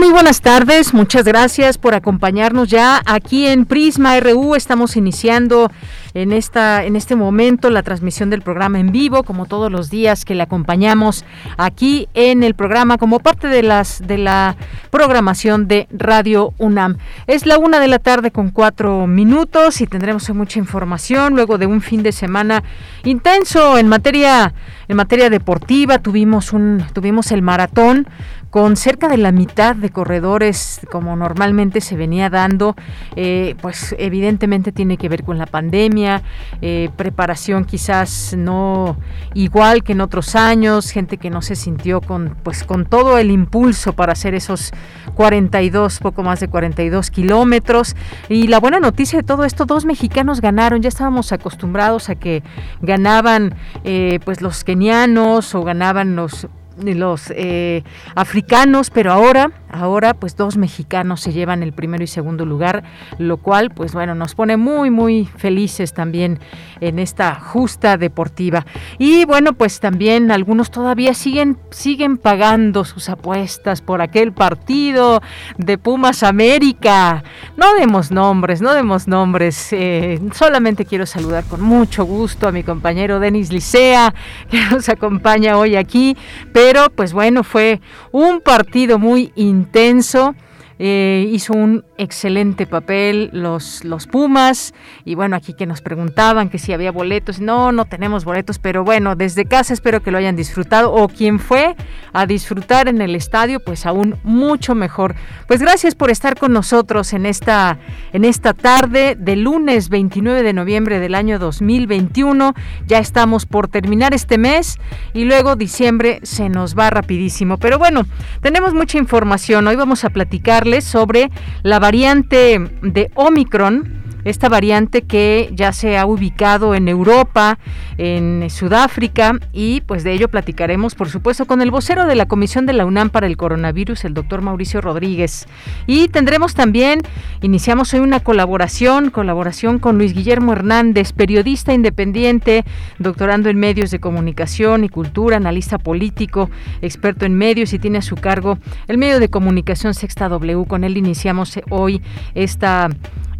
Muy buenas tardes. Muchas gracias por acompañarnos ya aquí en Prisma RU. Estamos iniciando en esta en este momento la transmisión del programa en vivo, como todos los días que le acompañamos aquí en el programa como parte de las de la programación de Radio UNAM. Es la una de la tarde con cuatro minutos y tendremos mucha información luego de un fin de semana intenso en materia en materia deportiva. Tuvimos un tuvimos el maratón con cerca de la mitad de corredores como normalmente se venía dando, eh, pues evidentemente tiene que ver con la pandemia, eh, preparación quizás no igual que en otros años, gente que no se sintió con pues con todo el impulso para hacer esos 42, poco más de 42 kilómetros. Y la buena noticia de todo esto, dos mexicanos ganaron, ya estábamos acostumbrados a que ganaban eh, pues los kenianos o ganaban los los eh, africanos, pero ahora, ahora pues dos mexicanos se llevan el primero y segundo lugar, lo cual pues bueno, nos pone muy muy felices también en esta justa deportiva. Y bueno, pues también algunos todavía siguen siguen pagando sus apuestas por aquel partido de Pumas América. No demos nombres, no demos nombres. Eh, solamente quiero saludar con mucho gusto a mi compañero Denis Licea, que nos acompaña hoy aquí. Pero pues bueno, fue un partido muy intenso. Eh, hizo un excelente papel los, los Pumas y bueno, aquí que nos preguntaban que si había boletos, no, no tenemos boletos, pero bueno, desde casa espero que lo hayan disfrutado o quien fue a disfrutar en el estadio, pues aún mucho mejor. Pues gracias por estar con nosotros en esta, en esta tarde de lunes 29 de noviembre del año 2021. Ya estamos por terminar este mes y luego diciembre se nos va rapidísimo. Pero bueno, tenemos mucha información. Hoy vamos a platicarles sobre la variante de Omicron esta variante que ya se ha ubicado en Europa, en Sudáfrica y pues de ello platicaremos por supuesto con el vocero de la Comisión de la UNAM para el coronavirus, el doctor Mauricio Rodríguez. Y tendremos también, iniciamos hoy una colaboración, colaboración con Luis Guillermo Hernández, periodista independiente, doctorando en medios de comunicación y cultura, analista político, experto en medios y tiene a su cargo el medio de comunicación Sexta W. Con él iniciamos hoy esta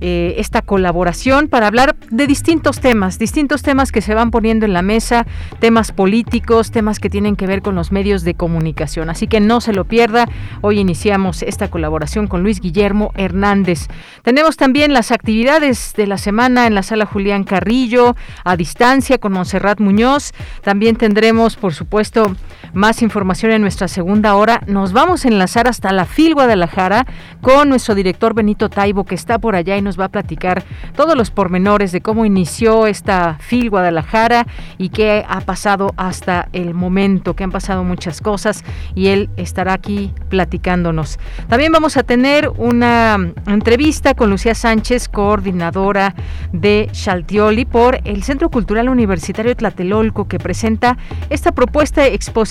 eh, esta colaboración para hablar de distintos temas, distintos temas que se van poniendo en la mesa, temas políticos, temas que tienen que ver con los medios de comunicación. Así que no se lo pierda. Hoy iniciamos esta colaboración con Luis Guillermo Hernández. Tenemos también las actividades de la semana en la sala Julián Carrillo, a distancia con Monserrat Muñoz. También tendremos, por supuesto, más información en nuestra segunda hora. Nos vamos a enlazar hasta la FIL Guadalajara con nuestro director Benito Taibo, que está por allá y nos va a platicar todos los pormenores de cómo inició esta FIL Guadalajara y qué ha pasado hasta el momento, que han pasado muchas cosas y él estará aquí platicándonos. También vamos a tener una entrevista con Lucía Sánchez, coordinadora de Chaltioli por el Centro Cultural Universitario Tlatelolco, que presenta esta propuesta expositiva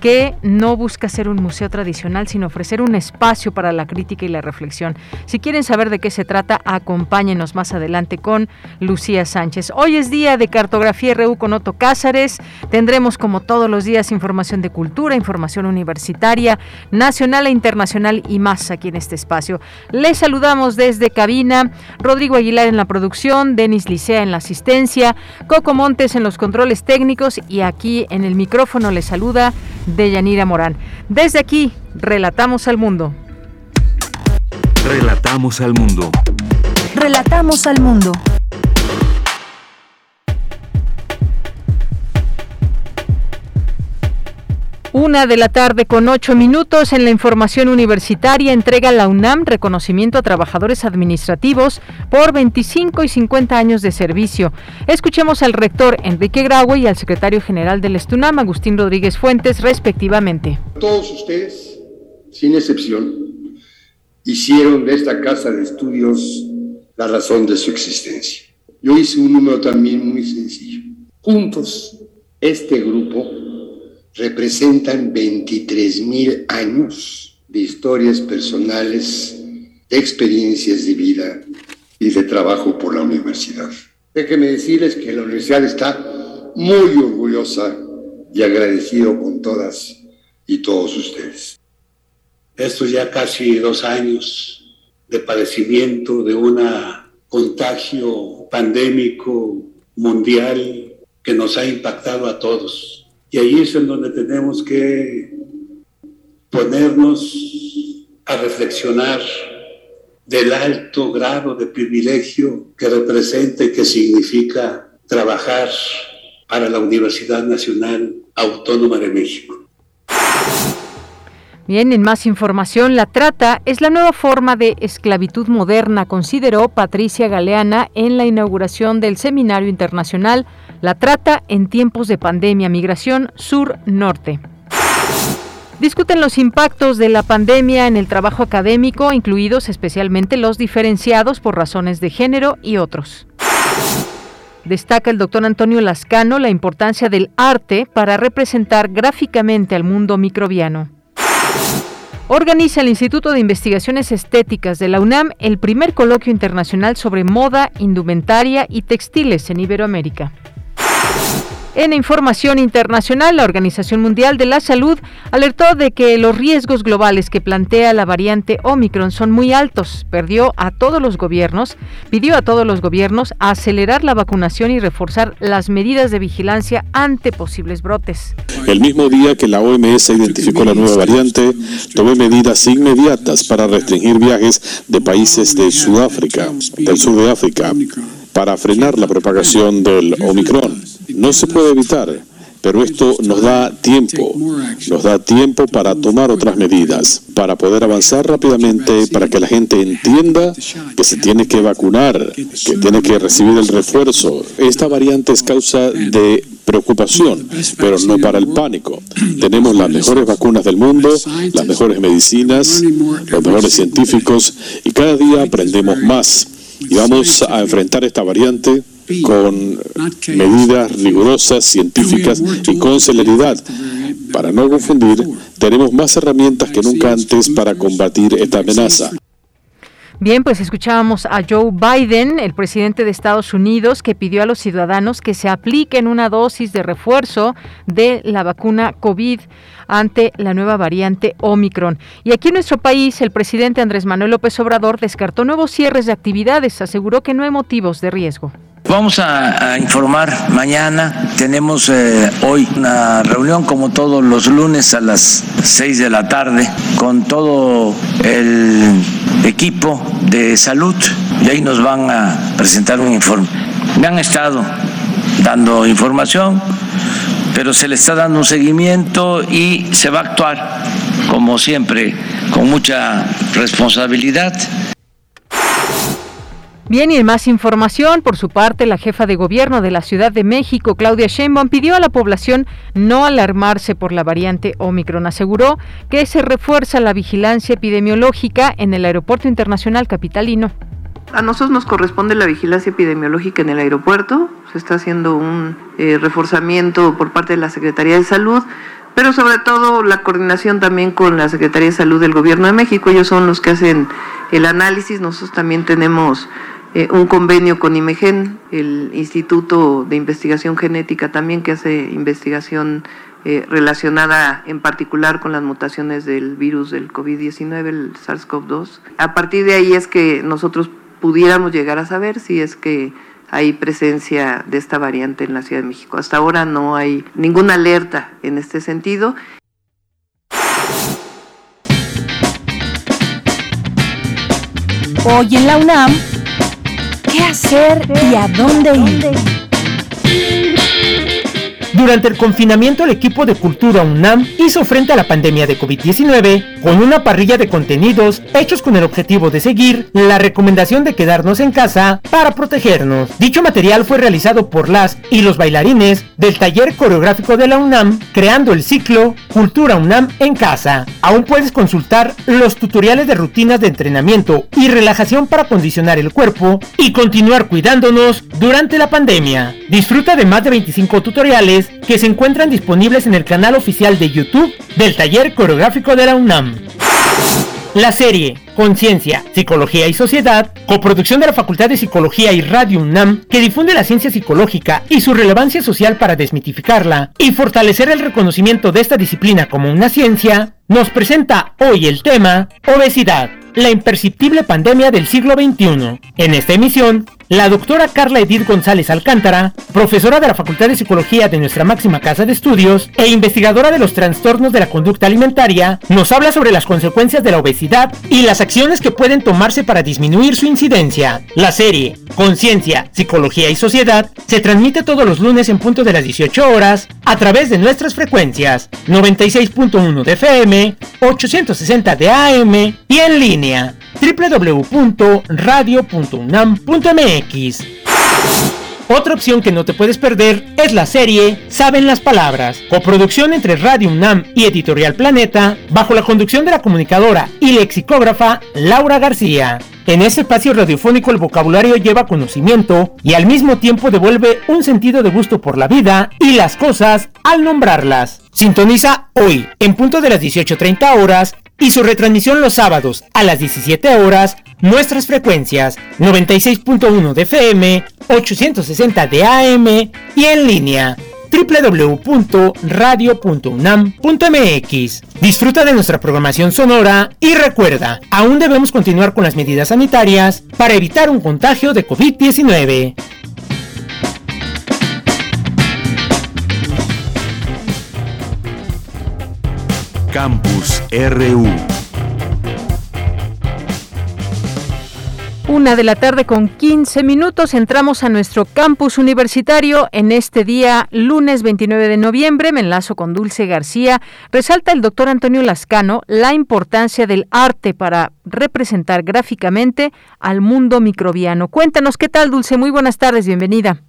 que no busca ser un museo tradicional, sino ofrecer un espacio para la crítica y la reflexión. Si quieren saber de qué se trata, acompáñenos más adelante con Lucía Sánchez. Hoy es día de Cartografía RU con Otto Cázares. Tendremos como todos los días información de cultura, información universitaria, nacional e internacional y más aquí en este espacio. Les saludamos desde cabina, Rodrigo Aguilar en la producción, Denis Licea en la asistencia, Coco Montes en los controles técnicos y aquí en el micrófono les saluda de Yanira Morán. Desde aquí, relatamos al mundo. Relatamos al mundo. Relatamos al mundo. Una de la tarde con ocho minutos en la información universitaria entrega la UNAM reconocimiento a trabajadores administrativos por 25 y 50 años de servicio. Escuchemos al rector Enrique Graue y al secretario general del Estunam, Agustín Rodríguez Fuentes, respectivamente. Todos ustedes, sin excepción, hicieron de esta casa de estudios la razón de su existencia. Yo hice un número también muy sencillo. Juntos, este grupo representan 23 mil años de historias personales, de experiencias de vida y de trabajo por la universidad. Déjenme decirles que la universidad está muy orgullosa y agradecido con todas y todos ustedes. Estos ya casi dos años de padecimiento de un contagio pandémico mundial que nos ha impactado a todos y ahí es en donde tenemos que ponernos a reflexionar del alto grado de privilegio que representa y que significa trabajar para la Universidad Nacional Autónoma de México. Bien, en más información, la trata es la nueva forma de esclavitud moderna, consideró Patricia Galeana en la inauguración del Seminario Internacional la trata en tiempos de pandemia, migración sur-norte. Discuten los impactos de la pandemia en el trabajo académico, incluidos especialmente los diferenciados por razones de género y otros. Destaca el doctor Antonio Lascano la importancia del arte para representar gráficamente al mundo microbiano. Organiza el Instituto de Investigaciones Estéticas de la UNAM el primer coloquio internacional sobre moda, indumentaria y textiles en Iberoamérica. En información internacional, la Organización Mundial de la Salud alertó de que los riesgos globales que plantea la variante Omicron son muy altos. Perdió a todos los gobiernos, pidió a todos los gobiernos acelerar la vacunación y reforzar las medidas de vigilancia ante posibles brotes. El mismo día que la OMS identificó la nueva variante, tomé medidas inmediatas para restringir viajes de países de Sudáfrica, del sur de África para frenar la propagación del Omicron. No se puede evitar, pero esto nos da tiempo, nos da tiempo para tomar otras medidas, para poder avanzar rápidamente, para que la gente entienda que se tiene que vacunar, que tiene que recibir el refuerzo. Esta variante es causa de preocupación, pero no para el pánico. Tenemos las mejores vacunas del mundo, las mejores medicinas, los mejores científicos y cada día aprendemos más y vamos a enfrentar esta variante con medidas rigurosas, científicas y con celeridad. Para no confundir, tenemos más herramientas que nunca antes para combatir esta amenaza. Bien, pues escuchábamos a Joe Biden, el presidente de Estados Unidos, que pidió a los ciudadanos que se apliquen una dosis de refuerzo de la vacuna COVID ante la nueva variante Omicron. Y aquí en nuestro país, el presidente Andrés Manuel López Obrador descartó nuevos cierres de actividades, aseguró que no hay motivos de riesgo. Vamos a, informar mañana. Tenemos eh, hoy una reunión como todos los lunes a las 6 de la tarde con todo el equipo de salud y ahí nos van a presentar un informe. Me han estado dando información pero se le está dando un seguimiento y se va a actuar, como siempre, con mucha responsabilidad. Bien, y en más información, por su parte, la jefa de gobierno de la Ciudad de México, Claudia Sheinbaum, pidió a la población no alarmarse por la variante Omicron. Aseguró que se refuerza la vigilancia epidemiológica en el Aeropuerto Internacional Capitalino. A nosotros nos corresponde la vigilancia epidemiológica en el aeropuerto, se está haciendo un eh, reforzamiento por parte de la Secretaría de Salud, pero sobre todo la coordinación también con la Secretaría de Salud del Gobierno de México, ellos son los que hacen el análisis, nosotros también tenemos eh, un convenio con IMEGEN, el Instituto de Investigación Genética también que hace investigación eh, relacionada en particular con las mutaciones del virus del COVID-19, el SARS-CoV-2. A partir de ahí es que nosotros pudiéramos llegar a saber si es que hay presencia de esta variante en la Ciudad de México. Hasta ahora no hay ninguna alerta en este sentido. Hoy en la UNAM, ¿qué hacer y a dónde ir? Durante el confinamiento, el equipo de Cultura UNAM hizo frente a la pandemia de COVID-19 con una parrilla de contenidos hechos con el objetivo de seguir la recomendación de quedarnos en casa para protegernos. Dicho material fue realizado por las y los bailarines del taller coreográfico de la UNAM, creando el ciclo Cultura UNAM en casa. Aún puedes consultar los tutoriales de rutinas de entrenamiento y relajación para condicionar el cuerpo y continuar cuidándonos durante la pandemia. Disfruta de más de 25 tutoriales que se encuentran disponibles en el canal oficial de YouTube del taller coreográfico de la UNAM. La serie Conciencia, Psicología y Sociedad, coproducción de la Facultad de Psicología y Radio UNAM, que difunde la ciencia psicológica y su relevancia social para desmitificarla y fortalecer el reconocimiento de esta disciplina como una ciencia, nos presenta hoy el tema Obesidad, la imperceptible pandemia del siglo XXI. En esta emisión la doctora Carla Edith González Alcántara, profesora de la Facultad de Psicología de nuestra máxima casa de estudios e investigadora de los trastornos de la conducta alimentaria, nos habla sobre las consecuencias de la obesidad y las acciones que pueden tomarse para disminuir su incidencia. La serie Conciencia, Psicología y Sociedad se transmite todos los lunes en punto de las 18 horas a través de nuestras frecuencias 96.1 de FM, 860 de AM y en línea www.radio.unam.mx. Otra opción que no te puedes perder es la serie Saben las Palabras, coproducción entre Radio UNAM y Editorial Planeta, bajo la conducción de la comunicadora y lexicógrafa Laura García. En ese espacio radiofónico el vocabulario lleva conocimiento y al mismo tiempo devuelve un sentido de gusto por la vida y las cosas al nombrarlas. Sintoniza hoy, en punto de las 18.30 horas, y su retransmisión los sábados a las 17 horas, nuestras frecuencias 96.1 de FM, 860 de AM y en línea www.radio.unam.mx. Disfruta de nuestra programación sonora y recuerda, aún debemos continuar con las medidas sanitarias para evitar un contagio de COVID-19. Campus RU. Una de la tarde con 15 minutos entramos a nuestro campus universitario en este día lunes 29 de noviembre. Me enlazo con Dulce García. Resalta el doctor Antonio Lascano la importancia del arte para representar gráficamente al mundo microbiano. Cuéntanos qué tal Dulce, muy buenas tardes, bienvenida.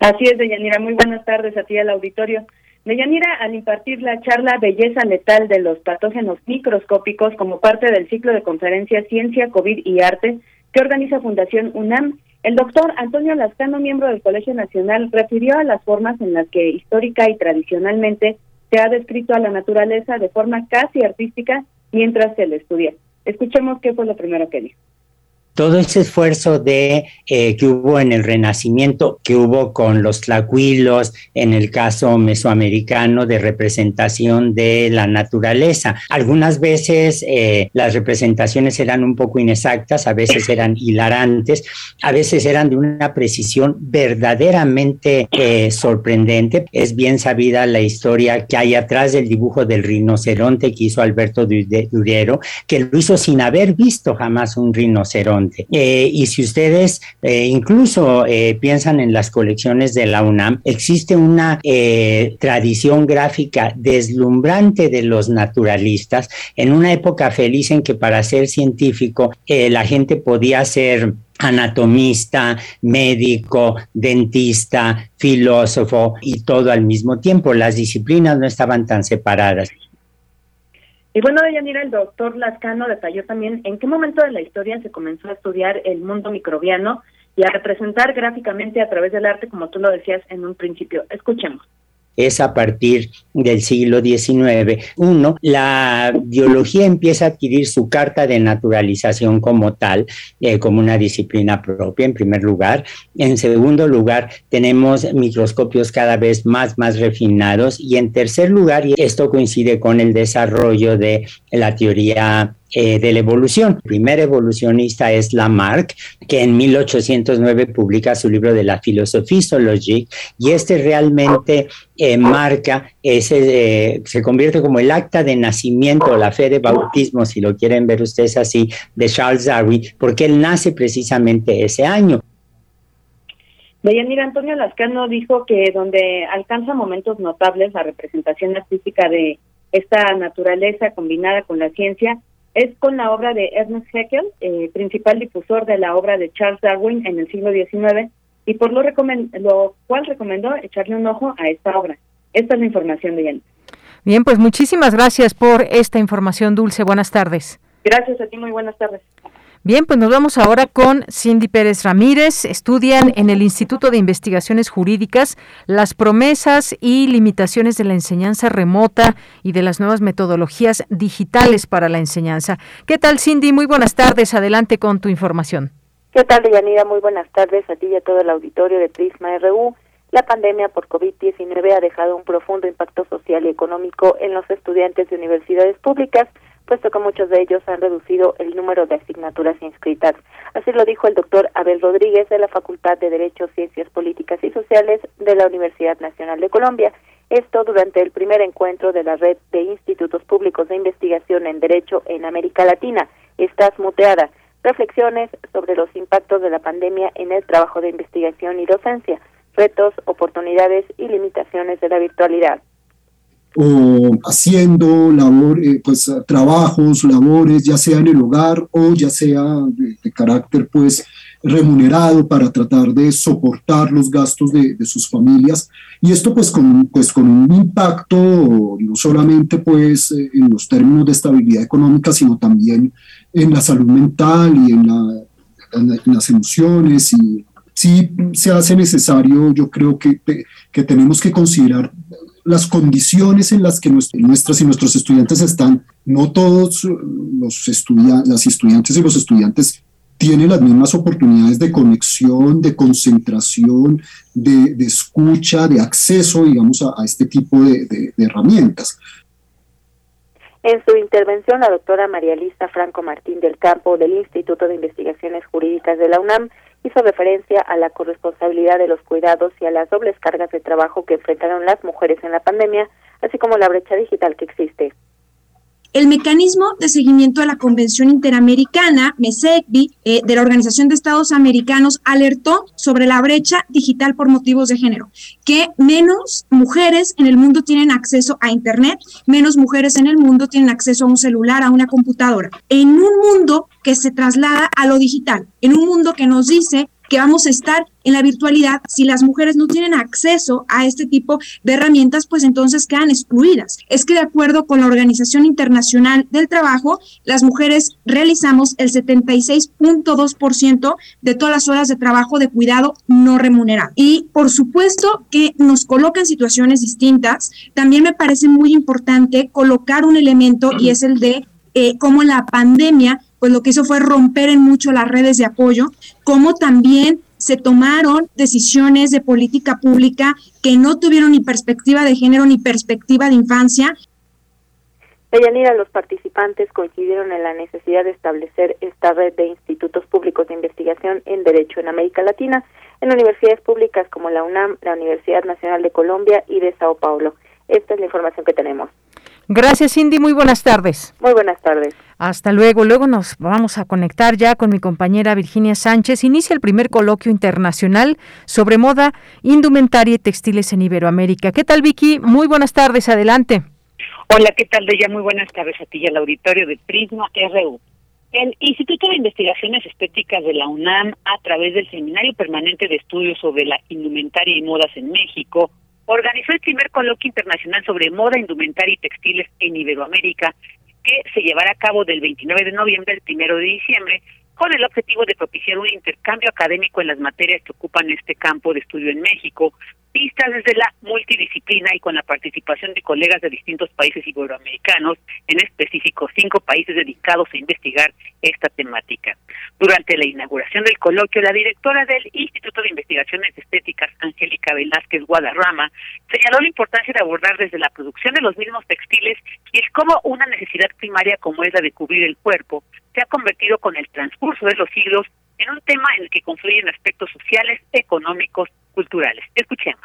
Así es, Deyanira, muy buenas tardes a ti al auditorio. Deyanira, al impartir la charla Belleza Letal de los Patógenos Microscópicos como parte del ciclo de conferencias Ciencia, COVID y Arte que organiza Fundación UNAM, el doctor Antonio Lascano, miembro del Colegio Nacional, refirió a las formas en las que histórica y tradicionalmente se ha descrito a la naturaleza de forma casi artística mientras se le estudia. Escuchemos qué fue lo primero que dijo todo ese esfuerzo de eh, que hubo en el Renacimiento, que hubo con los tlacuilos, en el caso mesoamericano, de representación de la naturaleza. Algunas veces eh, las representaciones eran un poco inexactas, a veces eran hilarantes, a veces eran de una precisión verdaderamente eh, sorprendente. Es bien sabida la historia que hay atrás del dibujo del rinoceronte que hizo Alberto Durero, que lo hizo sin haber visto jamás un rinoceronte eh, y si ustedes eh, incluso eh, piensan en las colecciones de la UNAM, existe una tradición gráfica deslumbrante de los naturalistas en una época feliz en que para ser científico la gente podía ser anatomista, médico, dentista, filósofo y todo al mismo tiempo. Las disciplinas no estaban tan separadas. Y bueno, Deyanira, el doctor Lascano detalló también en qué momento de la historia se comenzó a estudiar el mundo microbiano y a representar gráficamente a través del arte, como tú lo decías en un principio. Escuchemos es a partir del siglo XIX. Uno, la biología empieza a adquirir su carta de naturalización como tal, eh, como una disciplina propia, en primer lugar. En segundo lugar, tenemos microscopios cada vez más, más refinados. Y en tercer lugar, y esto coincide con el desarrollo de la teoría eh, de la evolución. El primer evolucionista es Lamarck, que en 1809 publica su libro de la Philosophie y este realmente eh, marca, ese, eh, se convierte como el acta de nacimiento, la fe de bautismo, si lo quieren ver ustedes así, de Charles Darwin, porque él nace precisamente ese año. Deyanira Antonio Lascano dijo que donde alcanza momentos notables la representación artística de esta naturaleza combinada con la ciencia es con la obra de Ernest Haeckel, eh, principal difusor de la obra de Charles Darwin en el siglo XIX, y por lo, lo cual recomendó echarle un ojo a esta obra. Esta es la información de Yanira. Bien, pues muchísimas gracias por esta información, Dulce. Buenas tardes. Gracias a ti, muy buenas tardes. Bien, pues nos vamos ahora con Cindy Pérez Ramírez. Estudian en el Instituto de Investigaciones Jurídicas las promesas y limitaciones de la enseñanza remota y de las nuevas metodologías digitales para la enseñanza. ¿Qué tal, Cindy? Muy buenas tardes. Adelante con tu información. ¿Qué tal, Deyanira? Muy buenas tardes a ti y a todo el auditorio de Prisma RU. La pandemia por COVID-19 ha dejado un profundo impacto social y económico en los estudiantes de universidades públicas puesto que muchos de ellos han reducido el número de asignaturas inscritas. Así lo dijo el doctor Abel Rodríguez de la Facultad de Derecho, Ciencias Políticas y Sociales de la Universidad Nacional de Colombia. Esto durante el primer encuentro de la red de institutos públicos de investigación en Derecho en América Latina. Estás muteada. Reflexiones sobre los impactos de la pandemia en el trabajo de investigación y docencia, retos, oportunidades y limitaciones de la virtualidad o haciendo labor, eh, pues, trabajos, labores, ya sea en el hogar o ya sea de, carácter pues, remunerado para tratar de soportar los gastos de, sus familias. Y esto pues con, pues con un impacto no solamente pues en los términos de estabilidad económica, sino también en la salud mental y en, la, en las emociones. Y sí se hace necesario, yo creo que, que tenemos que considerar las condiciones en las que nuestras y nuestros estudiantes están, no todos los estudiantes, las estudiantes y los estudiantes tienen las mismas oportunidades de conexión, de concentración, de, escucha, de acceso, digamos, a, este tipo de, herramientas. En su intervención, la doctora María Lisa Franco Martín del Campo del Instituto de Investigaciones Jurídicas de la UNAM hizo referencia a la corresponsabilidad de los cuidados y a las dobles cargas de trabajo que enfrentaron las mujeres en la pandemia, así como la brecha digital que existe. El mecanismo de seguimiento a la Convención Interamericana, MESECBI, eh, de la Organización de Estados Americanos, alertó sobre la brecha digital por motivos de género, que menos mujeres en el mundo tienen acceso a Internet, menos mujeres en el mundo tienen acceso a un celular, a una computadora. En un mundo que se traslada a lo digital, en un mundo que nos dice que vamos a estar en la virtualidad, si las mujeres no tienen acceso a este tipo de herramientas, pues entonces quedan excluidas. Es que de acuerdo con la Organización Internacional del Trabajo, las mujeres realizamos el 76.2% de todas las horas de trabajo de cuidado no remunerado. Y por supuesto que nos coloca en situaciones distintas. También me parece muy importante colocar un elemento y es el de eh, cómo la pandemia pues lo que hizo fue romper en mucho las redes de apoyo, como también se tomaron decisiones de política pública que no tuvieron ni perspectiva de género ni perspectiva de infancia. Deyanira, los participantes coincidieron en la necesidad de establecer esta red de institutos públicos de investigación en Derecho en América Latina, en universidades públicas como la UNAM, la Universidad Nacional de Colombia y de Sao Paulo. Esta es la información que tenemos. Gracias, Cindy. Muy buenas tardes. Muy buenas tardes. Hasta luego. Luego nos vamos a conectar ya con mi compañera Virginia Sánchez. Inicia el primer coloquio internacional sobre moda, indumentaria y textiles en Iberoamérica. ¿Qué tal, Vicky? Muy buenas tardes. Adelante. Hola, ¿qué tal, Deya? Muy buenas tardes a ti y al auditorio de Prisma RU. El Instituto de Investigaciones Estéticas de la UNAM, a través del Seminario Permanente de Estudios sobre la Indumentaria y Modas en México, organizó el primer coloquio internacional sobre moda, indumentaria y textiles en Iberoamérica, que se llevará a cabo del 29 de noviembre al 1 de diciembre, con el objetivo de propiciar un intercambio académico en las materias que ocupan este campo de estudio en México, vistas desde la multidisciplina y con la participación de colegas de distintos países iberoamericanos, en específico cinco países dedicados a investigar esta temática. Durante la inauguración del coloquio, la directora del Instituto de Investigaciones Estéticas, Angélica Velázquez Guadarrama, señaló la importancia de abordar desde la producción de los mismos textiles y el cómo una necesidad primaria como es la de cubrir el cuerpo se ha convertido con el transcurso de los siglos en un tema en el que confluyen aspectos sociales, económicos, culturales. Escuchemos.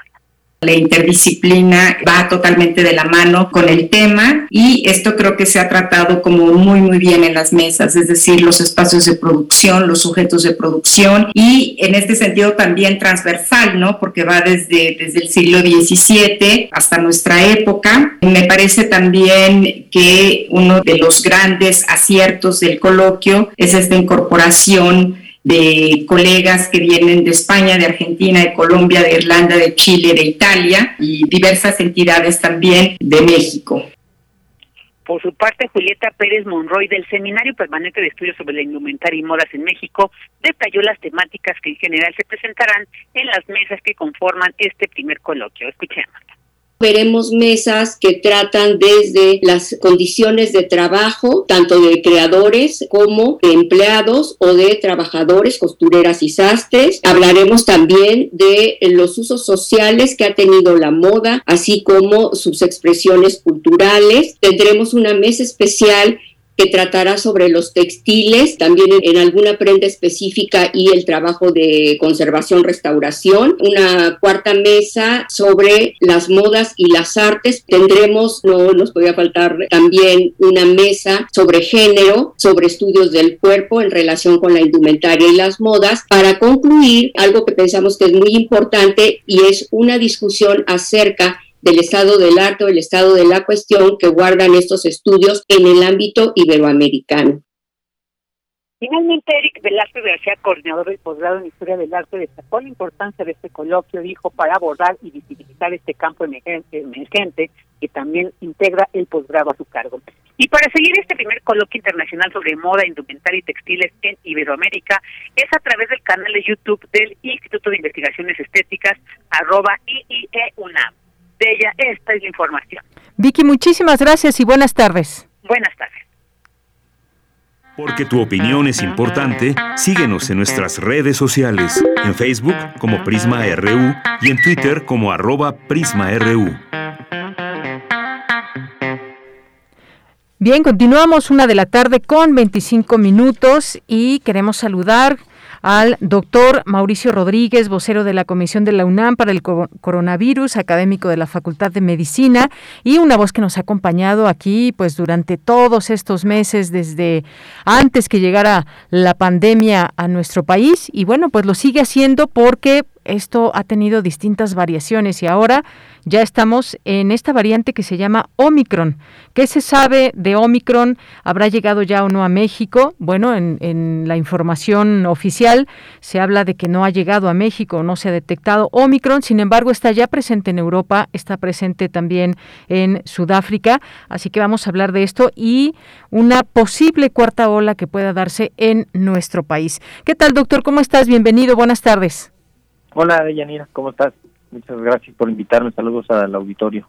La interdisciplina va totalmente de la mano con el tema y esto creo que se ha tratado como muy, muy bien en las mesas, es decir, los espacios de producción, los sujetos de producción y en este sentido también transversal, ¿no? Porque va desde, desde el siglo XVII hasta nuestra época. Me parece también que uno de los grandes aciertos del coloquio es esta incorporación de colegas que vienen de España, de Argentina, de Colombia, de Irlanda, de Chile, de Italia y diversas entidades también de México. Por su parte, Julieta Pérez Monroy del Seminario Permanente de Estudios sobre la Indumentaria y Modas en México detalló las temáticas que en general se presentarán en las mesas que conforman este primer coloquio. Escuchemos veremos mesas que tratan desde las condiciones de trabajo, tanto de creadores como de empleados o de trabajadores, costureras y sastres. Hablaremos también de los usos sociales que ha tenido la moda, así como sus expresiones culturales. Tendremos una mesa especial que tratará sobre los textiles, también en, alguna prenda específica y el trabajo de conservación, restauración. Una cuarta mesa sobre las modas y las artes. Tendremos, no nos podía faltar también una mesa sobre género, sobre estudios del cuerpo en relación con la indumentaria y las modas. Para concluir, algo que pensamos que es muy importante y es una discusión acerca del estado del arte o el estado de la cuestión que guardan estos estudios en el ámbito iberoamericano. Finalmente, Eric Velázquez García, coordinador del posgrado en Historia del Arte, destacó la importancia de este coloquio, dijo, para abordar y visibilizar este campo emergente que también integra el posgrado a su cargo. Y para seguir este primer coloquio internacional sobre moda, indumentaria y textiles en Iberoamérica, es a través del canal de YouTube del Instituto de Investigaciones Estéticas, arroba IIEUNAM de ella. Esta es la información. Vicky, muchísimas gracias y buenas tardes. Buenas tardes. Porque tu opinión es importante, síguenos en nuestras redes sociales, en Facebook como Prisma RU y en Twitter como arroba PrismaRU. Bien, continuamos una de la tarde con 25 minutos y queremos saludar al doctor Mauricio Rodríguez, vocero de la Comisión de la UNAM para el Coronavirus, académico de la Facultad de Medicina y una voz que nos ha acompañado aquí pues durante todos estos meses desde antes que llegara la pandemia a nuestro país. Y bueno, pues lo sigue haciendo porque esto ha tenido distintas variaciones y ahora ya estamos en esta variante que se llama Omicron. ¿Qué se sabe de Omicron? ¿Habrá llegado ya o no a México? Bueno, en, la información oficial se habla de que no ha llegado a México, no se ha detectado Omicron, sin embargo está ya presente en Europa, está presente también en Sudáfrica, así que vamos a hablar de esto y una posible cuarta ola que pueda darse en nuestro país. ¿Qué tal, doctor? ¿Cómo estás? Bienvenido, buenas tardes. Hola, Yanira, ¿cómo estás? Muchas gracias por invitarme. Saludos al auditorio.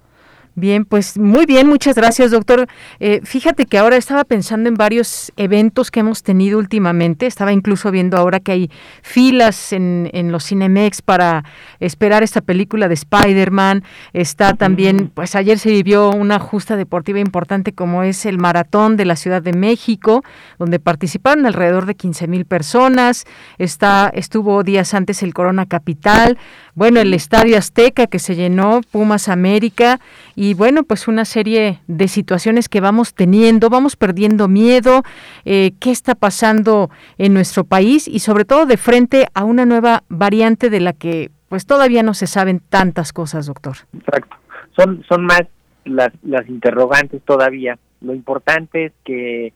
Bien, pues muy bien, muchas gracias, doctor. Eh, fíjate que ahora estaba pensando en varios eventos que hemos tenido últimamente. Estaba incluso viendo ahora que hay filas en, en los Cinemex para esperar esta película de Spider-Man. Está también, pues ayer se vivió una justa deportiva importante como es el Maratón de la Ciudad de México, donde participaron alrededor de 15 mil personas. Está, estuvo días antes el Corona Capital. Bueno, el Estadio Azteca que se llenó, Pumas América y bueno, pues una serie de situaciones que vamos teniendo, vamos perdiendo miedo, eh, qué está pasando en nuestro país y sobre todo de frente a una nueva variante de la que pues todavía no se saben tantas cosas, doctor. Exacto. Son, son más las, las interrogantes todavía. Lo importante es que,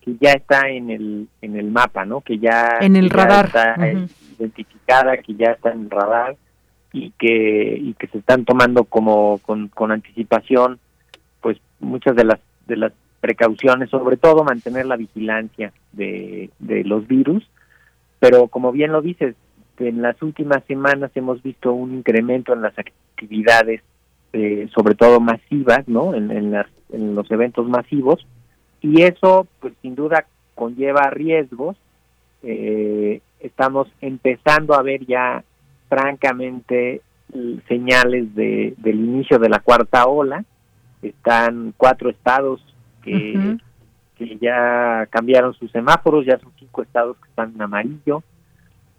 que ya está en el, en el mapa, ¿no? Que ya, en el radar. está identificada, que ya está en el radar y que y que se están tomando como con, con anticipación pues muchas de las de las precauciones sobre todo mantener la vigilancia de, de los virus pero como bien lo dices en las últimas semanas hemos visto un incremento en las actividades eh, sobre todo masivas no en, en, las, en los eventos masivos. Y eso pues sin duda conlleva riesgos. Eh, estamos empezando a ver ya francamente señales de, del inicio de la cuarta ola. Están cuatro estados que, que ya cambiaron sus semáforos, ya son cinco estados que están en amarillo,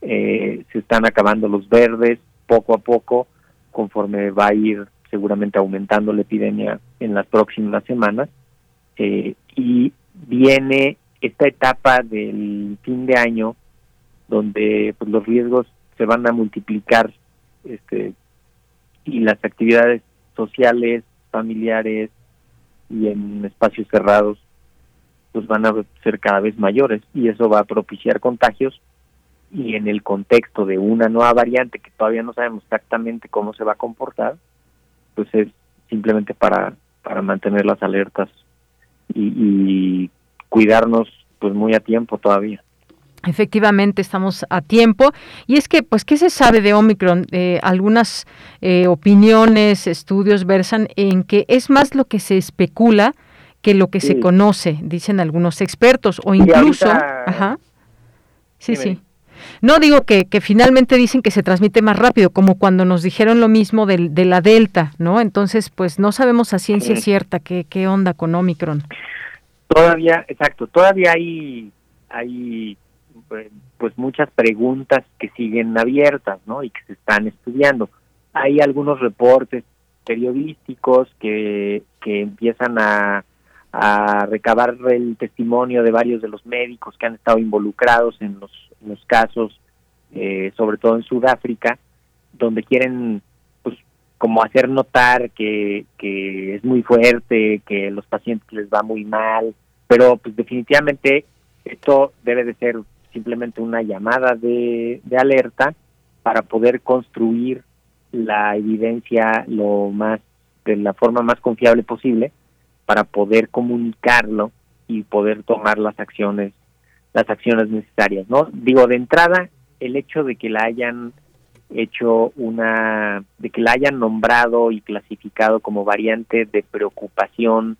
eh, se están acabando los verdes poco a poco. conforme va a ir seguramente aumentando la epidemia en las próximas semanas. Eh, y viene esta etapa del fin de año donde pues, los riesgos se van a multiplicar este, y las actividades sociales, familiares y en espacios cerrados pues van a ser cada vez mayores y eso va a propiciar contagios y en el contexto de una nueva variante que todavía no sabemos exactamente cómo se va a comportar, pues es simplemente para, para mantener las alertas y, y cuidarnos pues muy a tiempo todavía. Efectivamente, estamos a tiempo. Y es que, pues, ¿qué se sabe de Omicron? Eh, algunas eh, opiniones, estudios versan en que es más lo que se especula que lo que se conoce, dicen algunos expertos, o incluso... ajá. Sí, sí. No digo que, que, finalmente dicen que se transmite más rápido, como cuando nos dijeron lo mismo de, de la Delta, ¿no? Entonces, pues no sabemos a ciencia cierta qué, qué onda con Omicron. Todavía, exacto, todavía hay, hay pues, pues muchas preguntas que siguen abiertas, ¿no? Y que se están estudiando. Hay algunos reportes periodísticos que, que empiezan a, a recabar el testimonio de varios de los médicos que han estado involucrados en los, casos, eh, sobre todo en Sudáfrica, donde quieren pues como hacer notar que, que es muy fuerte, que los pacientes les va muy mal, pero pues definitivamente esto debe de ser simplemente una llamada de, alerta para poder construir la evidencia lo más de la forma más confiable posible para poder comunicarlo y poder tomar las acciones las acciones necesarias no digo de entrada el hecho de que la hayan hecho una de que la hayan nombrado y clasificado como variante de preocupación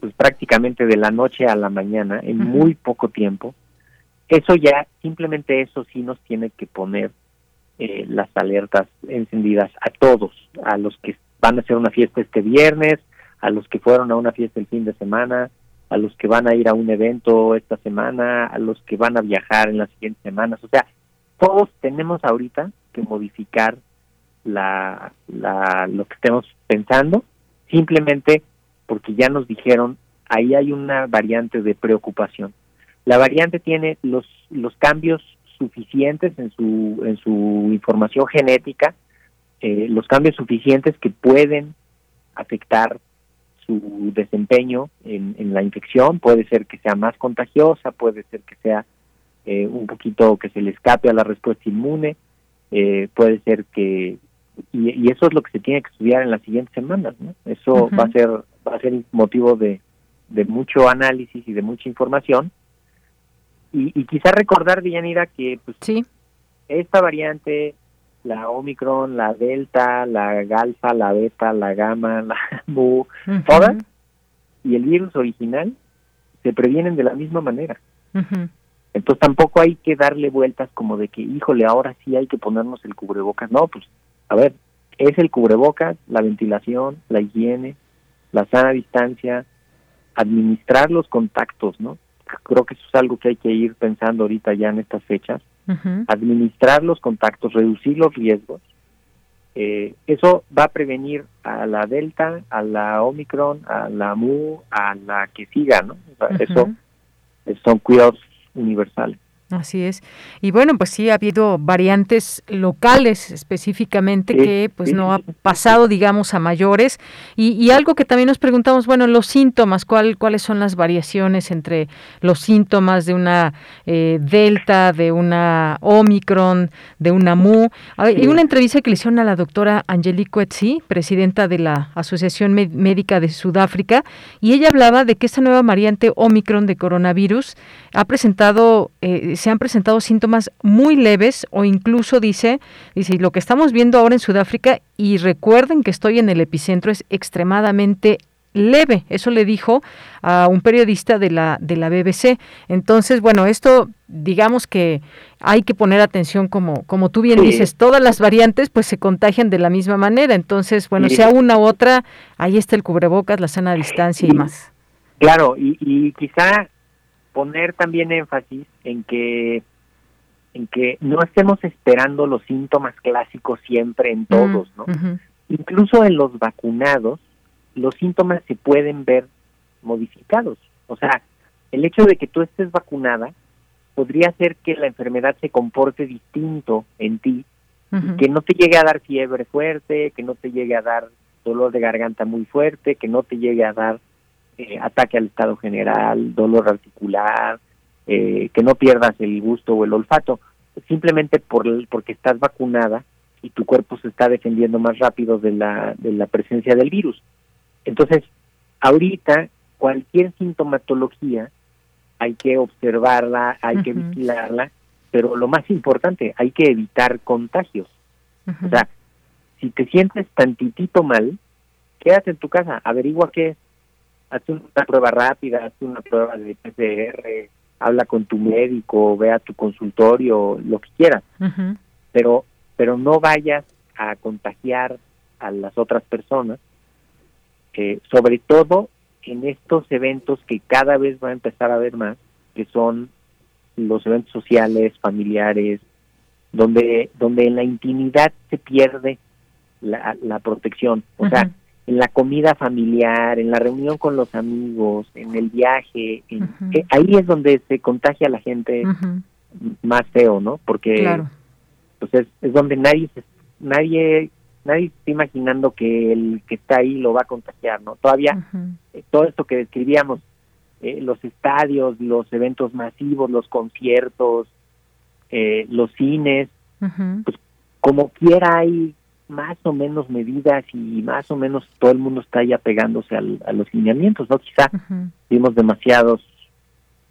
pues prácticamente de la noche a la mañana en muy poco tiempo eso ya, simplemente eso sí nos tiene que poner eh, las alertas encendidas a todos, a los que van a hacer una fiesta este viernes, a los que fueron a una fiesta el fin de semana, a los que van a ir a un evento esta semana, a los que van a viajar en las siguientes semanas. O sea, todos tenemos ahorita que modificar la, la, lo que estemos pensando, simplemente porque ya nos dijeron, ahí hay una variante de preocupación. La variante tiene los, los cambios suficientes en su, en su información genética, eh, los cambios suficientes que pueden afectar su desempeño en, en, la infección, puede ser que sea más contagiosa, puede ser que sea eh, un poquito que se le escape a la respuesta inmune, eh, puede ser que y, eso es lo que se tiene que estudiar en las siguientes semanas, ¿no? Eso va a ser va a ser motivo de, de mucho análisis y de mucha información y, y quizá recordar, Villanira, que pues, sí. esta variante, la Omicron, la Delta, la Galfa, la Beta, la Gamma, la Mu, todas, y el virus original, se previenen de la misma manera. Entonces tampoco hay que darle vueltas como de que, híjole, ahora sí hay que ponernos el cubrebocas. No, pues, a ver, es el cubrebocas, la ventilación, la higiene, la sana distancia, administrar los contactos, ¿no? creo que eso es algo que hay que ir pensando ahorita ya en estas fechas, administrar los contactos, reducir los riesgos. Eh, eso va a prevenir a la Delta, a la Omicron, a la Mu, a la que siga, ¿no? Eso son cuidados universales. Así es. Y bueno, pues sí ha habido variantes locales específicamente que pues no ha pasado, digamos, a mayores. Y, algo que también nos preguntamos, bueno, los síntomas, ¿cuál, ¿cuáles son las variaciones entre los síntomas de una eh, Delta, de una Omicron, de una Mu? Hay una entrevista que le hicieron a la doctora Angelique Etzi, presidenta de la Asociación Médica de Sudáfrica, y ella hablaba de que esta nueva variante Omicron de coronavirus ha presentado... Eh, se han presentado síntomas muy leves o incluso dice, dice, y lo que estamos viendo ahora en Sudáfrica, y recuerden que estoy en el epicentro, es extremadamente leve. Eso le dijo a un periodista de la, de la BBC. Entonces, bueno, esto digamos que hay que poner atención como, como tú bien dices, todas las variantes pues se contagian de la misma manera. Entonces, bueno, sea una u otra, ahí está el cubrebocas, la sana distancia y más. Claro, y, y quizá poner también énfasis en que en que no estemos esperando los síntomas clásicos siempre en todos, ¿no? Incluso en los vacunados, los síntomas se pueden ver modificados. O sea, el hecho de que tú estés vacunada podría hacer que la enfermedad se comporte distinto en ti, que no te llegue a dar fiebre fuerte, que no te llegue a dar dolor de garganta muy fuerte, que no te llegue a dar eh, ataque al estado general, dolor articular, eh, que no pierdas el gusto o el olfato, simplemente por, porque estás vacunada y tu cuerpo se está defendiendo más rápido de la, de la presencia del virus. Entonces, ahorita cualquier sintomatología hay que observarla, hay que vigilarla, pero lo más importante, hay que evitar contagios. O sea, si te sientes tantitito mal, quédate en tu casa, averigua qué haz una prueba rápida, haz una prueba de PCR, habla con tu médico, ve a tu consultorio, lo que quieras. Pero pero no vayas a contagiar a las otras personas, eh, sobre todo en estos eventos que cada vez va a empezar a haber más, que son los eventos sociales, familiares, donde, donde en la intimidad se pierde la, la protección. O sea, en la comida familiar, en la reunión con los amigos, en el viaje, eh, ahí es donde se contagia a la gente más feo, ¿no? Porque pues es, es donde nadie nadie nadie está imaginando que el que está ahí lo va a contagiar, ¿no? Todavía eh, todo esto que describíamos, eh, los estadios, los eventos masivos, los conciertos, eh, los cines, pues como quiera hay más o menos medidas y más o menos todo el mundo está ya pegándose al, a los lineamientos, ¿no? Quizá vimos demasiados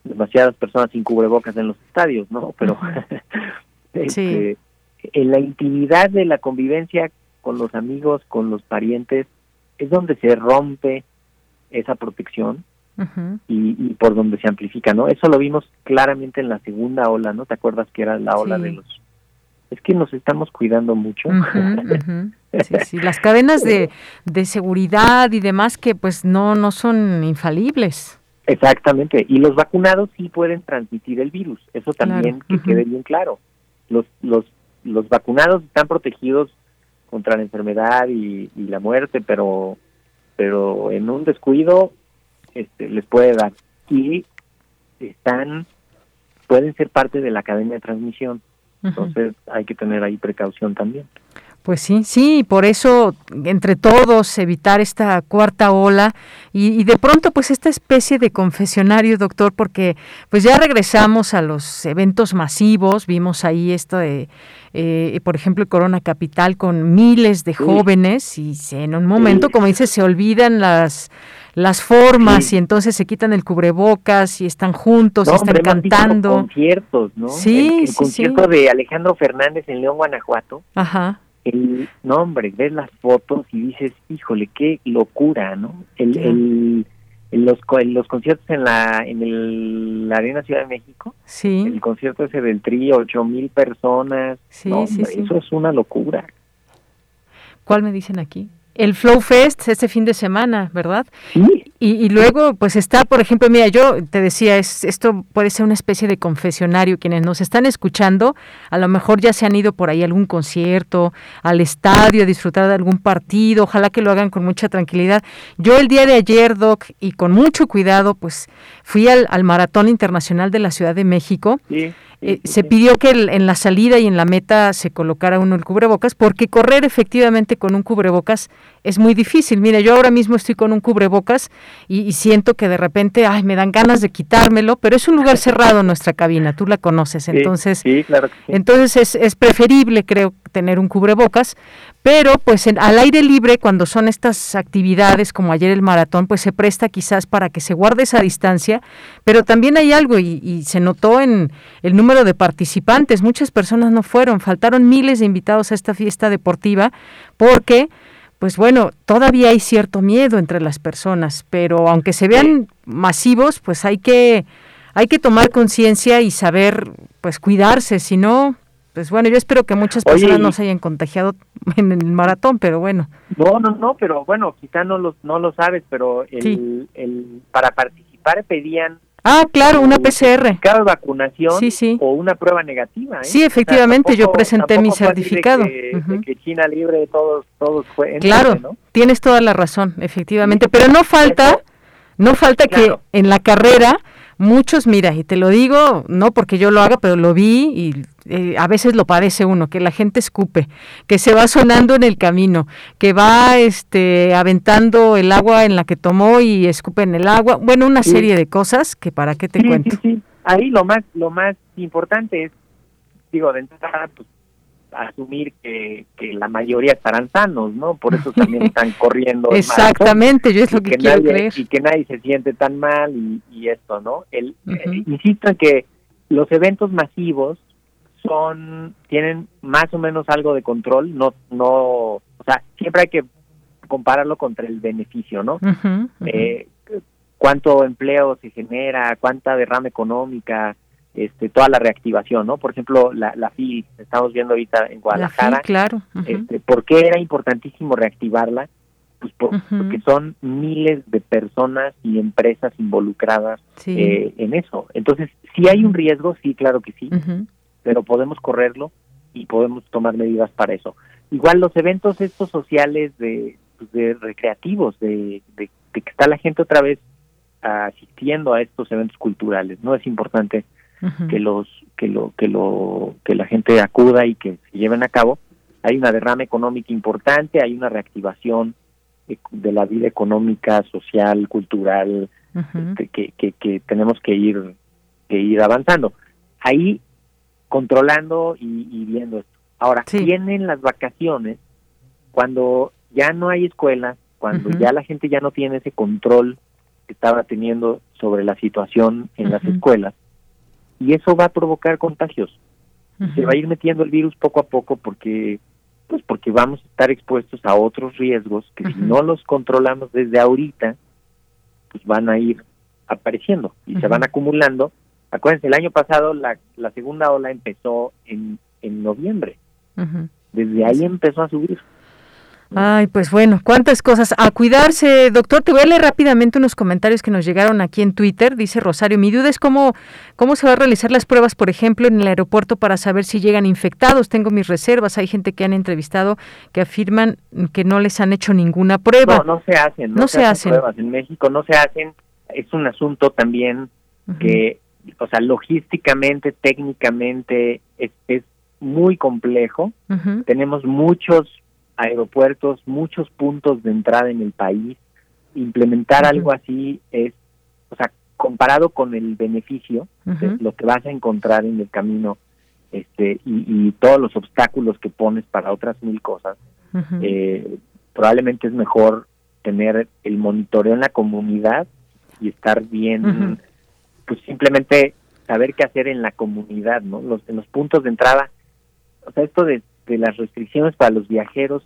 demasiadas personas sin cubrebocas en los estadios, ¿no? Pero este, en la intimidad de la convivencia con los amigos, con los parientes, es donde se rompe esa protección y, y, por donde se amplifica, ¿no? Eso lo vimos claramente en la segunda ola, ¿no? ¿Te acuerdas que era la ola de los... Es que nos estamos cuidando mucho. Sí, sí, las cadenas de, de seguridad y demás que pues no, no son infalibles. Exactamente, y los vacunados sí pueden transmitir el virus, eso también que quede bien claro. Los, los, los vacunados están protegidos contra la enfermedad y, la muerte, pero pero en un descuido este, les puede dar y están pueden ser parte de la cadena de transmisión. Entonces hay que tener ahí precaución también. Pues sí, sí, por eso entre todos evitar esta cuarta ola. Y, de pronto pues esta especie de confesionario, doctor, porque pues ya regresamos a los eventos masivos, vimos ahí esto de, eh, por ejemplo, el Corona Capital con miles de jóvenes y en un momento, como dice, se olvidan las las formas y entonces se quitan el cubrebocas y están juntos y están cantando. conciertos, ¿no? Sí, el, concierto de Alejandro Fernández en León, Guanajuato. Ajá el nombre, ves las fotos y dices, híjole, qué locura, ¿no? El, el, los, los conciertos en la en el, la Arena Ciudad de México, sí. el concierto ese del trío, ocho mil personas, sí, sí, sí. eso es una locura. ¿Cuál me dicen aquí? El Flow Fest este fin de semana, ¿verdad? Sí. Y, luego, pues está, por ejemplo, mira, yo te decía, es, esto puede ser una especie de confesionario. Quienes nos están escuchando, a lo mejor ya se han ido por ahí a algún concierto, al estadio, a disfrutar de algún partido. Ojalá que lo hagan con mucha tranquilidad. Yo el día de ayer, Doc, y con mucho cuidado, pues fui al, al Maratón Internacional de la Ciudad de México. Sí. Eh, se pidió que en la salida y en la meta se colocara uno el cubrebocas, porque correr efectivamente con un cubrebocas es muy difícil. Mire, yo ahora mismo estoy con un cubrebocas y, siento que de repente, ay, me dan ganas de quitármelo, pero es un lugar cerrado nuestra cabina, tú la conoces, entonces, entonces es, es preferible, creo, tener un cubrebocas, pero pues al aire libre cuando son estas actividades como ayer el maratón pues se presta quizás para que se guarde esa distancia pero también hay algo y, se notó en el número de participantes muchas personas no fueron faltaron miles de invitados a esta fiesta deportiva porque pues bueno todavía hay cierto miedo entre las personas pero aunque se vean masivos pues hay que hay que tomar conciencia y saber pues cuidarse si no pues bueno, yo espero que muchas personas no se hayan contagiado en el maratón, pero bueno. No, no, no, pero bueno, quizá no lo, no lo sabes, pero el, el, para participar pedían Ah, claro, una PCR. Cada vacunación o una prueba negativa. ¿eh? Sí, efectivamente, yo presenté mi certificado. De que, China libre todos todos fue, Claro, tienes toda la razón, efectivamente, pero no falta no falta que en la carrera muchos, mira, y te lo digo, no porque yo lo haga, pero lo vi y eh, a veces lo padece uno, que la gente escupe, que se va sonando en el camino, que va este aventando el agua en la que tomó y escupe en el agua, bueno, una serie de cosas que para qué te cuento. Sí, sí. Ahí lo más lo más importante es digo, de entrada pues asumir que, que la mayoría estarán sanos, ¿no? Por eso también están corriendo. Exactamente, yo es lo que, quiero creer. Y que nadie se siente tan mal y, esto, ¿no? El, eh, insisto en que los eventos masivos son tienen más o menos algo de control, no no, o sea, siempre hay que compararlo contra el beneficio, ¿no? Eh, cuánto empleo se genera, cuánta derrama económica, este, toda la reactivación, ¿no? Por ejemplo, la, la FI, estamos viendo ahorita en Guadalajara, claro. este, ¿por qué era importantísimo reactivarla? Pues porque son miles de personas y empresas involucradas eh, en eso. Entonces, si hay un riesgo, sí, claro que sí, pero podemos correrlo y podemos tomar medidas para eso. Igual los eventos estos sociales de, pues, de recreativos, de, de, de que está la gente otra vez asistiendo a estos eventos culturales, ¿no? Es importante que los que lo que lo que la gente acuda y que se lleven a cabo hay una derrama económica importante hay una reactivación de la vida económica social cultural este, que, que, que, tenemos que ir que ir avanzando ahí controlando y, viendo esto. Ahora vienen las vacaciones cuando ya no hay escuelas cuando ya la gente ya no tiene ese control que estaba teniendo sobre la situación en las escuelas y eso va a provocar contagios. Se va a ir metiendo el virus poco a poco porque pues porque vamos a estar expuestos a otros riesgos que si no los controlamos desde ahorita, pues van a ir apareciendo y se van acumulando. Acuérdense, el año pasado la, la segunda ola empezó en, en noviembre. Desde ahí empezó a subir. Ay, pues bueno, cuántas cosas. A cuidarse, doctor. Te voy a leer rápidamente unos comentarios que nos llegaron aquí en Twitter. Dice Rosario, mi duda es cómo, cómo se va a realizar las pruebas, por ejemplo, en el aeropuerto para saber si llegan infectados. Tengo mis reservas. Hay gente que han entrevistado que afirman que no les han hecho ninguna prueba. No, no se hacen. No, se, hacen, pruebas. En México no se hacen. Es un asunto también que, o sea, logísticamente, técnicamente, es, es muy complejo. Tenemos muchos aeropuertos, muchos puntos de entrada en el país. Implementar algo así es, o sea, comparado con el beneficio, lo que vas a encontrar en el camino este y, todos los obstáculos que pones para otras mil cosas, eh, probablemente es mejor tener el monitoreo en la comunidad y estar bien, pues simplemente saber qué hacer en la comunidad, ¿no? Los, en los puntos de entrada, o sea, esto de de las restricciones para los viajeros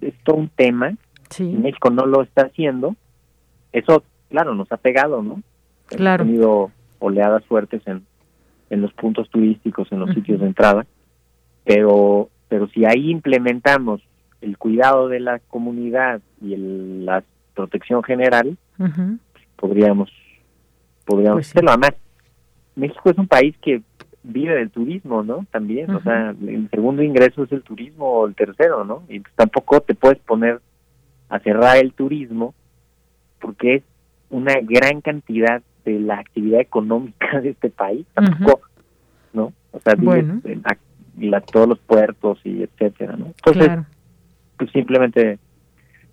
es, todo un tema. México no lo está haciendo. Eso, claro, nos ha pegado, ¿no? Claro. Hemos tenido oleadas fuertes en, en los puntos turísticos, en los sitios de entrada. Pero, pero si ahí implementamos el cuidado de la comunidad y el, la protección general, pues podríamos, podríamos pues hacerlo. Además, México es un país que vive del turismo, ¿no? También, o sea, el segundo ingreso es el turismo o el tercero, ¿no? Y tampoco te puedes poner a cerrar el turismo porque es una gran cantidad de la actividad económica de este país, tampoco, ¿no? O sea, bueno. todos los puertos y etcétera, ¿no? Entonces, pues simplemente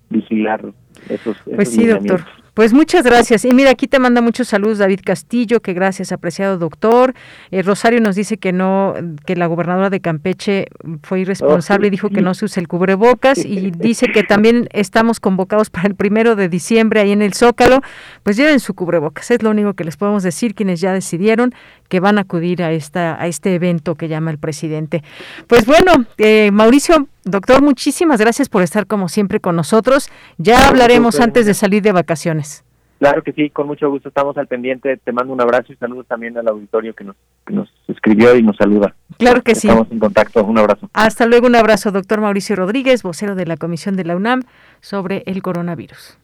vigilar esos, pues sí, doctor. Pues muchas gracias. Y mira, aquí te manda muchos saludos David Castillo, que gracias, apreciado doctor. Eh, Rosario nos dice que no, que la gobernadora de Campeche fue irresponsable y dijo que no se use el cubrebocas y dice que también estamos convocados para el primero de diciembre ahí en el Zócalo. Pues lleven su cubrebocas, es lo único que les podemos decir quienes ya decidieron que van a acudir a esta a este evento que llama el presidente. Pues bueno, eh, Mauricio, doctor, muchísimas gracias por estar como siempre con nosotros. Ya hablaremos antes de salir de vacaciones. Claro que sí, con mucho gusto estamos al pendiente. Te mando un abrazo y saludos también al auditorio que nos, nos escribió y nos saluda. Claro que sí. Estamos en contacto. Un abrazo. Hasta luego, un abrazo, doctor Mauricio Rodríguez, vocero de la Comisión de la UNAM sobre el coronavirus.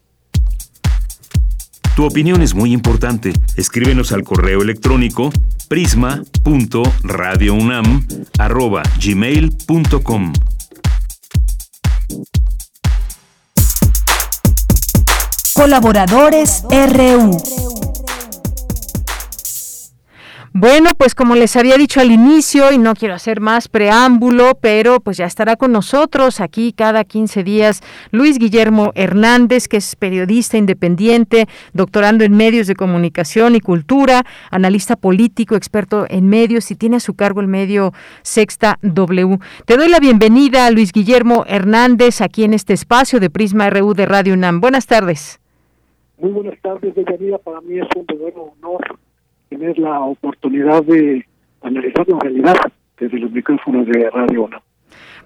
Tu opinión es muy importante. Escríbenos al correo electrónico prisma.radiounam@gmail.com. Colaboradores RU. Bueno, pues como les había dicho al inicio, y no quiero hacer más preámbulo, pero pues ya estará con nosotros aquí cada 15 días Luis Guillermo Hernández, que es periodista independiente, doctorando en medios de comunicación y cultura, analista político, experto en medios y tiene a su cargo el medio Sexta W. Te doy la bienvenida, Luis Guillermo Hernández, aquí en este espacio de Prisma RU de Radio UNAM. Buenas tardes. Muy buenas tardes, Deyanira. Para mí es un verdadero honor tener la oportunidad de analizar la realidad desde los micrófonos de Radio 1.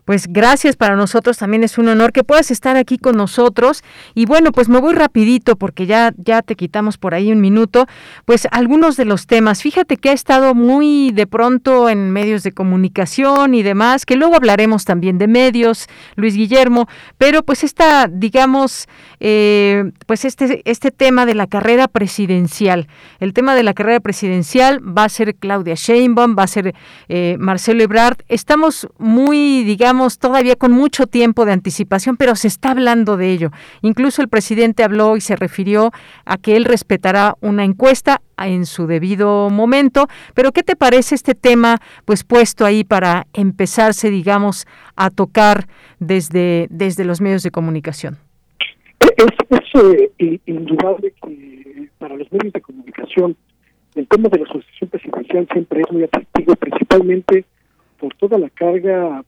Pues gracias para nosotros también es un honor que puedas estar aquí con nosotros. Y bueno pues me voy rapidito porque ya ya te quitamos por ahí un minuto pues algunos de los temas. Fíjate que ha estado muy de pronto en medios de comunicación y demás que luego hablaremos también de medios Luis Guillermo pero pues esta digamos eh, pues este este tema de la carrera presidencial. El tema de la carrera presidencial va a ser Claudia Sheinbaum va a ser eh, Marcelo Ebrard. Estamos muy digamos todavía con mucho tiempo de anticipación, pero se está hablando de ello. Incluso el presidente habló y se refirió a que él respetará una encuesta en su debido momento. Pero ¿qué te parece este tema pues puesto ahí para empezarse, digamos, a tocar desde, desde los medios de comunicación? Es, es indudable que para los medios de comunicación el tema de la asociación presidencial siempre es muy atractivo, principalmente por toda la carga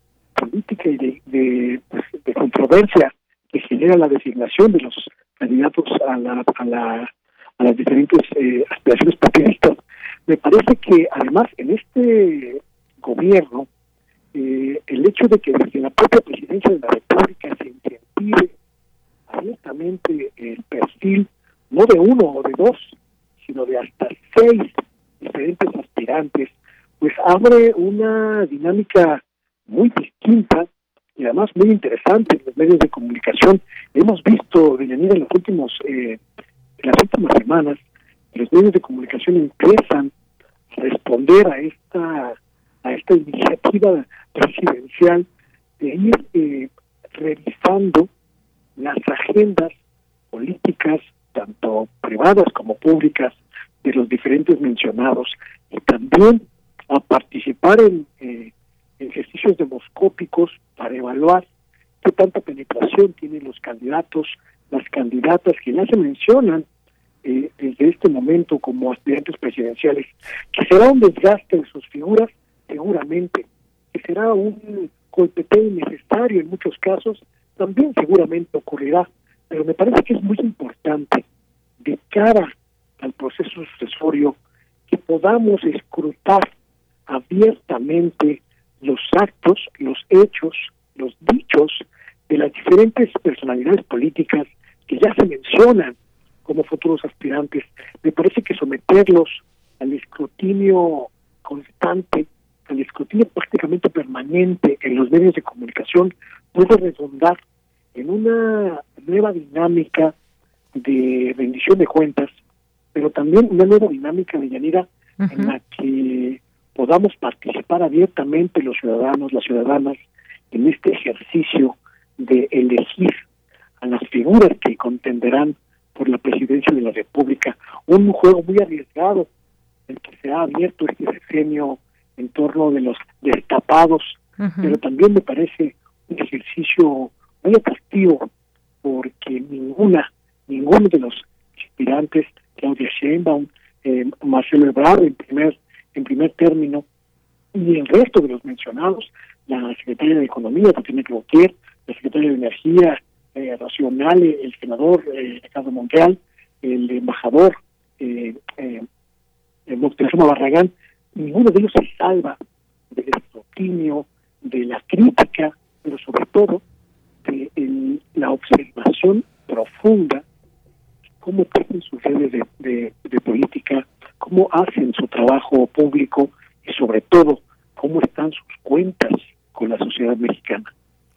política y de, pues, de, controversia que genera la designación de los candidatos a, la, a, la, las diferentes eh, aspiraciones partidistas. Me parece que además en este gobierno eh, el hecho de que desde la propia presidencia de la República se incentive abiertamente el perfil no de uno o de dos, sino de hasta seis diferentes aspirantes, pues abre una dinámica muy distinta y además muy interesante en los medios de comunicación. Hemos visto, últimos, eh, en las últimas semanas, los medios de comunicación empiezan a responder a esta a esta iniciativa presidencial de ir eh, revisando las agendas políticas, tanto privadas como públicas, de los diferentes mencionados, y también a participar en eh, ejercicios demoscópicos para evaluar qué tanta penetración tienen los candidatos, las candidatas que ya se mencionan eh, desde este momento como aspirantes presidenciales, que será un desgaste de sus figuras, seguramente, que será un golpeteo innecesario en muchos casos, también seguramente ocurrirá, pero me parece que es muy importante de cara al proceso sucesorio que podamos escrutar abiertamente los actos, los hechos, los dichos de las diferentes personalidades políticas que ya se mencionan como futuros aspirantes. Me parece que someterlos al escrutinio constante, al escrutinio prácticamente permanente en los medios de comunicación puede redundar en una nueva dinámica de rendición de cuentas, pero también una nueva dinámica de Yanira en la que podamos participar abiertamente los ciudadanos, las ciudadanas, en este ejercicio de elegir a las figuras que contenderán por la presidencia de la República. Un juego muy arriesgado el que se ha abierto este sexenio en torno de los destapados, pero también me parece un ejercicio muy atractivo porque ninguna, ninguno de los aspirantes, Claudia Sheinbaum, eh, Marcelo Ebrard en primer en primer término, y el resto de los mencionados, la secretaria de Economía, Tatiana Cloutier, la secretaria de Energía eh, el senador eh, Ricardo Montreal, el embajador eh, eh, Moctezuma Barragán, ninguno de ellos se salva del escrutinio, de la crítica, pero sobre todo de la observación profunda cómo tienen sus redes de, de política cómo hacen su trabajo público y sobre todo cómo están sus cuentas con la sociedad mexicana.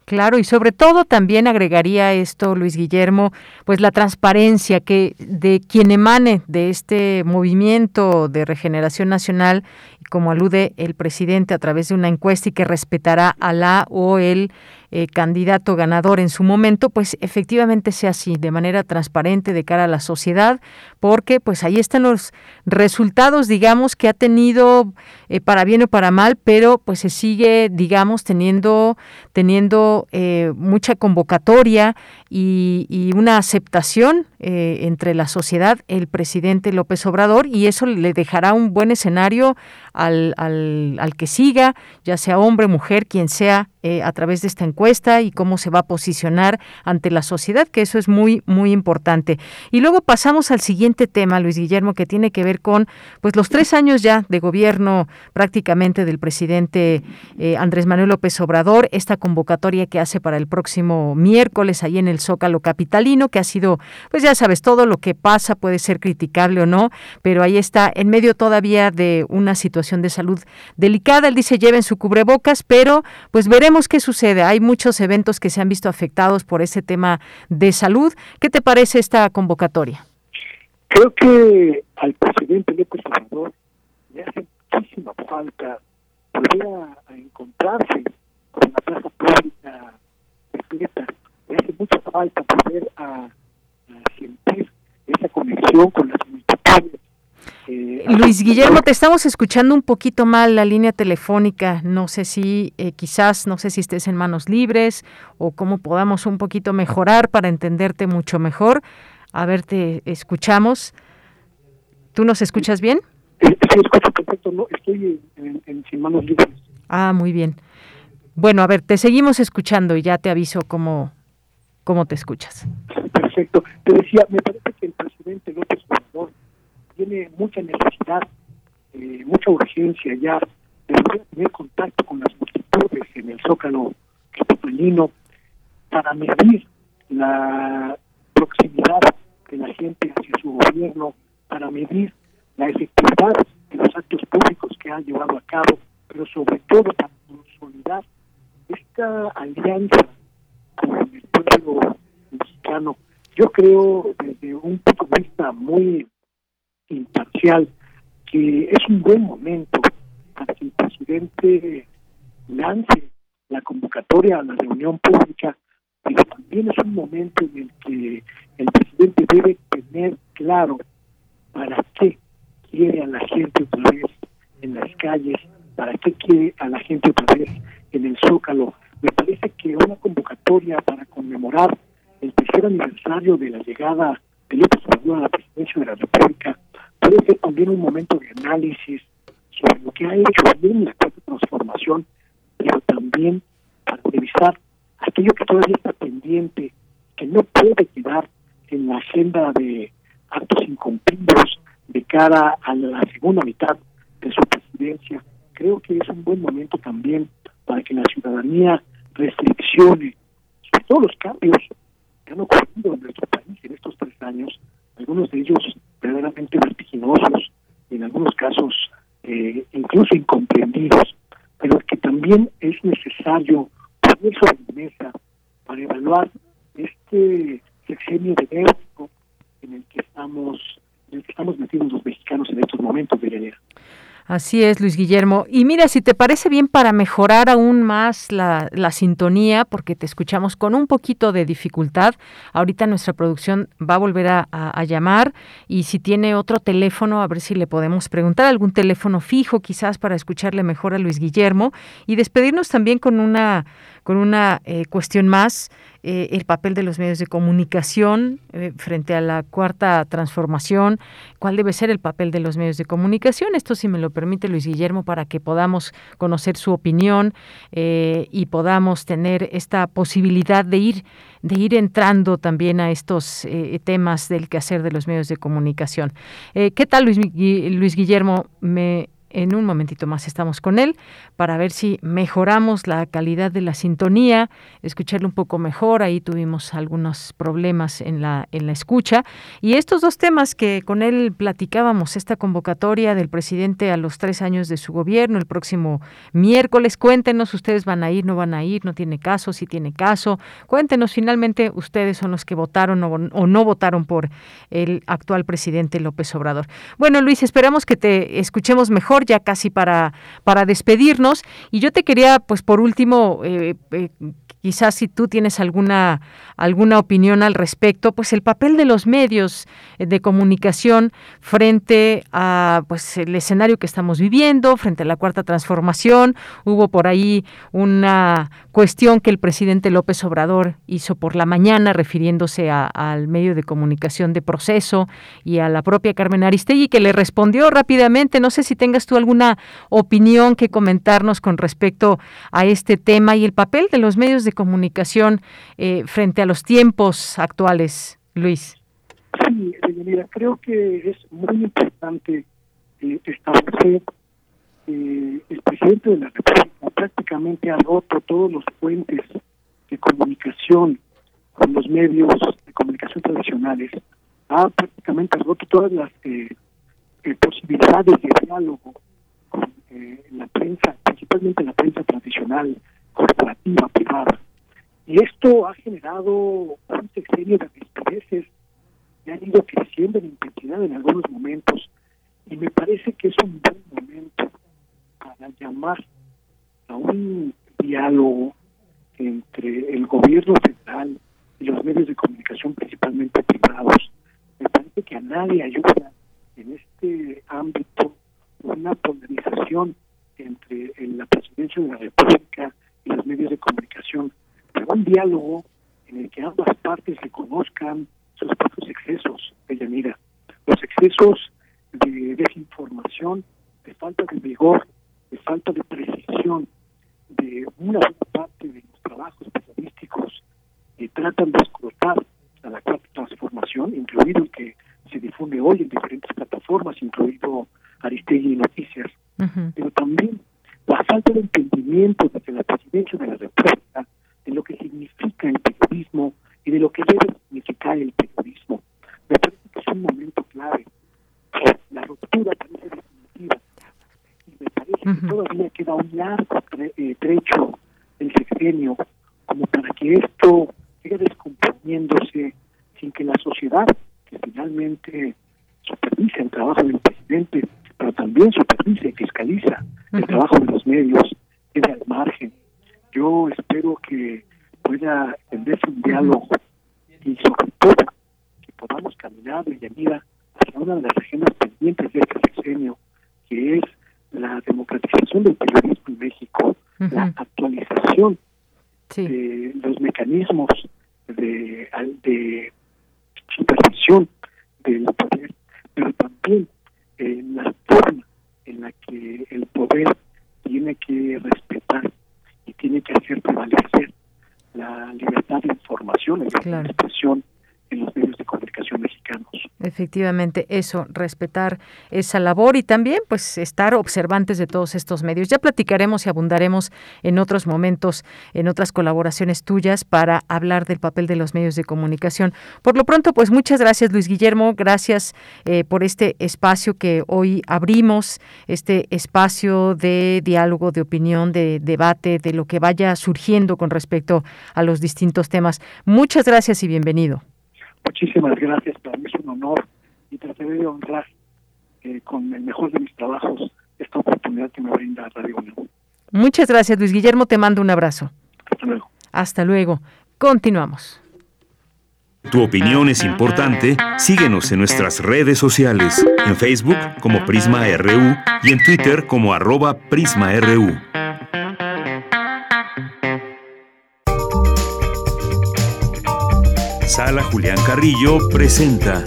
Claro, y sobre todo también agregaría esto, Luis Guillermo, pues la transparencia que de quien emane de este movimiento de regeneración nacional, como alude el presidente a través de una encuesta y que respetará a la o el eh, candidato ganador en su momento, pues efectivamente sea así, de manera transparente de cara a la sociedad, porque pues ahí están los resultados, digamos, que ha tenido eh, para bien o para mal, pero pues se sigue, digamos, teniendo, teniendo eh, mucha convocatoria y, y una aceptación entre la sociedad, el presidente López Obrador, y eso le dejará un buen escenario al, al, al que siga, ya sea hombre, mujer, quien sea, eh, a través de esta encuesta y cómo se va a posicionar ante la sociedad, que eso es muy, muy importante. Y luego pasamos al siguiente tema, Luis Guillermo, que tiene que ver con pues los tres años ya de gobierno prácticamente del presidente eh, Andrés Manuel López Obrador, esta convocatoria que hace para el próximo miércoles ahí en el Zócalo Capitalino, que ha sido, pues ya sabes, todo lo que pasa puede ser criticable o no, pero ahí está en medio todavía de una situación de salud delicada. Él dice lleven su cubrebocas, pero pues veremos qué sucede. Hay muchos eventos que se han visto afectados por ese tema de salud. ¿Qué te parece esta convocatoria? Creo que al presidente López Obrador le hace muchísima falta volver a, encontrarse con la plaza pública completa. Le hace mucha falta volver a, sentir esa conexión con las multitudes eh, Luis Guillermo, te estamos escuchando un poquito mal la línea telefónica. No sé si eh, quizás, no sé si estés en manos libres o cómo podamos un poquito mejorar para entenderte mucho mejor. A ver, te escuchamos. ¿Tú nos escuchas bien? Sí, escucho perfecto. No, estoy en, manos libres. Ah, muy bien. Bueno, a ver, te seguimos escuchando y ya te aviso cómo, cómo te escuchas. Perfecto. Te decía, me parece que el presidente López Obrador tiene mucha necesidad, eh, mucha urgencia ya de tener contacto con las multitudes en el Zócalo capitalino para medir la proximidad de la gente hacia su gobierno, para medir la efectividad de los actos públicos que ha llevado a cabo, pero sobre todo para consolidar esta alianza con el pueblo mexicano. Yo creo desde un punto de vista muy imparcial, que es un buen momento para que el presidente lance la convocatoria a la reunión pública, pero también es un momento en el que el presidente debe tener claro para qué quiere a la gente otra vez en las calles, para qué quiere a la gente otra vez en el Zócalo. Me parece que una convocatoria para conmemorar el tercer aniversario de la llegada de López Obrador a la presidencia de la República puede ser también un momento de análisis sobre lo que ha hecho bien la transformación, pero también para revisar aquello que todavía está pendiente, que no puede quedar en la agenda de actos incumplidos de cara a la segunda mitad de su presidencia. Creo que es un buen momento también para que la ciudadanía reflexione sobre todos los cambios que han ocurrido en nuestro país en estos tres años, algunos de ellos verdaderamente vertiginosos, en algunos casos eh, incluso incomprendidos, pero que también es necesario poner sobre la mesa para evaluar este sexenio de México en el que estamos en el que estamos metidos los mexicanos en estos momentos de enero. Así es, Luis Guillermo. Y mira, si te parece bien para mejorar aún más la, la, sintonía, porque te escuchamos con un poquito de dificultad, ahorita nuestra producción va a volver a, a, llamar y si tiene otro teléfono, a ver si le podemos preguntar algún teléfono fijo quizás para escucharle mejor a Luis Guillermo y despedirnos también con una, con una eh, cuestión más. Eh, el papel de los medios de comunicación eh, frente a la cuarta transformación, cuál debe ser el papel de los medios de comunicación. Esto, si me lo permite Luis Guillermo, para que podamos conocer su opinión eh, y podamos tener esta posibilidad de ir de ir entrando también a estos temas del quehacer de los medios de comunicación. ¿Qué tal, Luis, Luis Guillermo? Me En un momentito más estamos con él para ver si mejoramos la calidad de la sintonía, escucharlo un poco mejor. Ahí tuvimos algunos problemas en la, en la escucha. Y estos dos temas que con él platicábamos, esta convocatoria del presidente a los tres años de su gobierno, el próximo miércoles, cuéntenos, ustedes van a ir, no van a ir, no tiene caso, si tiene caso. Cuéntenos, finalmente, ustedes son los que votaron o, o no votaron por el actual presidente López Obrador. Bueno, Luis, esperamos que te escuchemos mejor ya casi para, para despedirnos. Y yo te quería, pues por último, eh, eh, quizás si tú tienes alguna, alguna opinión al respecto, pues el papel de los medios eh, de comunicación frente a pues el escenario que estamos viviendo, frente a la cuarta transformación. Hubo por ahí una cuestión que el presidente López Obrador hizo por la mañana refiriéndose al medio de comunicación de proceso y a la propia Carmen Aristegui que le respondió rápidamente. No sé si tengas tú alguna opinión que comentarnos con respecto a este tema y el papel de los medios de comunicación eh, frente a los tiempos actuales, Luis. Sí, mira, creo que es muy importante eh, establecer eh, el presidente de la República prácticamente ha roto todos los puentes de comunicación con los medios de comunicación tradicionales, ha prácticamente roto todas las eh, posibilidades de diálogo con la prensa, principalmente la prensa tradicional, corporativa, privada. Y esto ha generado un sexenio de rispideces que han ido creciendo en intensidad en algunos momentos. Y me parece que es un buen momento para llamar a un diálogo entre el gobierno federal y los medios de comunicación principalmente privados. Me parece que a nadie ayuda en este ámbito una polarización entre la presidencia de la República y los medios de comunicación un diálogo en el que ambas partes reconozcan sus propios excesos, mira Los excesos de desinformación, de falta de vigor, de falta de precisión de una parte de los trabajos periodísticos que tratan de escrutar a la cuarta transformación, incluido el que se difunde hoy en diferentes plataformas, incluido Aristegui Noticias, pero también la falta de entendimiento desde la presidencia de la República de lo que significa el periodismo y de lo que debe significar el periodismo. Me parece que es un momento clave. La ruptura parece definitiva y me parece que todavía queda un largo eh, trecho del sexenio como para que esto siga descomponiéndose sin que la sociedad, que finalmente supervisa el trabajo del presidente, pero también supervisa y fiscaliza el trabajo de los medios, quede al margen. Yo espero que pueda tenderse un diálogo y sobre todo que podamos caminar de Yanira hacia una de las regiones pendientes de este sexenio, que es la democratización del periodismo en México, la actualización de los mecanismos de, de supervisión del poder, también eh, la forma en la que el poder tiene que respetar y tiene que hacer prevalecer la libertad de información la expresión en los medios de comunicación mexicanos. Efectivamente, eso, respetar esa labor y también pues estar observantes de todos estos medios. Ya platicaremos y abundaremos en otros momentos, en otras colaboraciones tuyas para hablar del papel de los medios de comunicación. Por lo pronto, pues muchas gracias Luis Guillermo, gracias eh, por este espacio que hoy abrimos, este espacio de diálogo, de opinión, de debate, de lo que vaya surgiendo con respecto a los distintos temas. Muchas gracias y bienvenido. Muchísimas gracias, para mí es un honor y trataré de honrar eh, con el mejor de mis trabajos esta oportunidad que me brinda Radio Unión. Muchas gracias, Luis Guillermo, te mando un abrazo. Hasta luego. Hasta luego. Continuamos. Tu opinión es importante. Síguenos en nuestras redes sociales, en Facebook como Prisma RU y en Twitter como arroba PrismaRU. Sala Julián Carrillo presenta.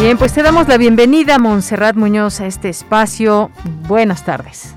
Bien, pues te damos la bienvenida, Montserrat Muñoz, a este espacio. Buenas tardes.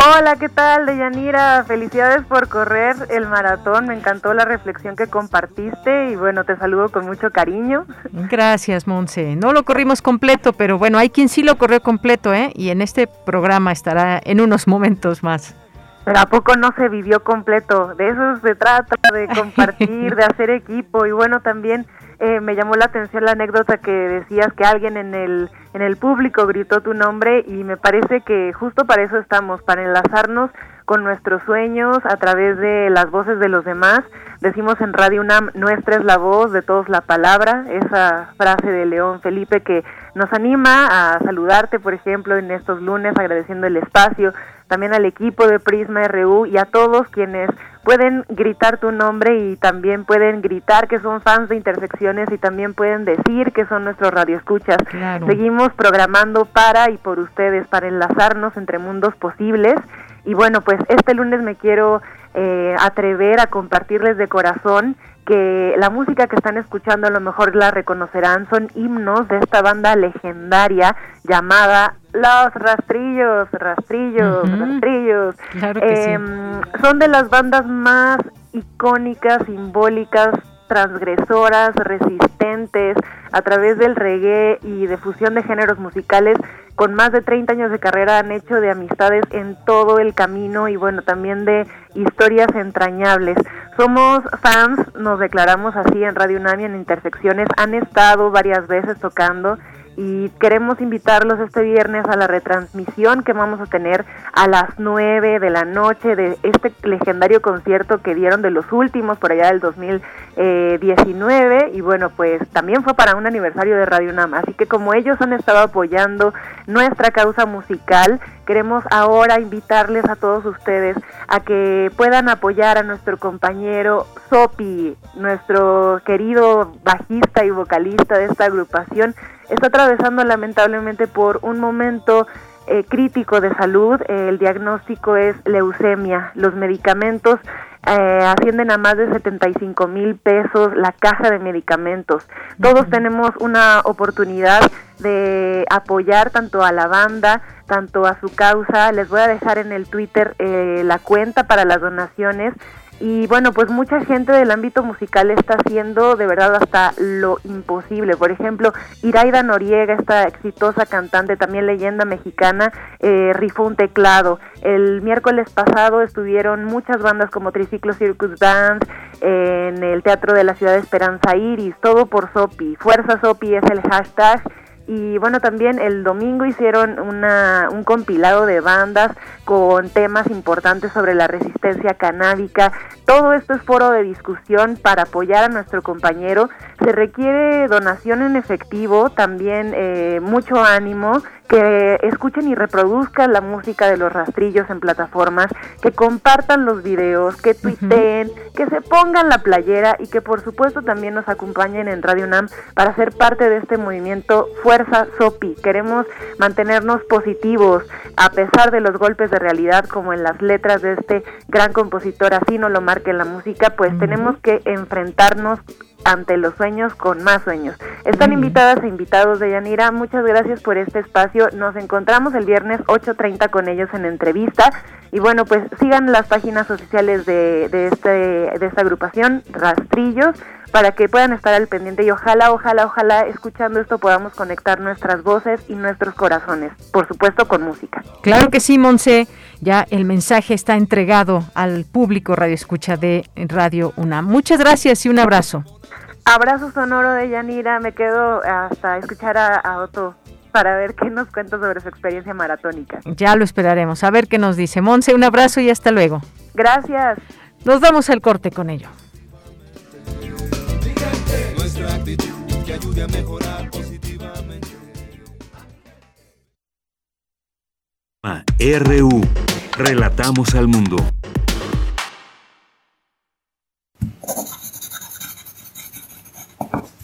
Hola, ¿qué tal, Deyanira? Felicidades por correr el maratón. Me encantó la reflexión que compartiste y bueno, te saludo con mucho cariño. Gracias, Monse. No lo corrimos completo, pero bueno, hay quien sí lo corrió completo, ¿eh? Y en este programa estará en unos momentos más. Pero ¿a poco no se vivió completo? De eso se trata, de compartir, de hacer equipo y bueno, también eh, me llamó la atención la anécdota que decías que alguien en el, en el público gritó tu nombre y me parece que justo para eso estamos, para enlazarnos con nuestros sueños a través de las voces de los demás. Decimos en Radio UNAM, nuestra es la voz, de todos la palabra, esa frase de León Felipe que nos anima a saludarte, por ejemplo, en estos lunes, agradeciendo el espacio, también al equipo de Prisma RU y a todos quienes pueden gritar tu nombre y también pueden gritar que son fans de Intersecciones y también pueden decir que son nuestros radioescuchas. Seguimos programando para y por ustedes, para enlazarnos entre mundos posibles. Y bueno, pues este lunes me quiero eh, atrever a compartirles de corazón que la música que están escuchando a lo mejor la reconocerán, son himnos de esta banda legendaria llamada Los Rastrillos, Rastrillos, Rastrillos. Em, son de las bandas más icónicas, simbólicas, transgresoras, resistentes, a través del reggae y de fusión de géneros musicales, con más de 30 años de carrera han hecho de amistades en todo el camino y bueno, también de historias entrañables. Somos fans, nos declaramos así en Radio Unami en Intersecciones, han estado varias veces tocando y queremos invitarlos este viernes a la retransmisión que vamos a tener a las 9 de la noche de este legendario concierto que dieron de los últimos por allá del 2019 y bueno pues también fue para un aniversario de Radio UNAM así que como ellos han estado apoyando nuestra causa musical queremos ahora invitarles a todos ustedes a que puedan apoyar a nuestro compañero Sopi nuestro querido bajista y vocalista de esta agrupación está atravesando lamentablemente por un momento eh, crítico de salud. el diagnóstico es leucemia. Los medicamentos eh, ascienden a más de 75 mil pesos la caja de medicamentos. Todos tenemos una oportunidad de apoyar tanto a la banda, tanto a su causa. Les voy a dejar en el Twitter eh, la cuenta para las donaciones y bueno, pues mucha gente del ámbito musical está haciendo de verdad hasta lo imposible. Por ejemplo, Iraida Noriega, esta exitosa cantante, también leyenda mexicana, eh, rifó un teclado. El miércoles pasado estuvieron muchas bandas como Triciclo Circus Dance, en el Teatro de la Ciudad de Esperanza Iris, todo por Sopi. Fuerza Sopi es el hashtag y bueno, también el domingo hicieron una, un compilado de bandas con temas importantes sobre la resistencia canábica. Todo esto es foro de discusión para apoyar a nuestro compañero. Se requiere donación en efectivo, también eh, mucho ánimo que escuchen y reproduzcan la música de los rastrillos en plataformas, que compartan los videos, que tuiteen, que se pongan la playera y que por supuesto también nos acompañen en Radio UNAM para ser parte de este movimiento Fuerza Sopi. Queremos mantenernos positivos a pesar de los golpes de realidad como en las letras de este gran compositor, así no lo marque en la música, pues tenemos que enfrentarnos ante los sueños con más sueños. Están invitadas e invitados de Yanira, muchas gracias por este espacio. Nos encontramos el viernes 8.30 con ellos en entrevista. Y bueno, pues sigan las páginas oficiales de, de, este, de esta agrupación, Rastrillos, para que puedan estar al pendiente y ojalá, ojalá, ojalá escuchando esto podamos conectar nuestras voces y nuestros corazones, por supuesto con música. Claro que sí, Monse, ya el mensaje está entregado al público Radio Escucha de Radio UNAM. Muchas gracias y un abrazo. Abrazo sonoro de Yanira, me quedo hasta escuchar a, Otto para ver qué nos cuenta sobre su experiencia maratónica. Ya lo esperaremos, a ver qué nos dice. Monse, un abrazo y hasta luego. Gracias. Nos damos el corte con ello. RU, relatamos al mundo.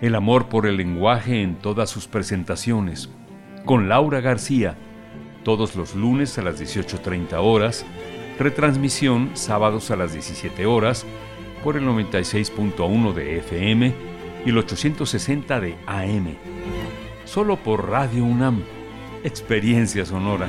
El amor por el lenguaje en todas sus presentaciones. Con Laura García. Todos los lunes a las 18.30 horas. Retransmisión sábados a las 17 horas por el 96.1 de FM y el 860 de AM solo por Radio UNAM. Experiencia sonora.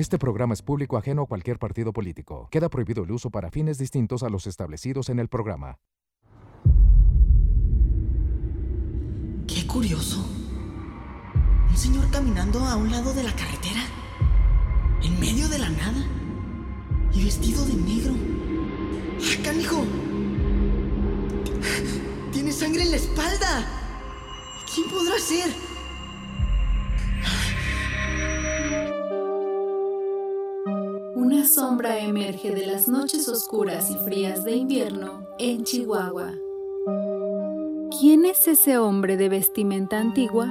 Este programa es público ajeno a cualquier partido político. Queda prohibido el uso para fines distintos a los establecidos en el programa. Qué curioso. Un señor caminando a un lado de la carretera. En medio de la nada. Y vestido de negro. ¡Ah, canijo! Tiene sangre en la espalda. ¿Quién podrá ser? Una sombra emerge de las noches oscuras y frías de invierno en Chihuahua. ¿Quién es ese hombre de vestimenta antigua?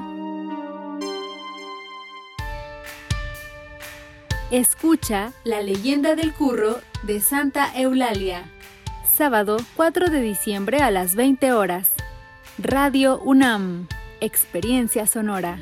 Escucha La leyenda del curro de Santa Eulalia. Sábado 4 de diciembre a las 20 horas. Radio UNAM. Experiencia sonora.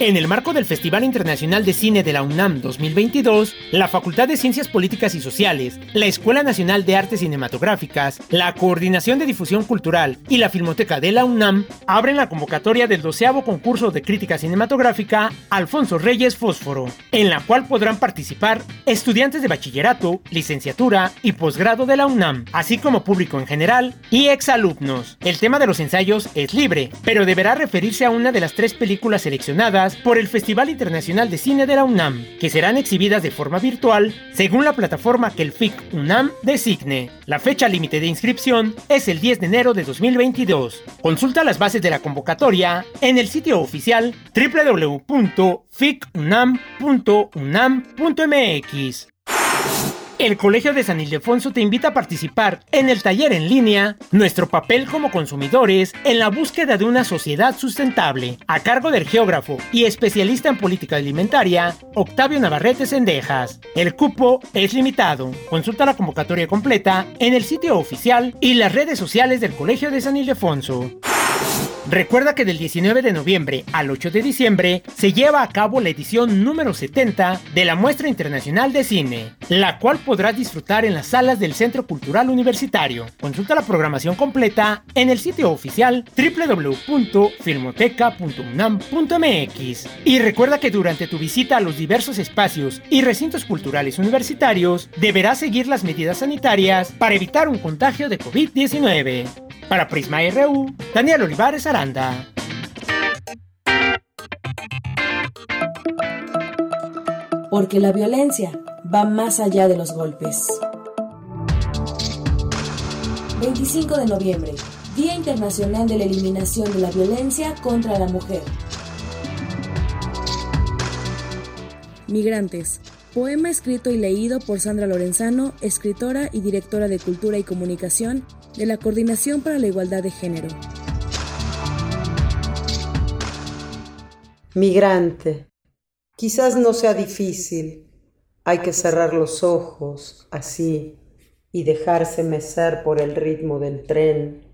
En el marco del Festival Internacional de Cine de la UNAM 2022, la Facultad de Ciencias Políticas y Sociales, la Escuela Nacional de Artes Cinematográficas, la Coordinación de Difusión Cultural y la Filmoteca de la UNAM abren la convocatoria del doceavo concurso de crítica cinematográfica Alfonso Reyes Fósforo, en la cual podrán participar estudiantes de bachillerato, licenciatura y posgrado de la UNAM, así como público en general y exalumnos. El tema de los ensayos es libre, pero deberá referirse a una de las tres películas seleccionadas por el Festival Internacional de Cine de la UNAM, que serán exhibidas de forma virtual según la plataforma que el FIC UNAM designe. La fecha límite de inscripción es el 10 de enero de 2022. Consulta las bases de la convocatoria en el sitio oficial www.ficunam.unam.mx. El Colegio de San Ildefonso te invita a participar en el taller en línea Nuestro papel como consumidores en la búsqueda de una sociedad sustentable, a cargo del geógrafo y especialista en política alimentaria, Octavio Navarrete Sendejas. El cupo es limitado. Consulta la convocatoria completa en el sitio oficial y las redes sociales del Colegio de San Ildefonso. Recuerda que del 19 de noviembre al 8 de diciembre se lleva a cabo la edición número 70 de la Muestra Internacional de Cine, la cual podrás disfrutar en las salas del Centro Cultural Universitario. Consulta la programación completa en el sitio oficial www.filmoteca.unam.mx. Y recuerda que durante tu visita a los diversos espacios y recintos culturales universitarios deberás seguir las medidas sanitarias para evitar un contagio de COVID-19. Para Prisma RU, Daniel Olivares Aranda. Porque la violencia va más allá de los golpes. 25 de noviembre, Día Internacional de la Eliminación de la Violencia contra la Mujer. Migrantes. Poema escrito y leído por Sandra Lorenzano, escritora y directora de Cultura y Comunicación de la Coordinación para la Igualdad de Género. Migrante. Quizás no sea difícil. Hay que cerrar los ojos, así, y dejarse mecer por el ritmo del tren,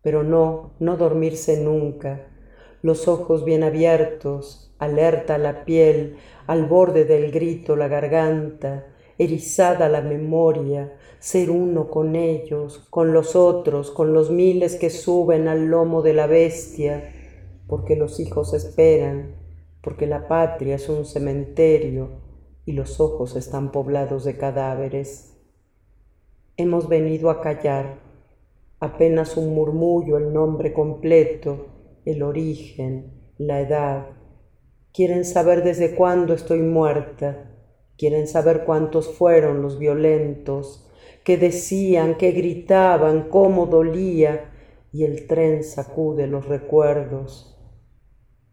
pero no, no dormirse nunca. Los ojos bien abiertos, alerta la piel, al borde del grito la garganta, erizada la memoria, ser uno con ellos, con los otros, con los miles que suben al lomo de la bestia, porque los hijos esperan, porque la patria es un cementerio y los ojos están poblados de cadáveres. Hemos venido a callar, apenas un murmullo, el nombre completo, el origen, la edad. Quieren saber desde cuándo estoy muerta, quieren saber cuántos fueron los violentos, que decían, que gritaban, cómo dolía, y el tren sacude los recuerdos.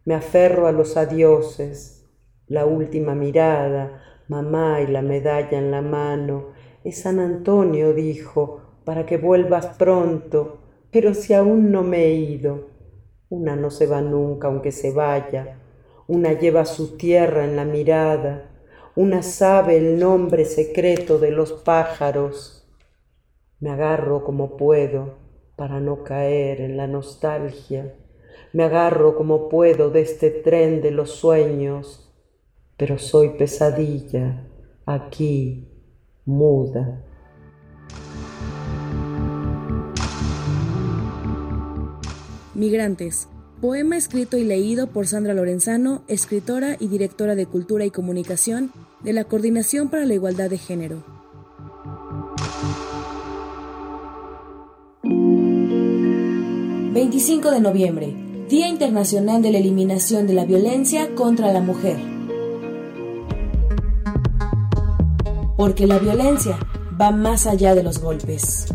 Me aferro a los adioses, la última mirada, mamá y la medalla en la mano. Es San Antonio, dijo, para que vuelvas pronto, pero si aún no me he ido. Una no se va nunca aunque se vaya, una lleva su tierra en la mirada, una sabe el nombre secreto de los pájaros me agarro como puedo para no caer en la nostalgia. Me agarro como puedo de este tren de los sueños, pero soy pesadilla aquí, muda. Migrantes. Poema escrito y leído por Sandra Lorenzano, escritora y directora de Cultura y Comunicación de la Coordinación para la Igualdad de Género. 25 de noviembre, Día Internacional de la Eliminación de la Violencia contra la Mujer. Porque la violencia va más allá de los golpes.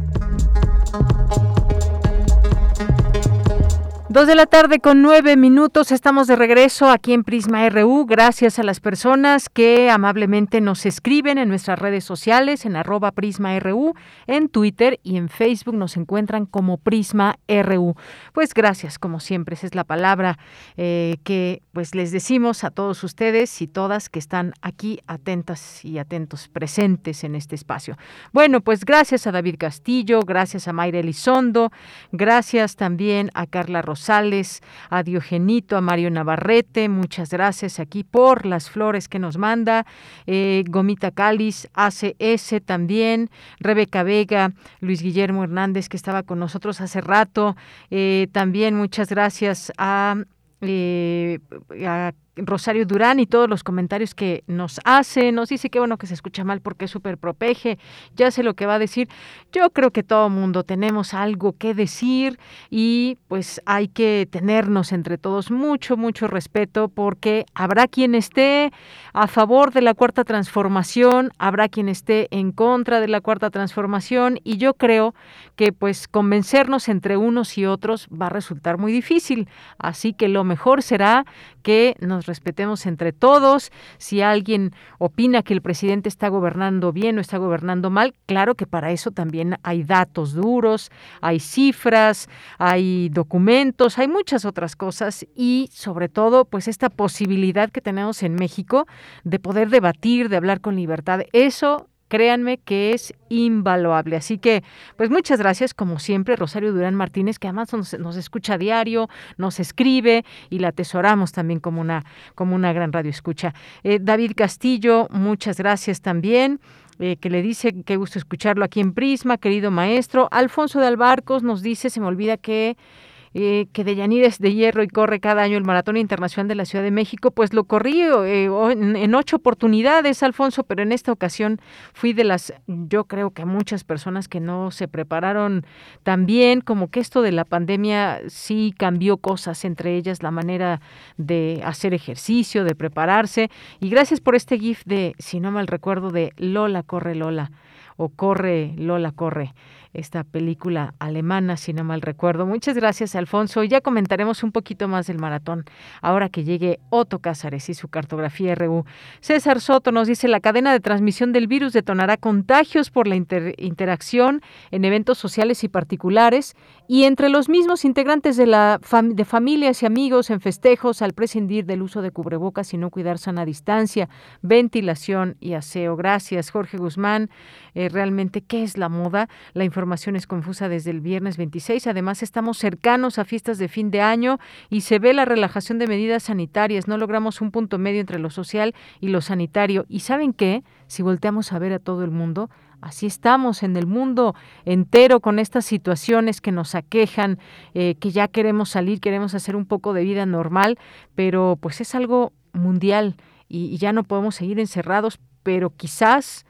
Dos de la tarde con nueve minutos, estamos de regreso aquí en Prisma RU. Gracias a las personas que amablemente nos escriben en nuestras redes sociales, en arroba Prisma RU, en Twitter y en Facebook nos encuentran como Prisma RU. Pues gracias, como siempre, esa es la palabra eh, que pues les decimos a todos ustedes y todas que están aquí atentas y atentos, presentes en este espacio. Bueno, pues gracias a David Castillo, gracias a Mayra Elizondo, gracias también a Carla Rosario Sales, a Diogenito, a Mario Navarrete, muchas gracias aquí por las flores que nos manda, eh, Gomita Cáliz, ACS también, Rebeca Vega, Luis Guillermo Hernández que estaba con nosotros hace rato, eh, también muchas gracias a eh, a Rosario Durán y todos los comentarios que nos hace, nos dice que bueno que se escucha mal porque es súper propeje, ya sé lo que va a decir. Yo creo que todo mundo tenemos algo que decir y pues hay que tenernos entre todos mucho, mucho respeto porque habrá quien esté a favor de la cuarta transformación, habrá quien esté en contra de la cuarta transformación y yo creo que pues convencernos entre unos y otros va a resultar muy difícil. Así que lo mejor será que nos respetemos entre todos. Si alguien opina que el presidente está gobernando bien o está gobernando mal, claro que para eso también hay datos duros, hay cifras, hay documentos, hay muchas otras cosas y sobre todo pues esta posibilidad que tenemos en México de poder debatir, de hablar con libertad. Eso créanme que es invaluable. Así que, pues muchas gracias, como siempre, Rosario Durán Martínez, que además nos, escucha a diario, nos escribe y la atesoramos también como una, como una gran radio escucha. Eh, David Castillo, muchas gracias también. Eh, que le dice que gusto escucharlo aquí en Prisma, querido maestro. Alfonso de Albarcos nos dice, se me olvida que eh, que de es de hierro y corre cada año el Maratón Internacional de la Ciudad de México, pues lo corrí eh, en, ocho oportunidades, Alfonso, pero en esta ocasión fui de las, yo creo que muchas personas que no se prepararon tan bien, como que esto de la pandemia sí cambió cosas, entre ellas la manera de hacer ejercicio, de prepararse. Y gracias por este GIF de, si no mal recuerdo, de Lola corre Lola o corre Lola corre. Esta película alemana, si no mal recuerdo. Muchas gracias, Alfonso. Ya comentaremos un poquito más del maratón ahora que llegue Otto Cázares y su cartografía RU. César Soto nos dice, la cadena de transmisión del virus detonará contagios por la interacción en eventos sociales y particulares y entre los mismos integrantes de, la de familias y amigos en festejos al prescindir del uso de cubrebocas y no cuidar sana distancia, ventilación y aseo. Gracias, Jorge Guzmán. Eh, realmente, ¿qué es la moda? La información es confusa desde el viernes 26. Además, estamos cercanos a fiestas de fin de año y se ve la relajación de medidas sanitarias. No logramos un punto medio entre lo social y lo sanitario. ¿Y saben qué? Si volteamos a ver a todo el mundo, Así estamos en el mundo entero con estas situaciones que nos aquejan, eh, que ya queremos salir, queremos hacer un poco de vida normal, pero pues es algo mundial y ya no podemos seguir encerrados, pero quizás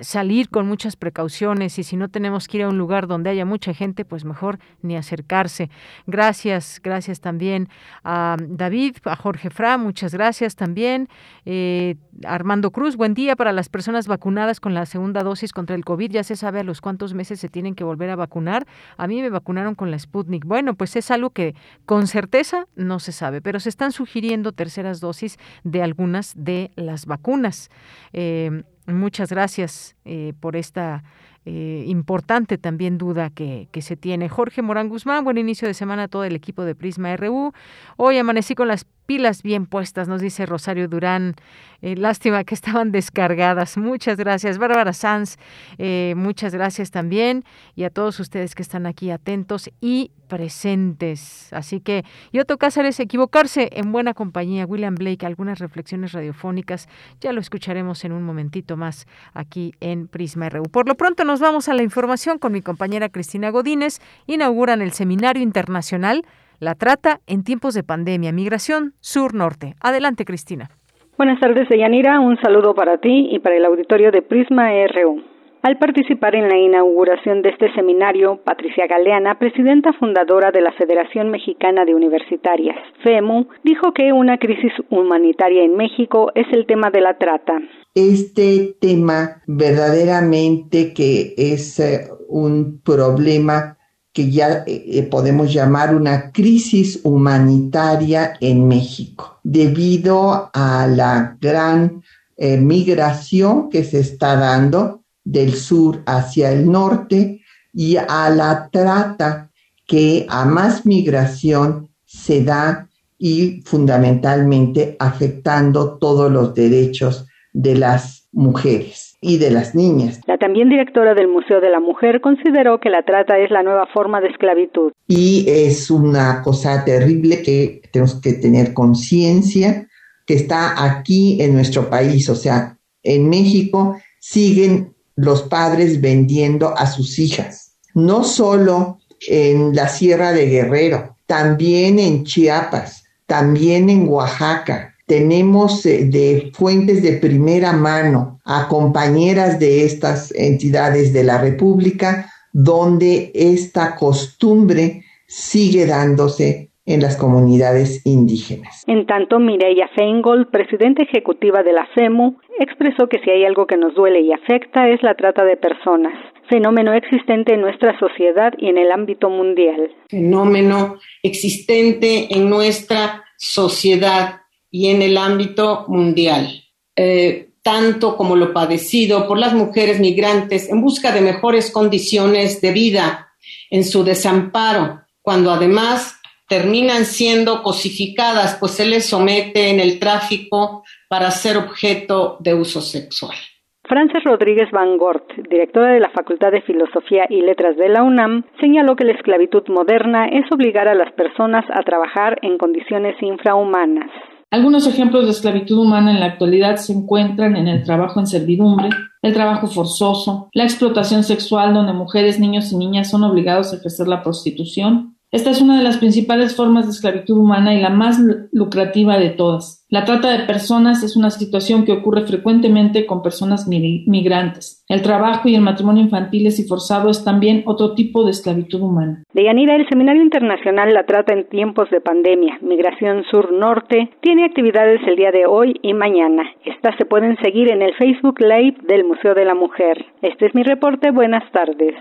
salir con muchas precauciones y si no tenemos que ir a un lugar donde haya mucha gente, pues mejor ni acercarse. Gracias, gracias también a David, a Jorge Fra, muchas gracias también. Eh, Armando Cruz, buen día para las personas vacunadas con la segunda dosis contra el COVID. Ya se sabe a los cuántos meses se tienen que volver a vacunar. A mí me vacunaron con la Sputnik. Bueno, pues es algo que con certeza no se sabe, pero se están sugiriendo terceras dosis de algunas de las vacunas. Eh, Muchas gracias eh, por esta eh, importante también duda que, que, se tiene. Jorge Morán Guzmán, buen inicio de semana a todo el equipo de Prisma RU. Hoy amanecí con las pilas bien puestas, nos dice Rosario Durán. Eh, lástima que estaban descargadas. Muchas gracias, Bárbara Sanz. Eh, muchas gracias también. Y a todos ustedes que están aquí atentos y presentes. Así que, Yoto Cázares, equivocarse en buena compañía. William Blake, algunas reflexiones radiofónicas. Ya lo escucharemos en un momentito más aquí en Prisma RU. Por lo pronto nos vamos a la información con mi compañera Cristina Godínez. Inauguran el Seminario Internacional la trata en tiempos de pandemia, migración sur-norte. Adelante, Cristina. Buenas tardes, Deyanira. Un saludo para ti y para el auditorio de Prisma RU. Al participar en la inauguración de este seminario, Patricia Galeana, presidenta fundadora de la Federación Mexicana de Universitarias, FEMU, dijo que una crisis humanitaria en México es el tema de la trata. Este tema verdaderamente que es eh, un problema que ya eh, eh, podemos llamar una crisis humanitaria en México, debido a la gran eh, migración que se está dando del sur hacia el norte y a la trata que a más migración se da y fundamentalmente afectando todos los derechos de las mujeres y de las niñas. La también directora del Museo de la Mujer consideró que la trata es la nueva forma de esclavitud. Y es una cosa terrible que tenemos que tener conciencia que está aquí en nuestro país, o sea, en México siguen los padres vendiendo a sus hijas, no solo en la Sierra de Guerrero, también en Chiapas, también en Oaxaca, tenemos eh, de fuentes de primera mano a compañeras de estas entidades de la República, donde esta costumbre sigue dándose en las comunidades indígenas. En tanto, Mireya Feingold, presidenta ejecutiva de la FEMU, expresó que si hay algo que nos duele y afecta es la trata de personas, fenómeno existente en nuestra sociedad y en el ámbito mundial. Fenómeno existente en nuestra sociedad y en el ámbito mundial, eh, tanto como lo padecido por las mujeres migrantes en busca de mejores condiciones de vida en su desamparo, cuando además terminan siendo cosificadas, pues se les somete en el tráfico para ser objeto de uso sexual. Frances Rodríguez Van Gort, directora de la Facultad de Filosofía y Letras de la UNAM, señaló que la esclavitud moderna es obligar a las personas a trabajar en condiciones infrahumanas. Algunos ejemplos de esclavitud humana en la actualidad se encuentran en el trabajo en servidumbre, el trabajo forzoso, la explotación sexual donde mujeres, niños y niñas son obligados a ejercer la prostitución, esta es una de las principales formas de esclavitud humana y la más lucrativa de todas. La trata de personas es una situación que ocurre frecuentemente con personas migrantes. El trabajo y el matrimonio infantiles y forzado es también otro tipo de esclavitud humana. Deyanira, el Seminario Internacional La Trata en tiempos de pandemia, Migración Sur-Norte, tiene actividades el día de hoy y mañana. Estas se pueden seguir en el Facebook Live del Museo de la Mujer. Este es mi reporte. Buenas tardes.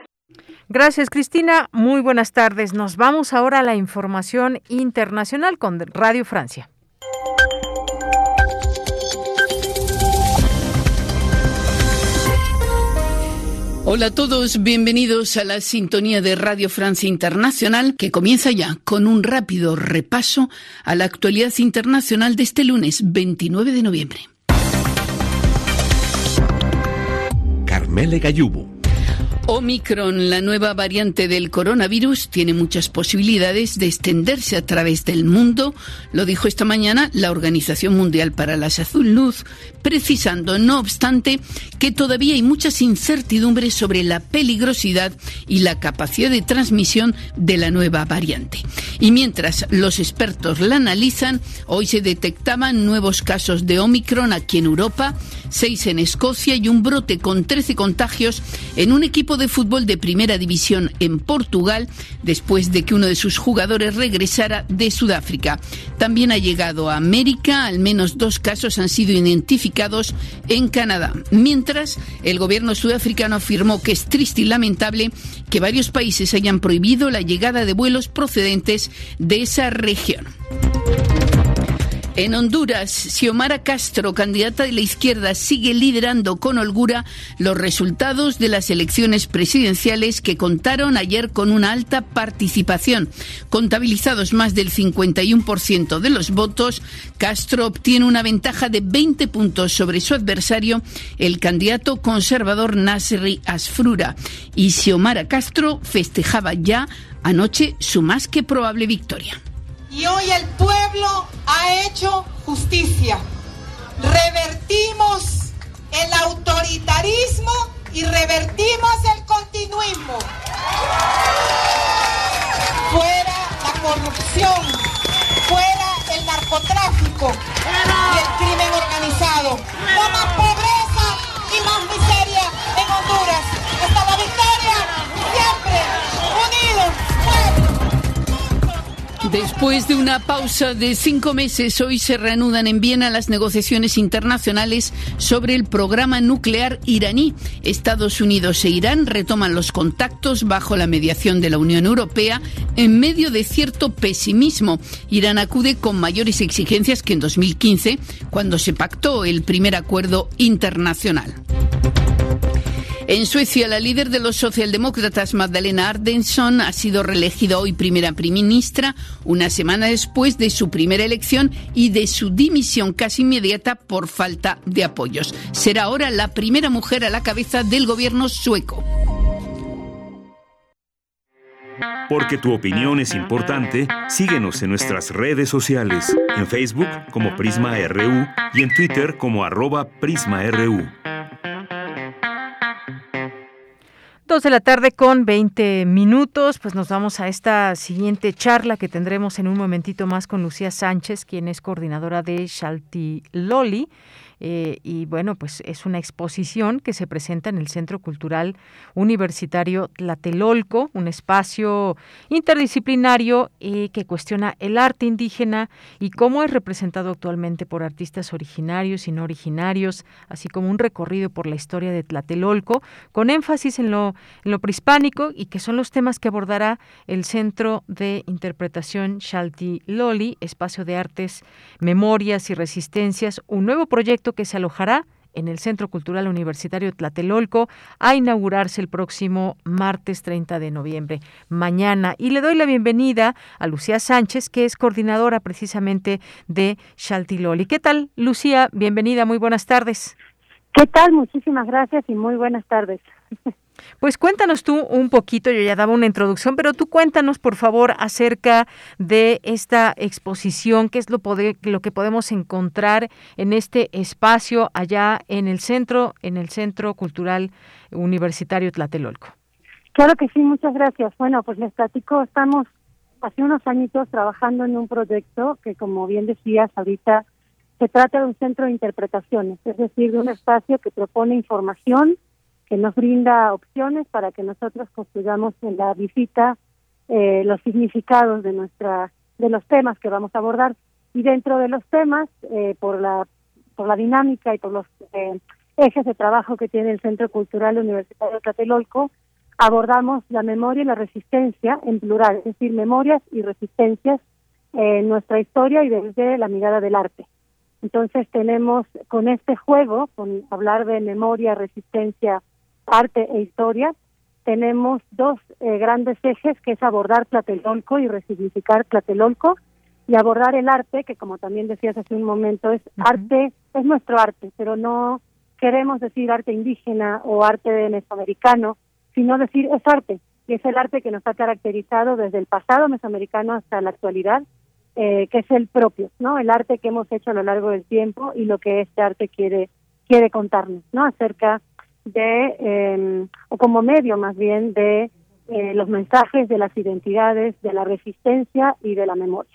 Gracias, Cristina. Muy buenas tardes. Nos vamos ahora a la información internacional con Radio Francia. Hola a todos, bienvenidos a la sintonía de Radio Francia Internacional que comienza ya con un rápido repaso a la actualidad internacional de este lunes 29 de noviembre. Carmele Gallubo. Omicron, la nueva variante del coronavirus, tiene muchas posibilidades de extenderse a través del mundo, lo dijo esta mañana la Organización Mundial para la Salud, precisando, no obstante, que todavía hay muchas incertidumbres sobre la peligrosidad y la capacidad de transmisión de la nueva variante. Y mientras los expertos la analizan, hoy se detectaban nuevos casos de Omicron aquí en Europa, seis en Escocia y un brote con 13 contagios en un equipo de fútbol de primera división en Portugal después de que uno de sus jugadores regresara de Sudáfrica. También ha llegado a América, al menos dos casos han sido identificados en Canadá. Mientras, el gobierno sudafricano afirmó que es triste y lamentable que varios países hayan prohibido la llegada de vuelos procedentes de esa región. En Honduras, Xiomara Castro, candidata de la izquierda, sigue liderando con holgura los resultados de las elecciones presidenciales que contaron ayer con una alta participación. Contabilizados más del 51% de los votos, Castro obtiene una ventaja de 20 puntos sobre su adversario, el candidato conservador Nasri Asfrura. Y Xiomara Castro festejaba ya anoche su más que probable victoria. Y hoy el pueblo ha hecho justicia. Revertimos el autoritarismo y revertimos el continuismo. Fuera la corrupción, fuera el narcotráfico y el crimen organizado. No más pobreza y más miseria en Honduras. Hasta la victoria, siempre Después de una pausa de cinco meses, hoy se reanudan en Viena las negociaciones internacionales sobre el programa nuclear iraní. Estados Unidos e Irán retoman los contactos bajo la mediación de la Unión Europea en medio de cierto pesimismo. Irán acude con mayores exigencias que en 2015, cuando se pactó el primer acuerdo internacional. En Suecia, la líder de los socialdemócratas, Magdalena Ardenson, ha sido reelegida hoy primera ministra, una semana después de su primera elección y de su dimisión casi inmediata por falta de apoyos. Será ahora la primera mujer a la cabeza del gobierno sueco. Porque tu opinión es importante, síguenos en nuestras redes sociales, en Facebook como Prisma RU y en Twitter como arroba PrismaRU. Dos de la tarde con 20 minutos, pues nos vamos a esta siguiente charla que tendremos en un momentito más con Lucía Sánchez, quien es coordinadora de Shalti Loli. Eh, y bueno, pues es una exposición que se presenta en el Centro Cultural Universitario Tlatelolco, un espacio interdisciplinario eh, que cuestiona el arte indígena y cómo es representado actualmente por artistas originarios y no originarios, así como un recorrido por la historia de Tlatelolco, con énfasis en lo, en lo prehispánico y que son los temas que abordará el Centro de Interpretación Shalti Loli, espacio de artes, memorias y resistencias, un nuevo proyecto que se alojará en el Centro Cultural Universitario Tlatelolco a inaugurarse el próximo martes 30 de noviembre, mañana. Y le doy la bienvenida a Lucía Sánchez, que es coordinadora precisamente de Shaltiloli. ¿Qué tal, Lucía? Bienvenida, muy buenas tardes. ¿Qué tal? Muchísimas gracias y muy buenas tardes. Pues cuéntanos tú un poquito, yo ya daba una introducción, pero tú cuéntanos por favor acerca de esta exposición, qué es lo, lo que podemos encontrar en este espacio allá en el centro, en el Centro Cultural Universitario Tlatelolco. Claro que sí, muchas gracias. Bueno, pues les platico, estamos hace unos añitos trabajando en un proyecto que, como bien decías ahorita, se trata de un centro de interpretaciones, es decir, de un espacio que propone información, que nos brinda opciones para que nosotros construyamos en la visita eh, los significados de nuestra de los temas que vamos a abordar y dentro de los temas eh, por la por la dinámica y por los eh, ejes de trabajo que tiene el Centro Cultural Universitario de Tlatelolco abordamos la memoria y la resistencia en plural, es decir, memorias y resistencias en nuestra historia y desde la mirada del arte. Entonces tenemos con este juego, con hablar de memoria, resistencia, arte e historia, tenemos dos eh, grandes ejes, que es abordar Tlatelolco y resignificar Tlatelolco, y abordar el arte, que como también decías hace un momento, es arte, es nuestro arte, pero no queremos decir arte indígena o arte mesoamericano, sino decir es arte, y es el arte que nos ha caracterizado desde el pasado mesoamericano hasta la actualidad, eh, que es el propio, ¿no? El arte que hemos hecho a lo largo del tiempo y lo que este arte quiere quiere contarnos, ¿no? Acerca de, eh, o como medio más bien, de eh, los mensajes de las identidades, de la resistencia y de la memoria.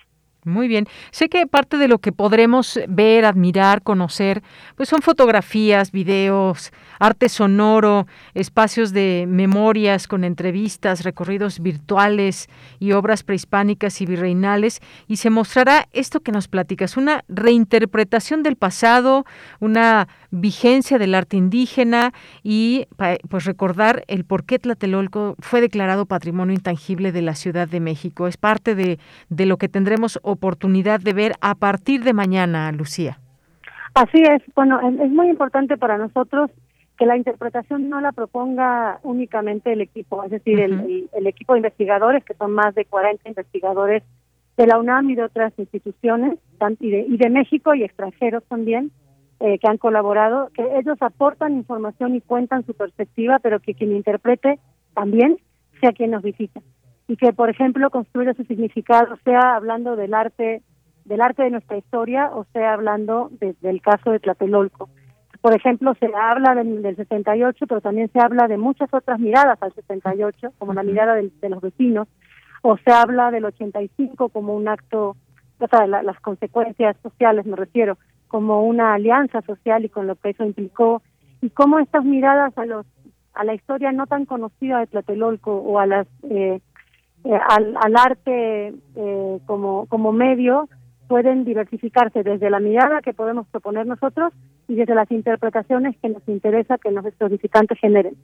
Muy bien. Sé que parte de lo que podremos ver, admirar, conocer, pues son fotografías, videos, arte sonoro, espacios de memorias con entrevistas, recorridos virtuales y obras prehispánicas y virreinales. Y se mostrará esto que nos platicas, una reinterpretación del pasado, una vigencia del arte indígena y pues recordar el por qué Tlatelolco fue declarado Patrimonio Intangible de la Ciudad de México. Es parte de, de lo que tendremos oportunidad de ver a partir de mañana, Lucía. Así es, bueno, es muy importante para nosotros que la interpretación no la proponga únicamente el equipo, es decir, el, el, equipo de investigadores, que son más de 40 investigadores de la UNAM y de otras instituciones, y de, y de México y extranjeros también, eh, que han colaborado, que ellos aportan información y cuentan su perspectiva, pero que quien interprete también sea quien nos visita. Y que, por ejemplo, construya su significado, sea hablando del arte, del arte de nuestra historia, o sea hablando del caso de Tlatelolco. Por ejemplo, se habla del, del 68, pero también se habla de muchas otras miradas al 68, como la mirada de, los vecinos, o se habla del 85 como un acto, o sea, las consecuencias sociales me refiero, como una alianza social y con lo que eso implicó y cómo estas miradas a los a la historia no tan conocida de Tlatelolco o a las eh, eh, al, al, arte eh, como como medio pueden diversificarse desde la mirada que podemos proponer nosotros y desde las interpretaciones que nos interesa que nuestros visitantes generen.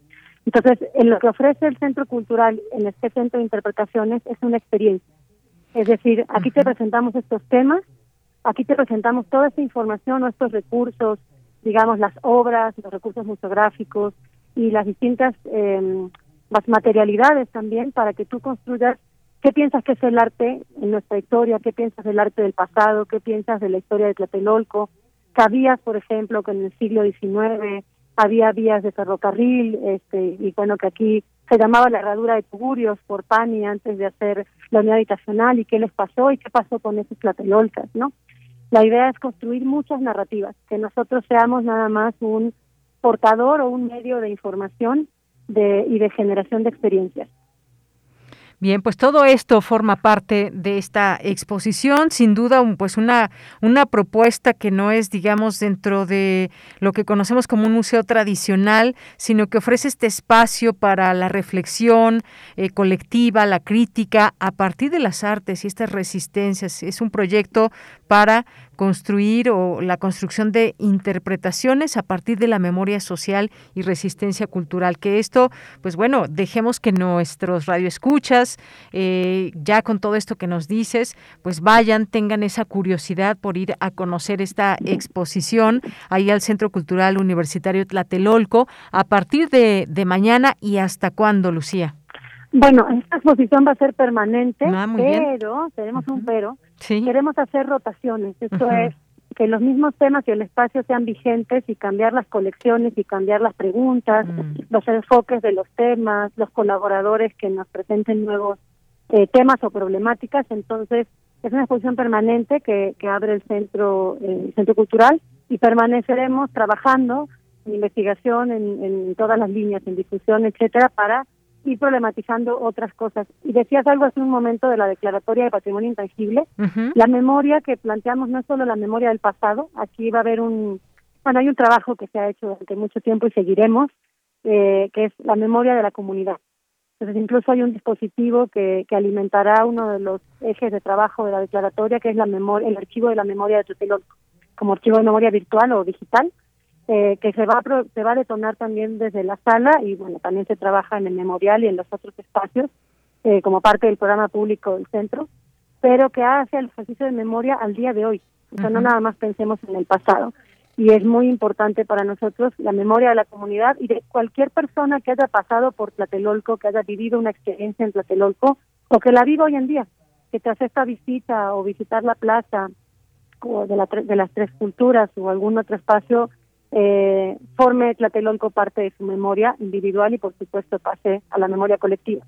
Entonces, en lo que ofrece el Centro Cultural en este Centro de Interpretaciones es una experiencia. Es decir, aquí te presentamos estos temas Aquí te presentamos toda esta información, nuestros recursos, digamos, las obras, los recursos museográficos y las distintas eh, materialidades también para que tú construyas qué piensas que es el arte en nuestra historia, qué piensas del arte del pasado, qué piensas de la historia de Tlatelolco. Sabías, por ejemplo, que en el siglo XIX había vías de ferrocarril, este, y bueno, que aquí se llamaba la herradura de Tugurios por Pani antes de hacer la unidad habitacional y qué les pasó y qué pasó con esos tlatelolcas, ¿no? La idea es construir muchas narrativas, que nosotros seamos nada más un portador o un medio de información de, y de generación de experiencias. Bien, pues todo esto forma parte de esta exposición, sin duda, pues una, una propuesta que no es, digamos, dentro de lo que conocemos como un museo tradicional, sino que ofrece este espacio para la reflexión eh, colectiva, la crítica, a partir de las artes y estas resistencias. Es un proyecto para construir o la construcción de interpretaciones a partir de la memoria social y resistencia cultural. Que esto, pues bueno, dejemos que nuestros radioescuchas, eh, ya con todo esto que nos dices, pues vayan, tengan esa curiosidad por ir a conocer esta exposición ahí al Centro Cultural Universitario Tlatelolco a partir de, de mañana y hasta cuándo, Lucía. Bueno, esta exposición va a ser permanente, ah, pero, tenemos un pero, queremos hacer rotaciones, esto es que los mismos temas y el espacio sean vigentes y cambiar las colecciones y cambiar las preguntas, mm. los enfoques de los temas, los colaboradores que nos presenten nuevos eh, temas o problemáticas. Entonces, es una exposición permanente que, que abre el centro, el centro cultural y permaneceremos trabajando en investigación en, en todas las líneas, en difusión, etcétera, para y problematizando otras cosas. Y decías algo hace un momento de la Declaratoria de Patrimonio Intangible. La memoria que planteamos no es solo la memoria del pasado, aquí va a haber un, bueno, hay un trabajo que se ha hecho durante mucho tiempo y seguiremos, eh, que es la memoria de la comunidad. Entonces, incluso hay un dispositivo que, que alimentará uno de los ejes de trabajo de la declaratoria, que es la memoria, el archivo de la memoria de Tutelolco, como archivo de memoria virtual o digital, eh, que se va, a, se va a detonar también desde la sala y bueno, también se trabaja en el memorial y en los otros espacios eh, como parte del programa público del centro, pero que hace el ejercicio de memoria al día de hoy. O sea, no nada más pensemos en el pasado. Y es muy importante para nosotros la memoria de la comunidad y de cualquier persona que haya pasado por Tlatelolco, que haya vivido una experiencia en Tlatelolco o que la viva hoy en día, que tras esta visita o visitar la plaza o de, la, de las tres culturas o algún otro espacio eh, forme Tlatelolco parte de su memoria individual y por supuesto pase a la memoria colectiva.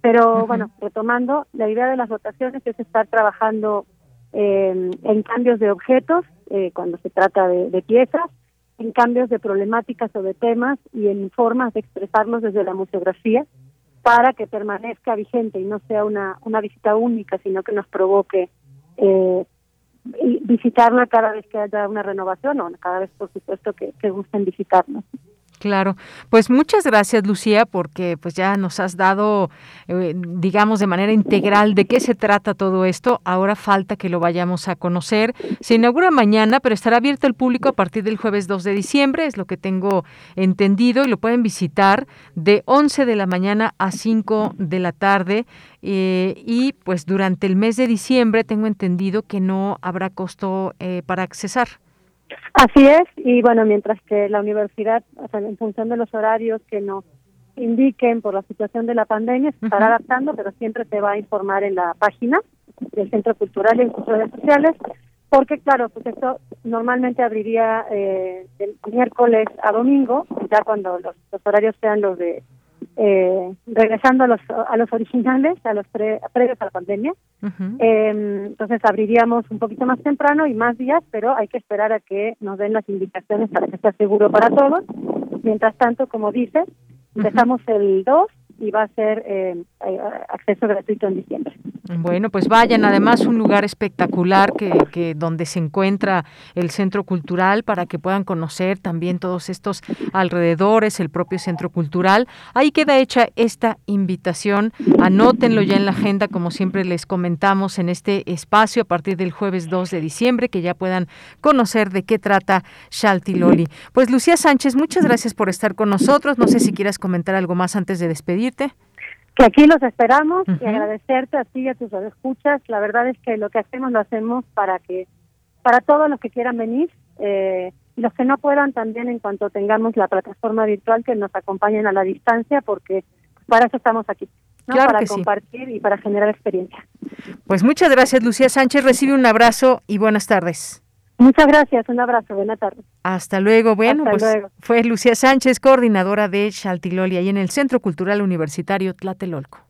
Pero bueno, retomando, la idea de las votaciones es estar trabajando eh, en cambios de objetos eh, cuando se trata de, piezas, en cambios de problemáticas o de temas y en formas de expresarlos desde la museografía para que permanezca vigente y no sea una, una visita única, sino que nos provoque eh, visitarla cada vez que haya una renovación o cada vez, por supuesto, que, que gusten visitarnos. Claro, pues muchas gracias Lucía porque pues ya nos has dado eh, digamos de manera integral de qué se trata todo esto. Ahora falta que lo vayamos a conocer. Se inaugura mañana, pero estará abierto al público a partir del jueves 2 de diciembre, es lo que tengo entendido y lo pueden visitar de 11 de la mañana a 5 de la tarde eh, y pues durante el mes de diciembre tengo entendido que no habrá costo eh, para accesar. Así es, y bueno, mientras que la universidad, en función de los horarios que nos indiquen por la situación de la pandemia, se estará adaptando, pero siempre se va a informar en la página del Centro Cultural y en sus redes sociales, porque claro, pues esto normalmente abriría eh, del miércoles a domingo, ya cuando los horarios sean los de eh, regresando a los, a los originales, a los previos a la pandemia. Em, entonces abriríamos un poquito más temprano y más días, pero hay que esperar a que nos den las indicaciones para que sea seguro para todos. Mientras tanto, como dices, empezamos el 2 y va a ser eh, eh, acceso gratuito en diciembre. Bueno, pues vayan, además un lugar espectacular que, que, donde se encuentra el centro cultural para que puedan conocer también todos estos alrededores, el propio centro cultural. Ahí queda hecha esta invitación. Anótenlo ya en la agenda, como siempre les comentamos en este espacio a partir del jueves 2 de diciembre, que ya puedan conocer de qué trata Loli. Pues Lucía Sánchez, muchas gracias por estar con nosotros. No sé si quieras comentar algo más antes de Que aquí los esperamos y agradecerte a ti y a tus escuchas. La verdad es que lo que hacemos lo hacemos para que para todos los que quieran venir eh, y los que no puedan también en cuanto tengamos la plataforma virtual que nos acompañen a la distancia porque para eso estamos aquí. para compartir y para generar experiencia. Pues muchas gracias, Lucía Sánchez. Recibe un abrazo y buenas tardes. Muchas gracias, un abrazo, buena tarde. Hasta luego. Bueno, pues fue Lucía Sánchez, coordinadora de Chaltiloli, ahí en el Centro Cultural Universitario Tlatelolco.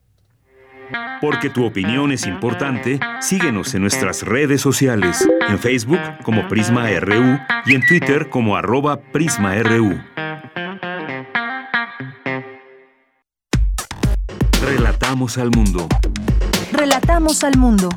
Porque tu opinión es importante, síguenos en nuestras redes sociales, en Facebook como Prisma RU y en Twitter como arroba PrismaRU. Relatamos al mundo. Relatamos al mundo.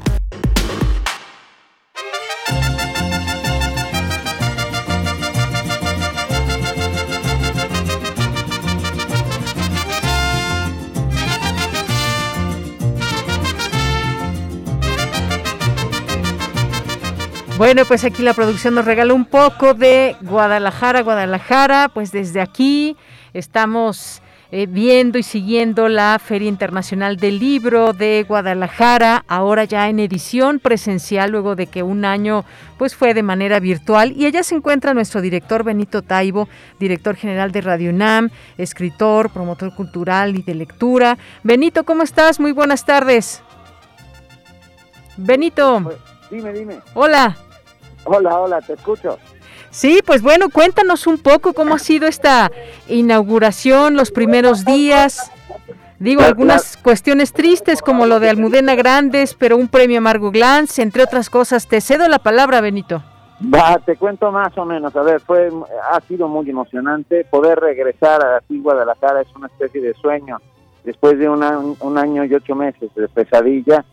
Bueno, pues aquí la producción nos regaló un poco de Guadalajara, Guadalajara, pues desde aquí estamos eh, viendo y siguiendo la Feria Internacional del Libro de Guadalajara, ahora ya en edición presencial, luego de que un año pues fue de manera virtual. Y allá se encuentra nuestro director Benito Taibo, director general de Radio UNAM, escritor, promotor cultural y de lectura. Benito, ¿cómo estás? Muy buenas tardes. Benito. Dime, dime. Hola. Hola, hola, te escucho. Sí, pues bueno, cuéntanos un poco cómo ha sido esta inauguración, los primeros días. Digo, algunas cuestiones tristes como lo de Almudena Grandes, pero un premio Margo Glantz, entre otras cosas. Te cedo la palabra, Benito. Va, te cuento más o menos. A ver, fue, ha sido muy emocionante. Poder regresar a la Guadalajara es una especie de sueño. Después de un año y ocho meses de pesadilla,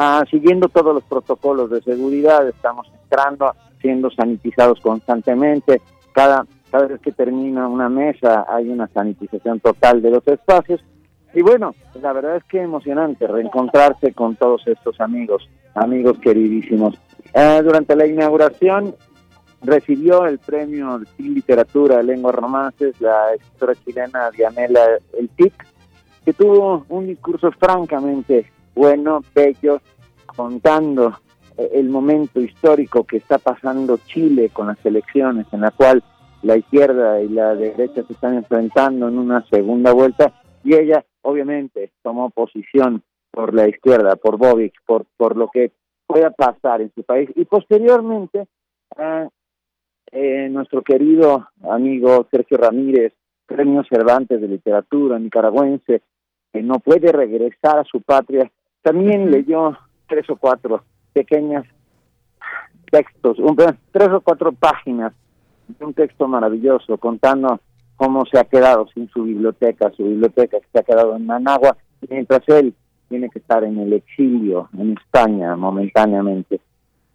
Ah, siguiendo todos los protocolos de seguridad, estamos entrando, siendo sanitizados constantemente. Cada, cada vez que termina una mesa hay una sanitización total de los espacios. Y bueno, la verdad es que emocionante reencontrarse con todos estos amigos, amigos queridísimos. Eh, durante la inauguración recibió el premio de literatura lengua romances la escritora chilena Dianela El Tic, que tuvo un discurso francamente bueno, bello, contando eh, el momento histórico que está pasando Chile con las elecciones, en la cual la izquierda y la derecha se están enfrentando en una segunda vuelta, y ella obviamente tomó posición por la izquierda, por Bobik, por, por lo que pueda pasar en su país, y posteriormente eh, nuestro querido amigo Sergio Ramírez, Premio Cervantes de Literatura nicaragüense, que no puede regresar a su patria, también leyó tres o cuatro pequeñas textos, un, tres o cuatro páginas de un texto maravilloso contando cómo se ha quedado sin su biblioteca, su biblioteca que se ha quedado en Managua, mientras él tiene que estar en el exilio en España momentáneamente.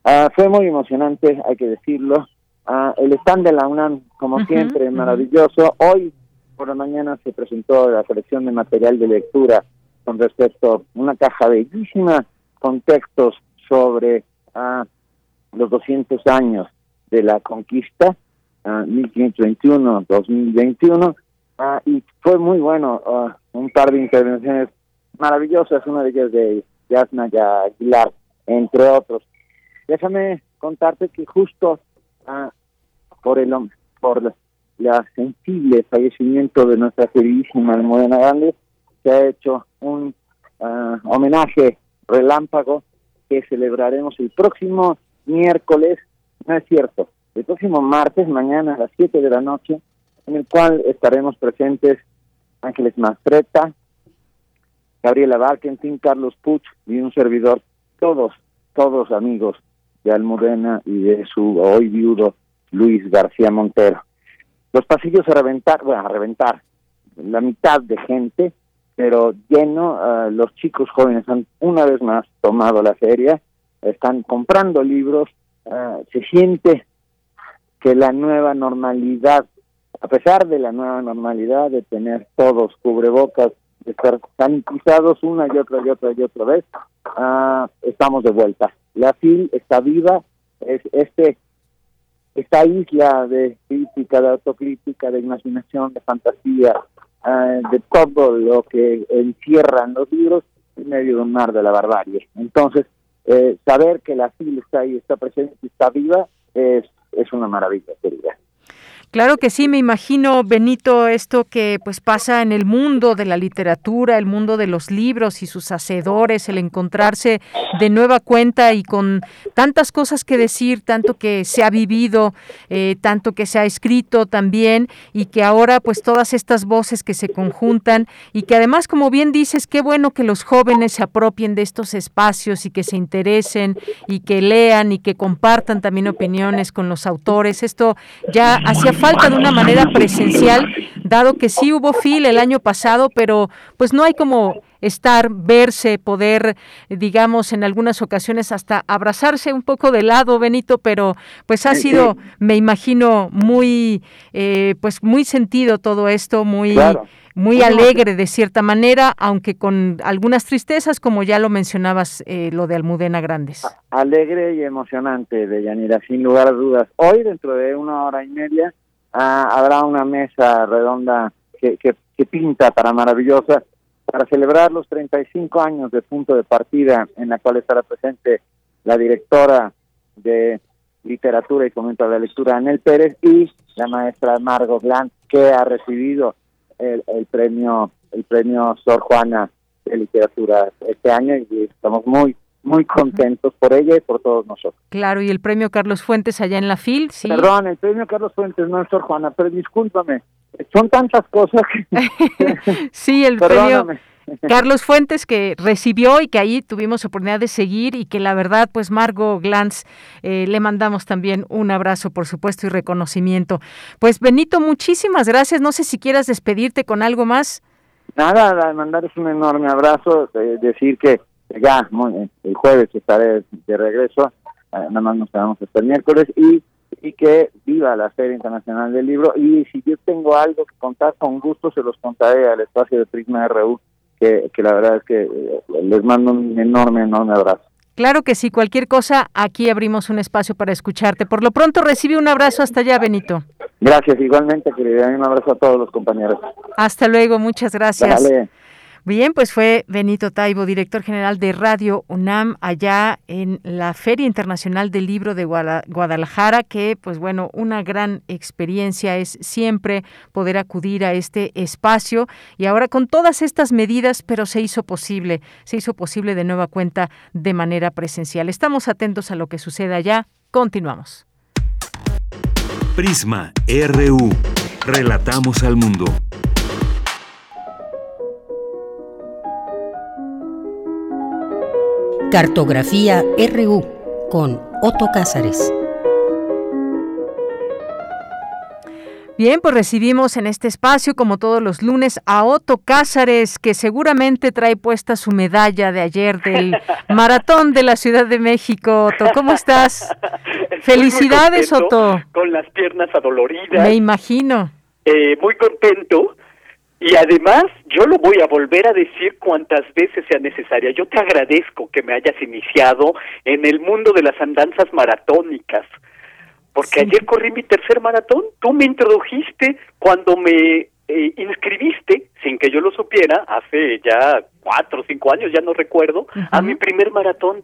Ah, fue muy emocionante, hay que decirlo. Ah, el stand de la UNAM, como siempre, maravilloso. Hoy por la mañana se presentó la colección de material de lectura con respecto a una caja bellísima con textos sobre ah, los 200 años de la conquista, 1521-2021, y fue muy bueno, un par de intervenciones maravillosas, una de ellas de Yasna Aguilar, entre otros. Déjame contarte que justo ah, por el por la, sensible fallecimiento de nuestra queridísima Almudena Grande, se ha hecho un ah, homenaje relámpago que celebraremos el próximo miércoles, no es cierto, el próximo martes, mañana a las 7 de la noche, en el cual estaremos presentes Ángeles Mastreta, Gabriela Barkentin, Carlos Puch y un servidor, todos, todos amigos de Almudena y de su hoy viudo Luis García Montero. Los pasillos a reventar, bueno, a reventar, la mitad de gente, pero lleno, ah, los chicos jóvenes han una vez más tomado la feria, están comprando libros, ah, se siente que la nueva normalidad, a pesar de la nueva normalidad de tener todos cubrebocas, de estar sanitizados una y otra y otra y otra vez, ah, estamos de vuelta. La FIL está viva, es este esta isla de crítica, de autocrítica, de imaginación, de fantasía, ah, de todo lo que encierran los libros en medio de un mar de la barbarie. Entonces, eh, saber que la FIL está ahí, está presente, está viva, es, es una maravilla, querida. Claro que sí, me imagino, Benito, esto que pues pasa en el mundo de la literatura, el mundo de los libros y sus hacedores, el encontrarse de nueva cuenta y con tantas cosas que decir, tanto que se ha vivido, eh, tanto que se ha escrito también, y que ahora pues todas estas voces que se conjuntan y que además, como bien dices, qué bueno que los jóvenes se apropien de estos espacios y que se interesen y que lean y que compartan también opiniones con los autores. Esto ya hacía falta de una manera presencial, dado que sí hubo fil el año pasado, pero pues no hay como estar, verse, poder, digamos, en algunas ocasiones hasta abrazarse un poco de lado, Benito, pero pues ha sido, me imagino, muy, eh, pues muy sentido todo esto, muy muy alegre de cierta manera, aunque con algunas tristezas, como ya lo mencionabas, eh, lo de Almudena Grandes. Alegre y emocionante, de Yanira, sin lugar a dudas. Hoy, dentro de una hora y media, ah, habrá una mesa redonda que, que, que pinta para maravillosa para celebrar los 35 años de punto de partida, en la cual estará presente la directora de literatura y comento de la lectura, Anel Pérez, y la maestra Margot Glantz, que ha recibido el, premio el premio Sor Juana de literatura este año y estamos muy muy contentos por ella y por todos nosotros. Claro, y el premio Carlos Fuentes allá en la FIL, sí. Perdón, el premio Carlos Fuentes no es Sor Juana, pero discúlpame, son tantas cosas sí, el premio Carlos Fuentes que recibió y que ahí tuvimos oportunidad de seguir y que la verdad, pues Margo Glantz, eh, le mandamos también un abrazo, por supuesto, y reconocimiento. Pues Benito, muchísimas gracias. No sé si quieras despedirte con algo más. Nada, mandarles un enorme abrazo, decir que ya el jueves estaré de regreso, eh, nada más nos quedamos hasta el miércoles y y que viva la Feria Internacional del Libro. Y si yo tengo algo que contar, con gusto se los contaré al espacio de Prisma RU que, la verdad es que eh, les mando un enorme, enorme abrazo. Claro que sí, cualquier cosa, aquí abrimos un espacio para escucharte. Por lo pronto recibe un abrazo hasta allá, Benito. Gracias, igualmente, querida. Un abrazo a todos los compañeros. Hasta luego, muchas gracias. Bien, pues fue Benito Taibo, director general de Radio UNAM, allá en la Feria Internacional del Libro de Guadalajara, que pues bueno, una gran experiencia es siempre poder acudir a este espacio y ahora con todas estas medidas, pero se hizo posible, se hizo posible de nueva cuenta de manera presencial. Estamos atentos a lo que suceda allá. Continuamos. Prisma RU. Relatamos al mundo. Cartografía RU con Otto Cázares. Bien, pues recibimos en este espacio, como todos los lunes, a Otto Cázares, que seguramente trae puesta su medalla de ayer del Maratón de la Ciudad de México. Otto, ¿cómo estás? Felicidades, Otto. Con las piernas adoloridas. Me imagino. Eh, muy contento y además, yo lo voy a volver a decir cuantas veces sea necesaria. Yo te agradezco que me hayas iniciado en el mundo de las andanzas maratónicas, porque ayer corrí mi tercer maratón. Tú me introdujiste cuando me eh, inscribiste, sin que yo lo supiera, hace ya cuatro o cinco años, ya no recuerdo, a mi primer maratón.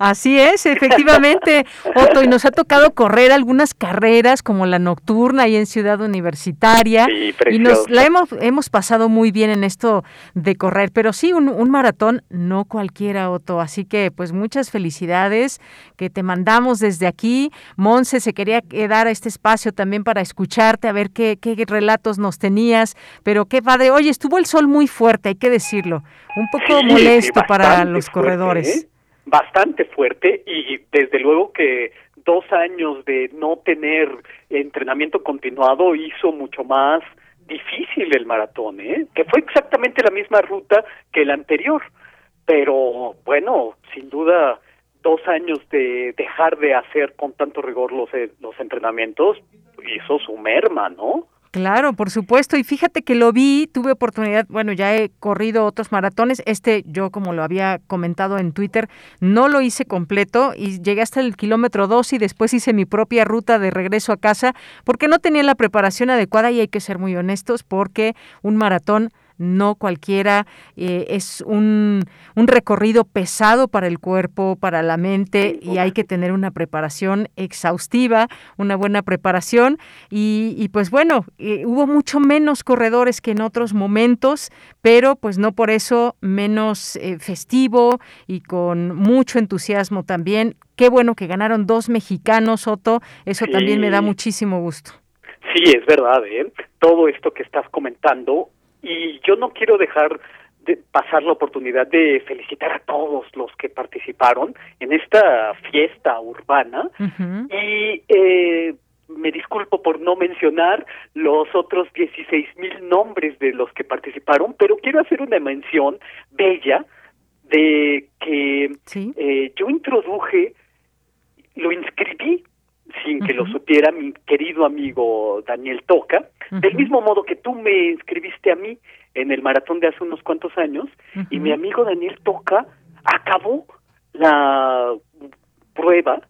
Así es, efectivamente, Otto, y nos ha tocado correr algunas carreras como la nocturna ahí en Ciudad Universitaria y nos la hemos hemos pasado muy bien en esto de correr, pero sí un, un maratón no cualquiera, Otto, así que pues muchas felicidades que te mandamos desde aquí. Monse se quería quedar a este espacio también para escucharte, a ver qué, qué relatos nos tenías, pero qué padre. Oye, estuvo el sol muy fuerte, hay que decirlo, un poco molesto para los corredores. ¿eh? Bastante fuerte y desde luego que dos años de no tener entrenamiento continuado hizo mucho más difícil el maratón, ¿eh? que fue exactamente la misma ruta que el anterior, pero bueno, sin duda dos años de dejar de hacer con tanto rigor los, eh, los entrenamientos hizo su merma, ¿no? Claro, por supuesto. Y fíjate que lo vi, tuve oportunidad, bueno, ya he corrido otros maratones. Este, yo como lo había comentado en Twitter, no lo hice completo y llegué hasta el kilómetro 2 y después hice mi propia ruta de regreso a casa porque no tenía la preparación adecuada y hay que ser muy honestos porque un maratón no cualquiera, eh, es un, un, recorrido pesado para el cuerpo, para la mente y hay que tener una preparación exhaustiva, una buena preparación y, y pues bueno, eh, hubo mucho menos corredores que en otros momentos, pero pues no por eso menos eh, festivo y con mucho entusiasmo también. Qué bueno que ganaron dos mexicanos, Otto, eso también me da muchísimo gusto. Sí, es verdad, ¿eh? Todo esto que estás comentando y yo no quiero dejar de pasar la oportunidad de felicitar a todos los que participaron en esta fiesta urbana. Y eh, me disculpo por no mencionar los otros 16 mil nombres de los que participaron, pero quiero hacer una mención bella de que eh, yo introduje, lo inscribí sin que lo supiera mi querido amigo Daniel Toca, del mismo modo que tú me inscribiste a mí en el maratón de hace unos cuantos años, y mi amigo Daniel Toca acabó la prueba.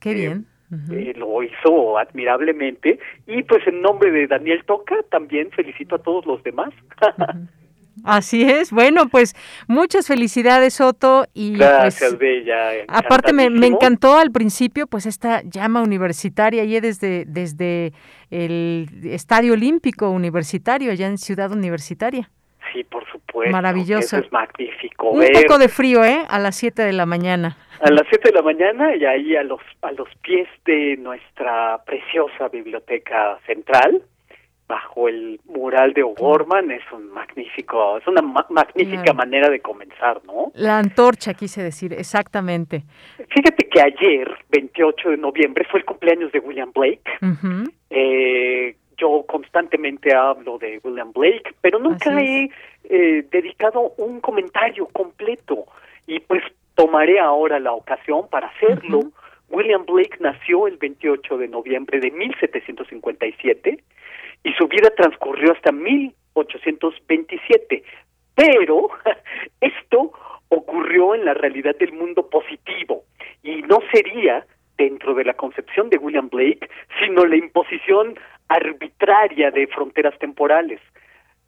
Qué bien. Eh, lo hizo admirablemente y pues en nombre de Daniel Toca también felicito a todos los demás. Así es. Bueno, pues muchas felicidades, Otto. Y Gracias, pues, Bella. Aparte, me, me, encantó al principio, pues esta llama universitaria, allí desde, desde el Estadio Olímpico Universitario, allá en Ciudad Universitaria. Sí, por supuesto. Maravilloso. es magnífico. Un poco de frío, ¿eh? A las 7 de la mañana. A las 7 de la mañana y ahí a los, a los pies de nuestra preciosa biblioteca central bajo el mural de O'Gorman es un magnífico, es una magnífica manera de comenzar, ¿no? La antorcha, quise decir, exactamente. Fíjate que ayer, 28 de noviembre, fue el cumpleaños de William Blake. eh, yo constantemente hablo de William Blake, pero nunca he eh, dedicado un comentario completo y pues tomaré ahora la ocasión para hacerlo. William Blake nació el 28 de noviembre de 1757 y su vida transcurrió hasta 1827. Pero esto ocurrió en la realidad del mundo positivo y no sería dentro de la concepción de William Blake, sino la imposición arbitraria de fronteras temporales.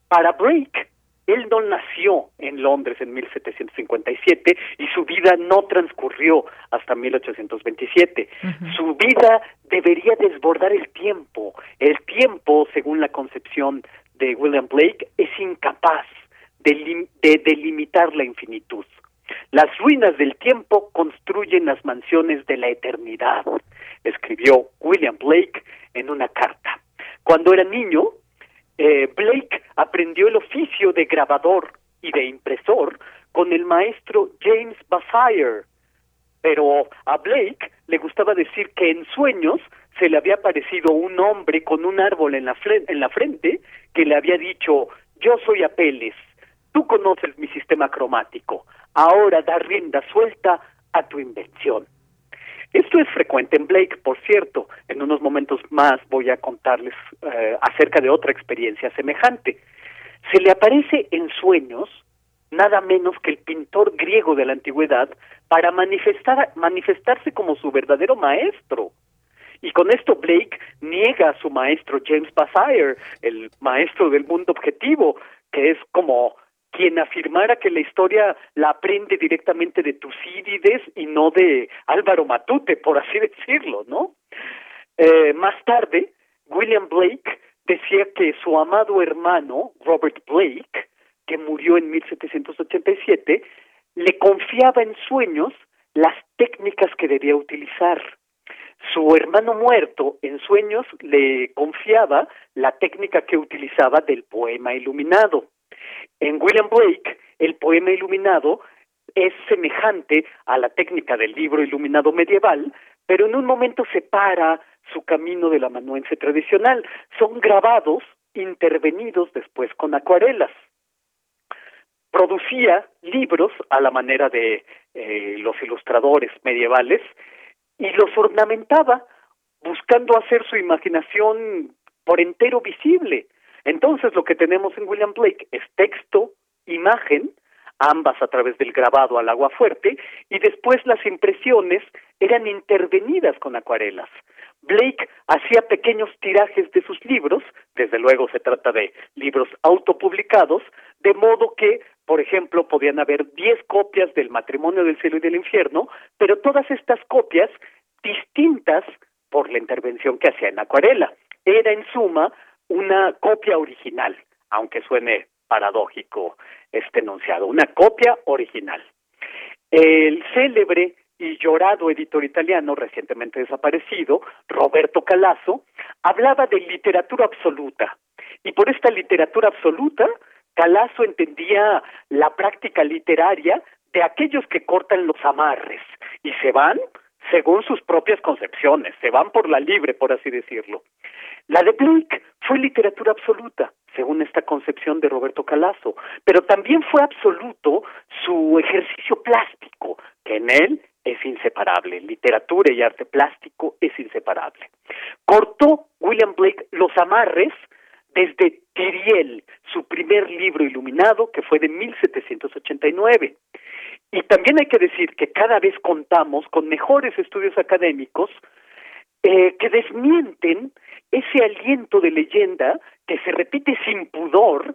Para Blake, él no nació en Londres en 1757 y su vida no transcurrió hasta 1827. Su vida debería desbordar el tiempo. El tiempo, según la concepción de William Blake, es incapaz de, de delimitar la infinitud. Las ruinas del tiempo construyen las mansiones de la eternidad, escribió William Blake en una carta. Cuando era niño, eh, Blake aprendió el oficio de grabador y de impresor con el maestro James Bassire, pero a Blake le gustaba decir que en sueños se le había aparecido un hombre con un árbol en la, en la frente que le había dicho, yo soy Apeles, tú conoces mi sistema cromático, ahora da rienda suelta a tu invención. Esto es frecuente en Blake, por cierto. En unos momentos más voy a contarles eh, acerca de otra experiencia semejante. Se le aparece en sueños nada menos que el pintor griego de la antigüedad para manifestar, manifestarse como su verdadero maestro. Y con esto Blake niega a su maestro James Bassire, el maestro del mundo objetivo, que es como quien afirmara que la historia la aprende directamente de Tucídides y no de Álvaro Matute, por así decirlo, ¿no? Eh, más tarde, William Blake decía que su amado hermano, Robert Blake, que murió en 1787, le confiaba en sueños las técnicas que debía utilizar. Su hermano muerto en sueños le confiaba la técnica que utilizaba del poema iluminado. En William Blake, el poema iluminado es semejante a la técnica del libro iluminado medieval, pero en un momento separa su camino del amanuense tradicional. Son grabados intervenidos después con acuarelas. Producía libros a la manera de eh, los ilustradores medievales y los ornamentaba buscando hacer su imaginación por entero visible. Entonces lo que tenemos en William Blake es texto, imagen, ambas a través del grabado al agua fuerte, y después las impresiones eran intervenidas con acuarelas. Blake hacía pequeños tirajes de sus libros, desde luego se trata de libros autopublicados, de modo que, por ejemplo, podían haber diez copias del matrimonio del cielo y del infierno, pero todas estas copias distintas por la intervención que hacía en acuarela. Era en suma una copia original, aunque suene paradójico este enunciado, una copia original. El célebre y llorado editor italiano recientemente desaparecido, Roberto Calasso, hablaba de literatura absoluta. Y por esta literatura absoluta, Calasso entendía la práctica literaria de aquellos que cortan los amarres y se van según sus propias concepciones, se van por la libre, por así decirlo. La de Blake fue literatura absoluta, según esta concepción de Roberto Calasso, pero también fue absoluto su ejercicio plástico, que en él es inseparable, literatura y arte plástico es inseparable. Cortó William Blake los amarres desde Tiriel, su primer libro iluminado, que fue de 1789. Y también hay que decir que cada vez contamos con mejores estudios académicos eh, que desmienten ese aliento de leyenda que se repite sin pudor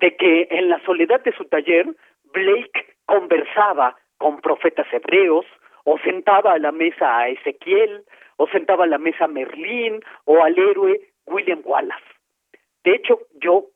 de que en la soledad de su taller Blake conversaba con profetas hebreos, o sentaba a la mesa a Ezequiel, o sentaba a la mesa a Merlín, o al héroe William Wallace. De hecho, yo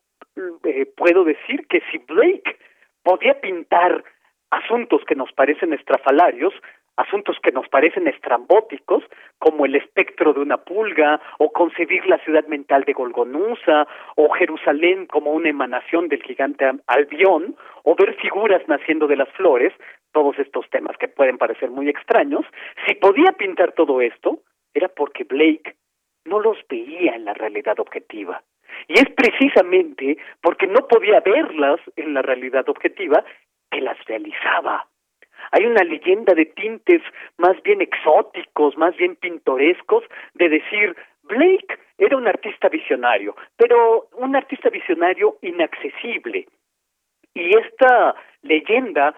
eh, puedo decir que si Blake podía pintar asuntos que nos parecen estrafalarios, asuntos que nos parecen estrambóticos, como el espectro de una pulga, o concebir la ciudad mental de Golgonusa, o Jerusalén como una emanación del gigante Albión, o ver figuras naciendo de las flores, todos estos temas que pueden parecer muy extraños, si podía pintar todo esto, era porque Blake no los veía en la realidad objetiva. Y es precisamente porque no podía verlas en la realidad objetiva que las realizaba. Hay una leyenda de tintes más bien exóticos, más bien pintorescos, de decir, Blake era un artista visionario, pero un artista visionario inaccesible. Y esta leyenda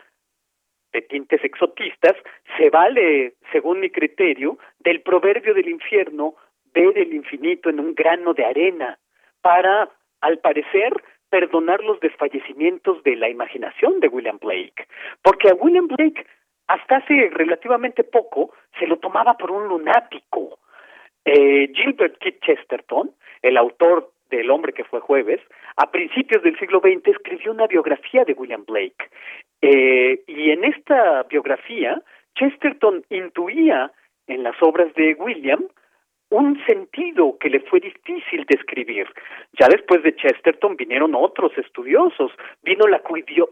de tintes exotistas, se vale, según mi criterio, del proverbio del infierno, ver el infinito en un grano de arena, para, al parecer, perdonar los desfallecimientos de la imaginación de William Blake. Porque a William Blake, hasta hace relativamente poco, se lo tomaba por un lunático. Eh, Gilbert Keith Chesterton, el autor del hombre que fue jueves, a principios del siglo XX escribió una biografía de William Blake. Eh, y en esta biografía, Chesterton intuía en las obras de William un sentido que le fue difícil describir. Ya después de Chesterton vinieron otros estudiosos. Vino la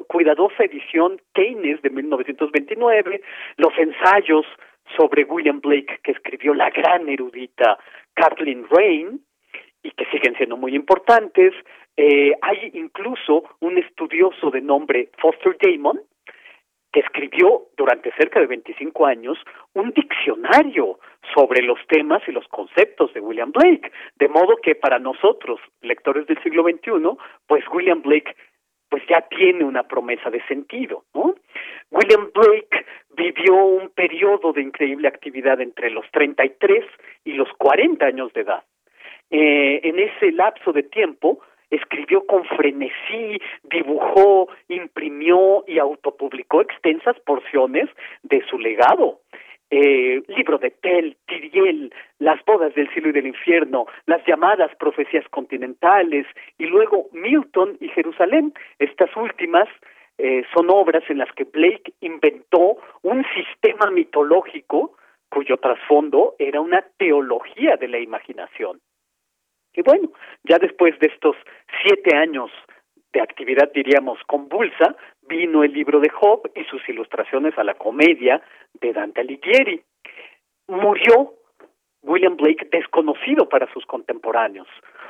cuidadosa edición Keynes de 1929, los ensayos sobre William Blake que escribió la gran erudita Kathleen Rain, y que siguen siendo muy importantes. Eh, hay incluso un estudioso de nombre Foster Damon que escribió durante cerca de 25 años un diccionario sobre los temas y los conceptos de William Blake, de modo que para nosotros, lectores del siglo XXI, pues William Blake pues ya tiene una promesa de sentido, ¿no? William Blake vivió un periodo de increíble actividad entre los 33 y los 40 años de edad. Eh, en ese lapso de tiempo escribió con frenesí, dibujó, imprimió y autopublicó extensas porciones de su legado. Eh, libro de Tell, Tiriel, Las bodas del cielo y del infierno, las llamadas profecías continentales y luego Milton y Jerusalén. Estas últimas eh, son obras en las que Blake inventó un sistema mitológico cuyo trasfondo era una teología de la imaginación. Y bueno, ya después de estos siete años de actividad, diríamos, convulsa, vino el libro de Job y sus ilustraciones a la comedia de Dante Alighieri. Murió William Blake desconocido para sus contemporáneos.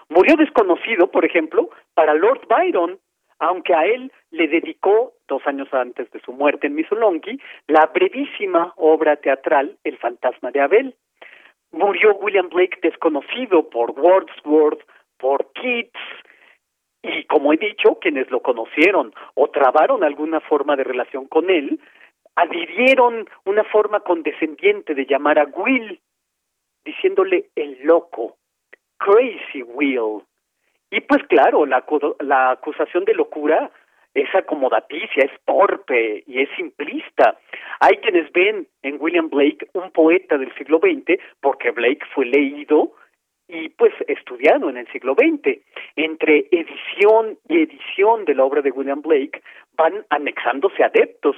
Murió desconocido, por ejemplo, para Lord Byron, aunque a él le dedicó, dos años antes de su muerte en Missolonghi, la brevísima obra teatral El fantasma de Abel murió William Blake desconocido por Wordsworth, por Keats, y como he dicho, quienes lo conocieron o trabaron alguna forma de relación con él, adhirieron una forma condescendiente de llamar a Will, diciéndole el loco, Crazy Will. Y pues claro, la, la acusación de locura es acomodaticia, es torpe y es simplista. Hay quienes ven en William Blake un poeta del siglo XX porque Blake fue leído y pues estudiado en el siglo XX. Entre edición y edición de la obra de William Blake van anexándose adeptos.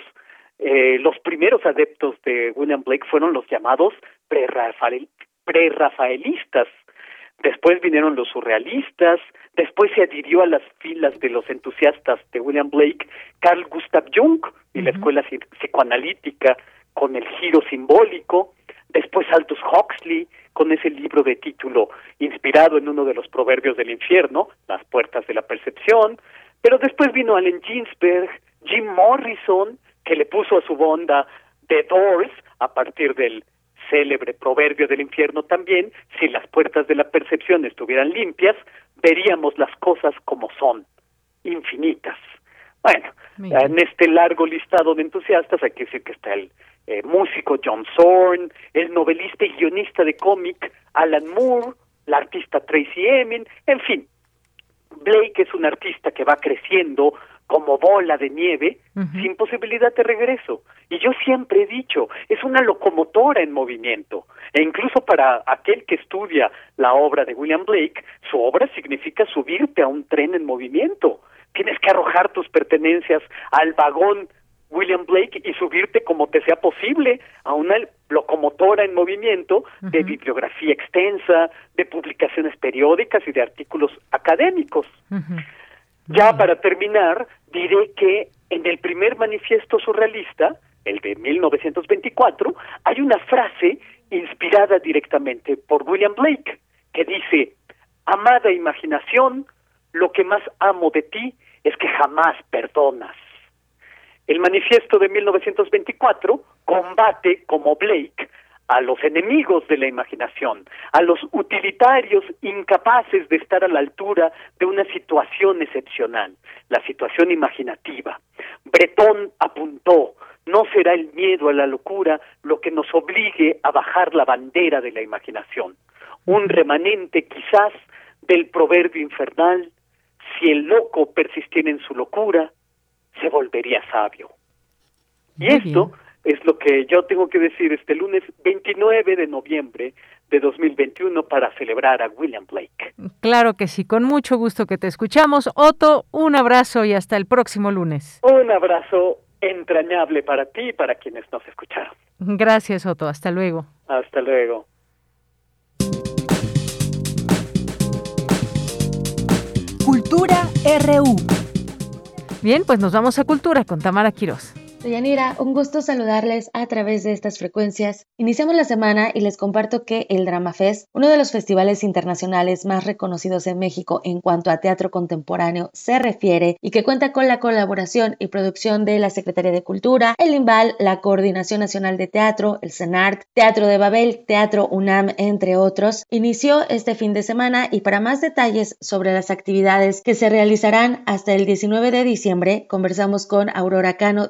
Eh, los primeros adeptos de William Blake fueron los llamados prerrafaelistas, Después vinieron los surrealistas, después se adhirió a las filas de los entusiastas de William Blake Carl Gustav Jung y la escuela psicoanalítica con el giro simbólico, después Aldous Huxley con ese libro de título inspirado en uno de los proverbios del infierno, Las puertas de la percepción, pero después vino Allen Ginsberg, Jim Morrison, que le puso a su bonda The Doors a partir del célebre proverbio del infierno también, si las puertas de la percepción estuvieran limpias, veríamos las cosas como son, infinitas. Bueno, en este largo listado de entusiastas hay que decir que está el eh, músico John Zorn, el novelista y guionista de cómic Alan Moore, la artista Tracy Emin, en fin. Blake es un artista que va creciendo como bola de nieve, sin posibilidad de regreso. Y yo siempre he dicho, es una locomotora en movimiento. E incluso para aquel que estudia la obra de William Blake, su obra significa subirte a un tren en movimiento. Tienes que arrojar tus pertenencias al vagón William Blake y subirte como te sea posible a una locomotora en movimiento de bibliografía extensa, de publicaciones periódicas y de artículos académicos. Ya para terminar, diré que en el primer manifiesto surrealista, el de 1924, hay una frase inspirada directamente por William Blake, que dice, Amada imaginación, lo que más amo de ti es que jamás perdonas. El manifiesto de 1924 combate, como Blake, a los enemigos de la imaginación, a los utilitarios incapaces de estar a la altura de una situación excepcional, la situación imaginativa. Bretón apuntó, No será el miedo a la locura lo que nos obligue a bajar la bandera de la imaginación. Un remanente quizás del proverbio infernal, si el loco persistiera en su locura, se volvería sabio. Y esto es lo que yo tengo que decir este lunes 29 de noviembre de 2021 para celebrar a William Blake. Claro que sí, con mucho gusto que te escuchamos. Otto, un abrazo y hasta el próximo lunes. Un abrazo entrañable para ti y para quienes nos escucharon. Gracias, Otto. Hasta luego. Hasta luego. Cultura RU. Bien, pues nos vamos a Cultura con Tamara Quiroz. Yanira, un gusto saludarles a través de estas frecuencias. Iniciamos la semana y les comparto que el Drama Fest, uno de los festivales internacionales más reconocidos en México en cuanto a teatro contemporáneo se refiere y que cuenta con la colaboración y producción de la Secretaría de Cultura, el IMBAL, la Coordinación Nacional de Teatro, el CENART, Teatro de Babel, Teatro UNAM, entre otros, inició este fin de semana y para más detalles sobre las actividades que se realizarán hasta el 19 de diciembre, conversamos con Aurora Cano,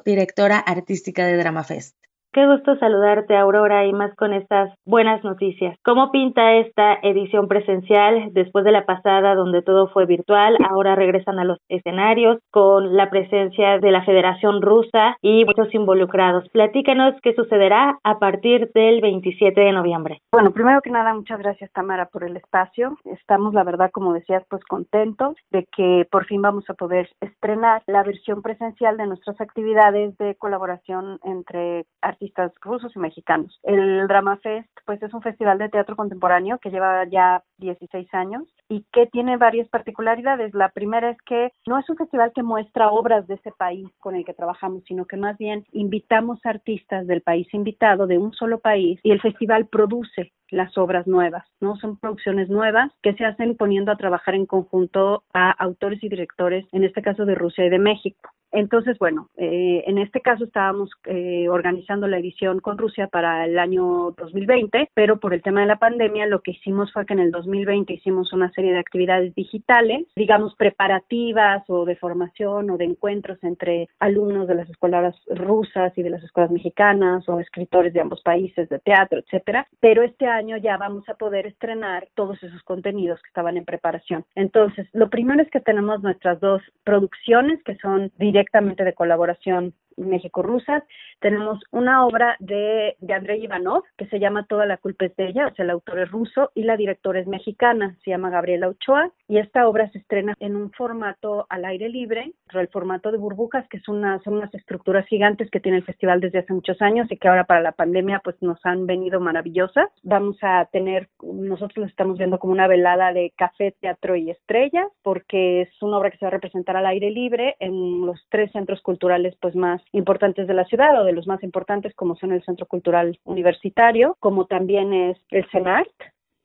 artística de Drama Fest. Qué gusto saludarte, Aurora, y más con estas buenas noticias. ¿Cómo pinta esta edición presencial después de la pasada donde todo fue virtual? Ahora regresan a los escenarios con la presencia de la Federación Rusa y muchos involucrados. Platícanos qué sucederá a partir del 27 de noviembre. Bueno, primero que nada, muchas gracias, Tamara, por el espacio. Estamos, la verdad, como decías, pues contentos de que por fin vamos a poder estrenar la versión presencial de nuestras actividades de colaboración entre artistas rusos y mexicanos. El Drama Fest, pues es un festival de teatro contemporáneo que lleva ya 16 años y que tiene varias particularidades. La primera es que no es un festival que muestra obras de ese país con el que trabajamos, sino que más bien invitamos artistas del país invitado, de un solo país, y el festival produce las obras nuevas, ¿no? Son producciones nuevas que se hacen poniendo a trabajar en conjunto a autores y directores, en este caso de Rusia y de México. Entonces, bueno, eh, en este caso estábamos eh, organizando la edición con Rusia para el año 2020, pero por el tema de la pandemia lo que hicimos fue que en el 2020 hicimos una serie de actividades digitales, digamos preparativas o de formación o de encuentros entre alumnos de las escuelas rusas y de las escuelas mexicanas o escritores de ambos países de teatro, etcétera. Pero este ya vamos a poder estrenar todos esos contenidos que estaban en preparación. Entonces, lo primero es que tenemos nuestras dos producciones que son directamente de colaboración México-Rusas. Tenemos una obra de, de Andrei Ivanov que se llama Toda la culpa es de ella, o sea, el autor es ruso y la directora es mexicana, se llama Gabriela Ochoa y esta obra se estrena en un formato al aire libre, el formato de burbujas, que es una, son unas estructuras gigantes que tiene el festival desde hace muchos años y que ahora para la pandemia pues nos han venido maravillosas. Vamos a tener, nosotros lo estamos viendo como una velada de café, teatro y estrellas, porque es una obra que se va a representar al aire libre en los tres centros culturales pues más importantes de la ciudad o de los más importantes como son el Centro Cultural Universitario, como también es el CENART,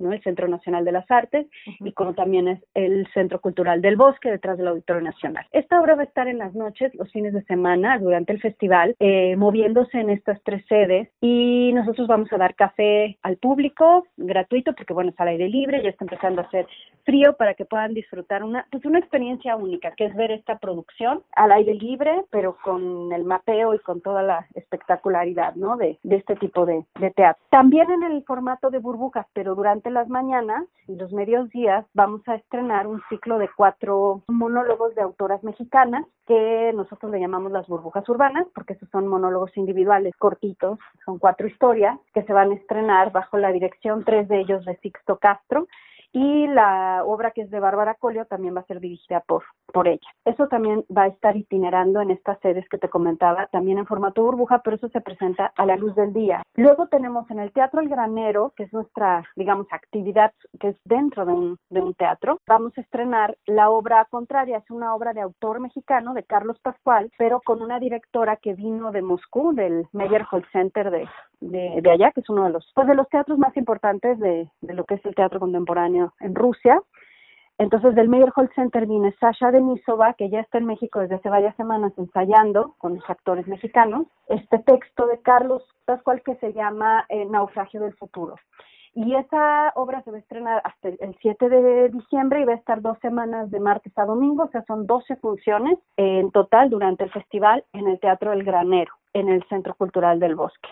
¿no? el Centro Nacional de las Artes, y como también es el Centro Cultural del Bosque, detrás del Auditorio Nacional. Esta obra va a estar en las noches, los fines de semana, durante el festival, eh, moviéndose en estas tres sedes, y nosotros vamos a dar café al público, gratuito, porque bueno, es al aire libre, ya está empezando a hacer frío para que puedan disfrutar una, pues una experiencia única, que es ver esta producción al aire libre, pero con el mapeo y con toda la espectacularidad, ¿no? De, de este tipo de, de teatro. También en el formato de burbujas, pero durante las mañanas y los medios días vamos a estrenar un ciclo de cuatro monólogos de autoras mexicanas que nosotros le llamamos las burbujas urbanas, porque esos son monólogos individuales cortitos, son cuatro historias que se van a estrenar bajo la dirección, tres de ellos de Sixto Castro, y la obra que es de Bárbara Colio también va a ser dirigida por, por ella. Eso también va a estar itinerando en estas sedes que te comentaba, también en formato burbuja, pero eso se presenta a la luz del día. Luego tenemos en el Teatro El Granero, que es nuestra, digamos, actividad que es dentro de un, de un teatro, vamos a estrenar la obra contraria, es una obra de autor mexicano, de Carlos Pascual, pero con una directora que vino de Moscú, del Meyerhold Center de, de, de allá, que es uno de los, pues de los teatros más importantes de, de lo que es el teatro contemporáneo en Rusia. Entonces, del Meyerhold Center viene Sasha Denisova, que ya está en México desde hace varias semanas ensayando con los actores mexicanos, este texto de Carlos Pascual que se llama eh, Naufragio del Futuro. Y esa obra se va a estrenar hasta el 7 de diciembre y va a estar dos semanas de martes a domingo, o sea, son 12 funciones en total durante el festival en el Teatro El Granero en el Centro Cultural del Bosque.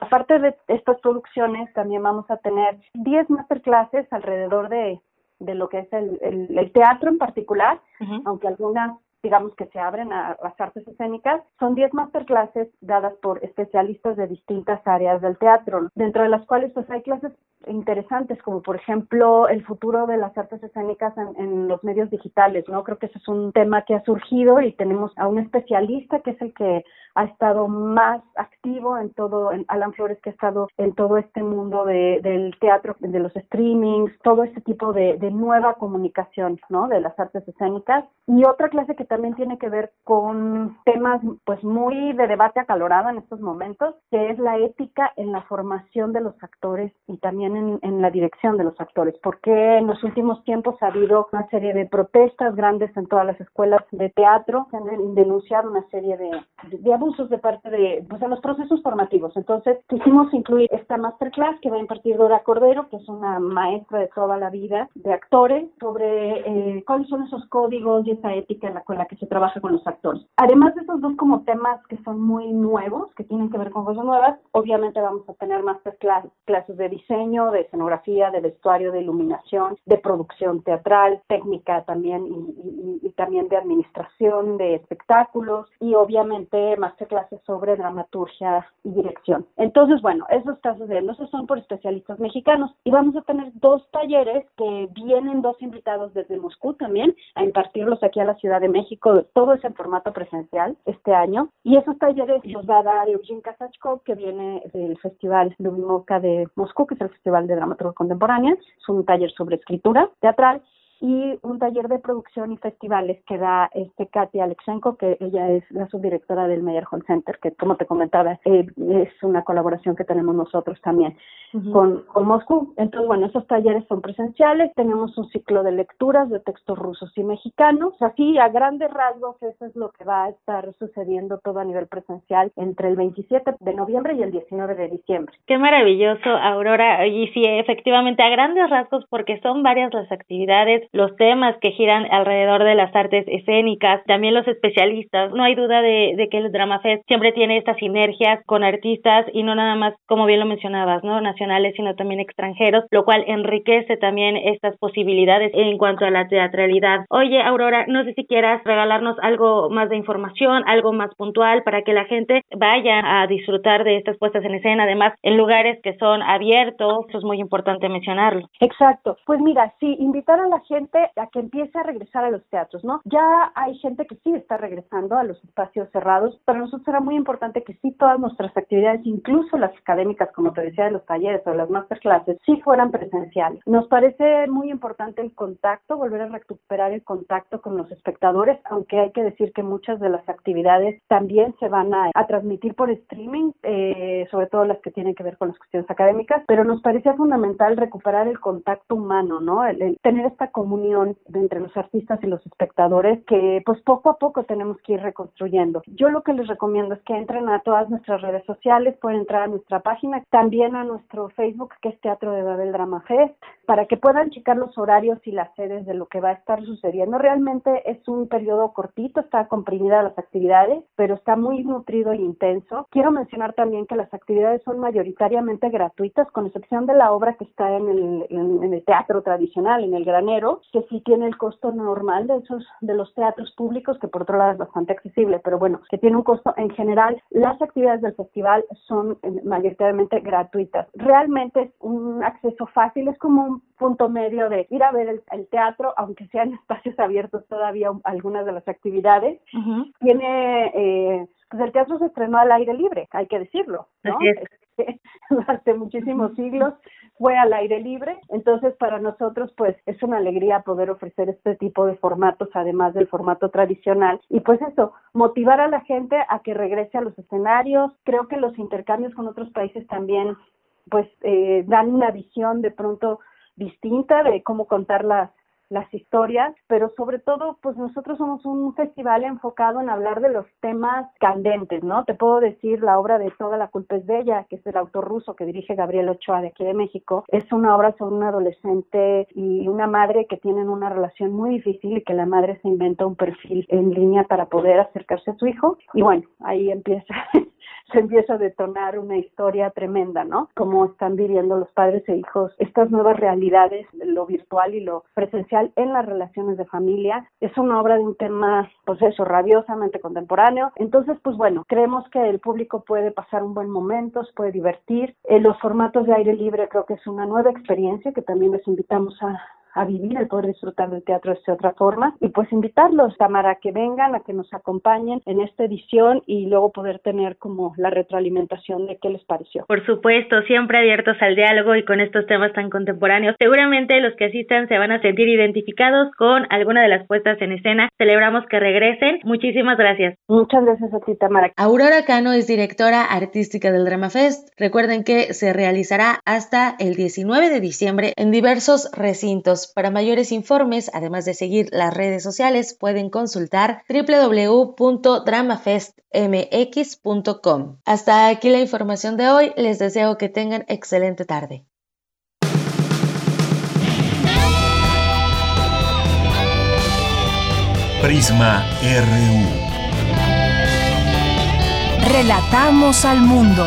aparte de estas producciones, también vamos a tener 10 masterclasses alrededor de, de lo que es el, el, teatro en particular, aunque algunas digamos que se abren a las artes escénicas, son 10 masterclasses dadas por especialistas de distintas áreas del teatro, dentro de las cuales pues hay clases interesantes como por ejemplo el futuro de las artes escénicas en, los medios digitales, ¿no? Creo que ese es un tema que ha surgido y tenemos a un especialista que es el que ha estado más activo en todo, en Alan Flores que ha estado en todo este mundo de, del teatro, de los streamings, todo este tipo de, de nueva comunicación, ¿no? De las artes escénicas. Y otra clase que también tiene que ver con temas pues muy de debate acalorado en estos momentos, que es la ética en la formación de los actores y también en, en la dirección de los actores, porque en los últimos tiempos ha habido una serie de protestas grandes en todas las escuelas de teatro, se han denunciado una serie de, de, abusos de parte de pues, los procesos formativos. Entonces, quisimos incluir esta masterclass que va a impartir Dora Cordero, que es una maestra de toda la vida de actores, sobre eh, cuáles son esos códigos y esa ética la, con la que se trabaja con los actores. Además de esos dos como temas que son muy nuevos, que tienen que ver con cosas nuevas, obviamente vamos a tener masterclass, clases de diseño, de escenografía, de vestuario, de iluminación, de producción teatral, técnica también y, y también de administración de espectáculos y obviamente masterclasses sobre dramaturgia y dirección. Entonces, bueno, eso está sucediendo. Esos son por especialistas mexicanos. Y vamos a tener dos talleres que vienen dos invitados desde Moscú también a impartirlos aquí a la Ciudad de México. Todo es en formato presencial este año. Y esos talleres los va a dar Eugene Kasachkov, que viene del Festival Lumimoka de Moscú, que es el Festival de Dramaturgia Contemporánea. Es un taller sobre escritura teatral y un taller de producción y festivales que da este Katia Alexenko, que ella es la subdirectora del Meyer Hall Center, que como te comentaba, eh, es una colaboración que tenemos nosotros también con, con Moscú. Entonces, bueno, esos talleres son presenciales, tenemos un ciclo de lecturas de textos rusos y mexicanos, así a grandes rasgos eso es lo que va a estar sucediendo todo a nivel presencial entre el 27 de noviembre y el 19 de diciembre. Qué maravilloso, Aurora, y sí, efectivamente, a grandes rasgos, porque son varias las actividades, los temas que giran alrededor de las artes escénicas, también los especialistas. No hay duda de, que el Drama Fest siempre tiene estas sinergias con artistas y no nada más, como bien lo mencionabas, ¿no? Nacionales, sino también extranjeros, lo cual enriquece también estas posibilidades en cuanto a la teatralidad. Oye, Aurora, no sé si quieras regalarnos algo más de información, algo más puntual para que la gente vaya a disfrutar de estas puestas en escena, además en lugares que son abiertos, eso es muy importante mencionarlo. Exacto. Pues mira, sí, invitar a la gente a que empiece a regresar a los teatros, ¿no? Ya hay gente que sí está regresando a los espacios cerrados, pero nosotros era muy importante que sí todas nuestras actividades, incluso las académicas, como te decía, de los talleres o las masterclasses, sí fueran presenciales. Nos parece muy importante el contacto, volver a recuperar el contacto con los espectadores, aunque hay que decir que muchas de las actividades también se van a, transmitir por streaming, eh, sobre todo las que tienen que ver con las cuestiones académicas, pero nos parecía fundamental recuperar el contacto humano, ¿no? el tener esta comunicación unión entre los artistas y los espectadores que pues poco a poco tenemos que ir reconstruyendo. Yo lo que les recomiendo es que entren a todas nuestras redes sociales, pueden entrar a nuestra página, también a nuestro Facebook que es Teatro de Babel Drama Fest, para que puedan checar los horarios y las sedes de lo que va a estar sucediendo. Realmente es un periodo cortito, está comprimida las actividades, pero está muy nutrido e intenso. Quiero mencionar también que las actividades son mayoritariamente gratuitas, con excepción de la obra que está en el, en el teatro tradicional, en el granero, que sí tiene el costo normal de esos de los teatros públicos, que por otro lado es bastante accesible, pero bueno, que tiene un costo en general. Las actividades del festival son eh, mayoritariamente gratuitas. Realmente es un acceso fácil, es como un punto medio de ir a ver el, teatro, aunque sean espacios abiertos todavía algunas de las actividades. Tiene eh, pues el teatro se estrenó al aire libre, hay que decirlo, ¿no? Hace muchísimos siglos fue al aire libre, entonces para nosotros pues es una alegría poder ofrecer este tipo de formatos además del formato tradicional. Y pues eso, motivar a la gente a que regrese a los escenarios, creo que los intercambios con otros países también pues eh, dan una visión de pronto distinta de cómo contar las las historias, pero sobre todo, pues nosotros somos un festival enfocado en hablar de los temas candentes, ¿no? Te puedo decir la obra de Toda la culpa es de ella, que es el autor ruso que dirige Gabriel Ochoa de aquí de México. Es una obra sobre un adolescente y una madre que tienen una relación muy difícil y que la madre se inventa un perfil en línea para poder acercarse a su hijo. Y bueno, ahí empieza se empieza a detonar una historia tremenda, ¿no? Cómo están viviendo los padres e hijos estas nuevas realidades, lo virtual y lo presencial en las relaciones de familia. Es una obra de un tema, pues eso, rabiosamente contemporáneo. Entonces, pues bueno, creemos que el público puede pasar un buen momento, se puede divertir. En los formatos de aire libre creo que es una nueva experiencia que también les invitamos a, a vivir, el poder disfrutar del teatro de otra forma y pues invitarlos, Tamara, a que vengan, a que nos acompañen en esta edición y luego poder tener como la retroalimentación de qué les pareció. Por supuesto, siempre abiertos al diálogo y con estos temas tan contemporáneos. Seguramente los que asistan se van a sentir identificados con alguna de las puestas en escena. Celebramos que regresen. Muchísimas gracias. Muchas gracias a ti, Tamara. Aurora Cano es directora artística del Drama Fest. Recuerden que se realizará hasta el 19 de diciembre en diversos recintos para mayores informes, además de seguir las redes sociales, pueden consultar www.dramafestmx.com. Hasta aquí la información de hoy. Les deseo que tengan excelente tarde. Prisma RU. Relatamos al mundo.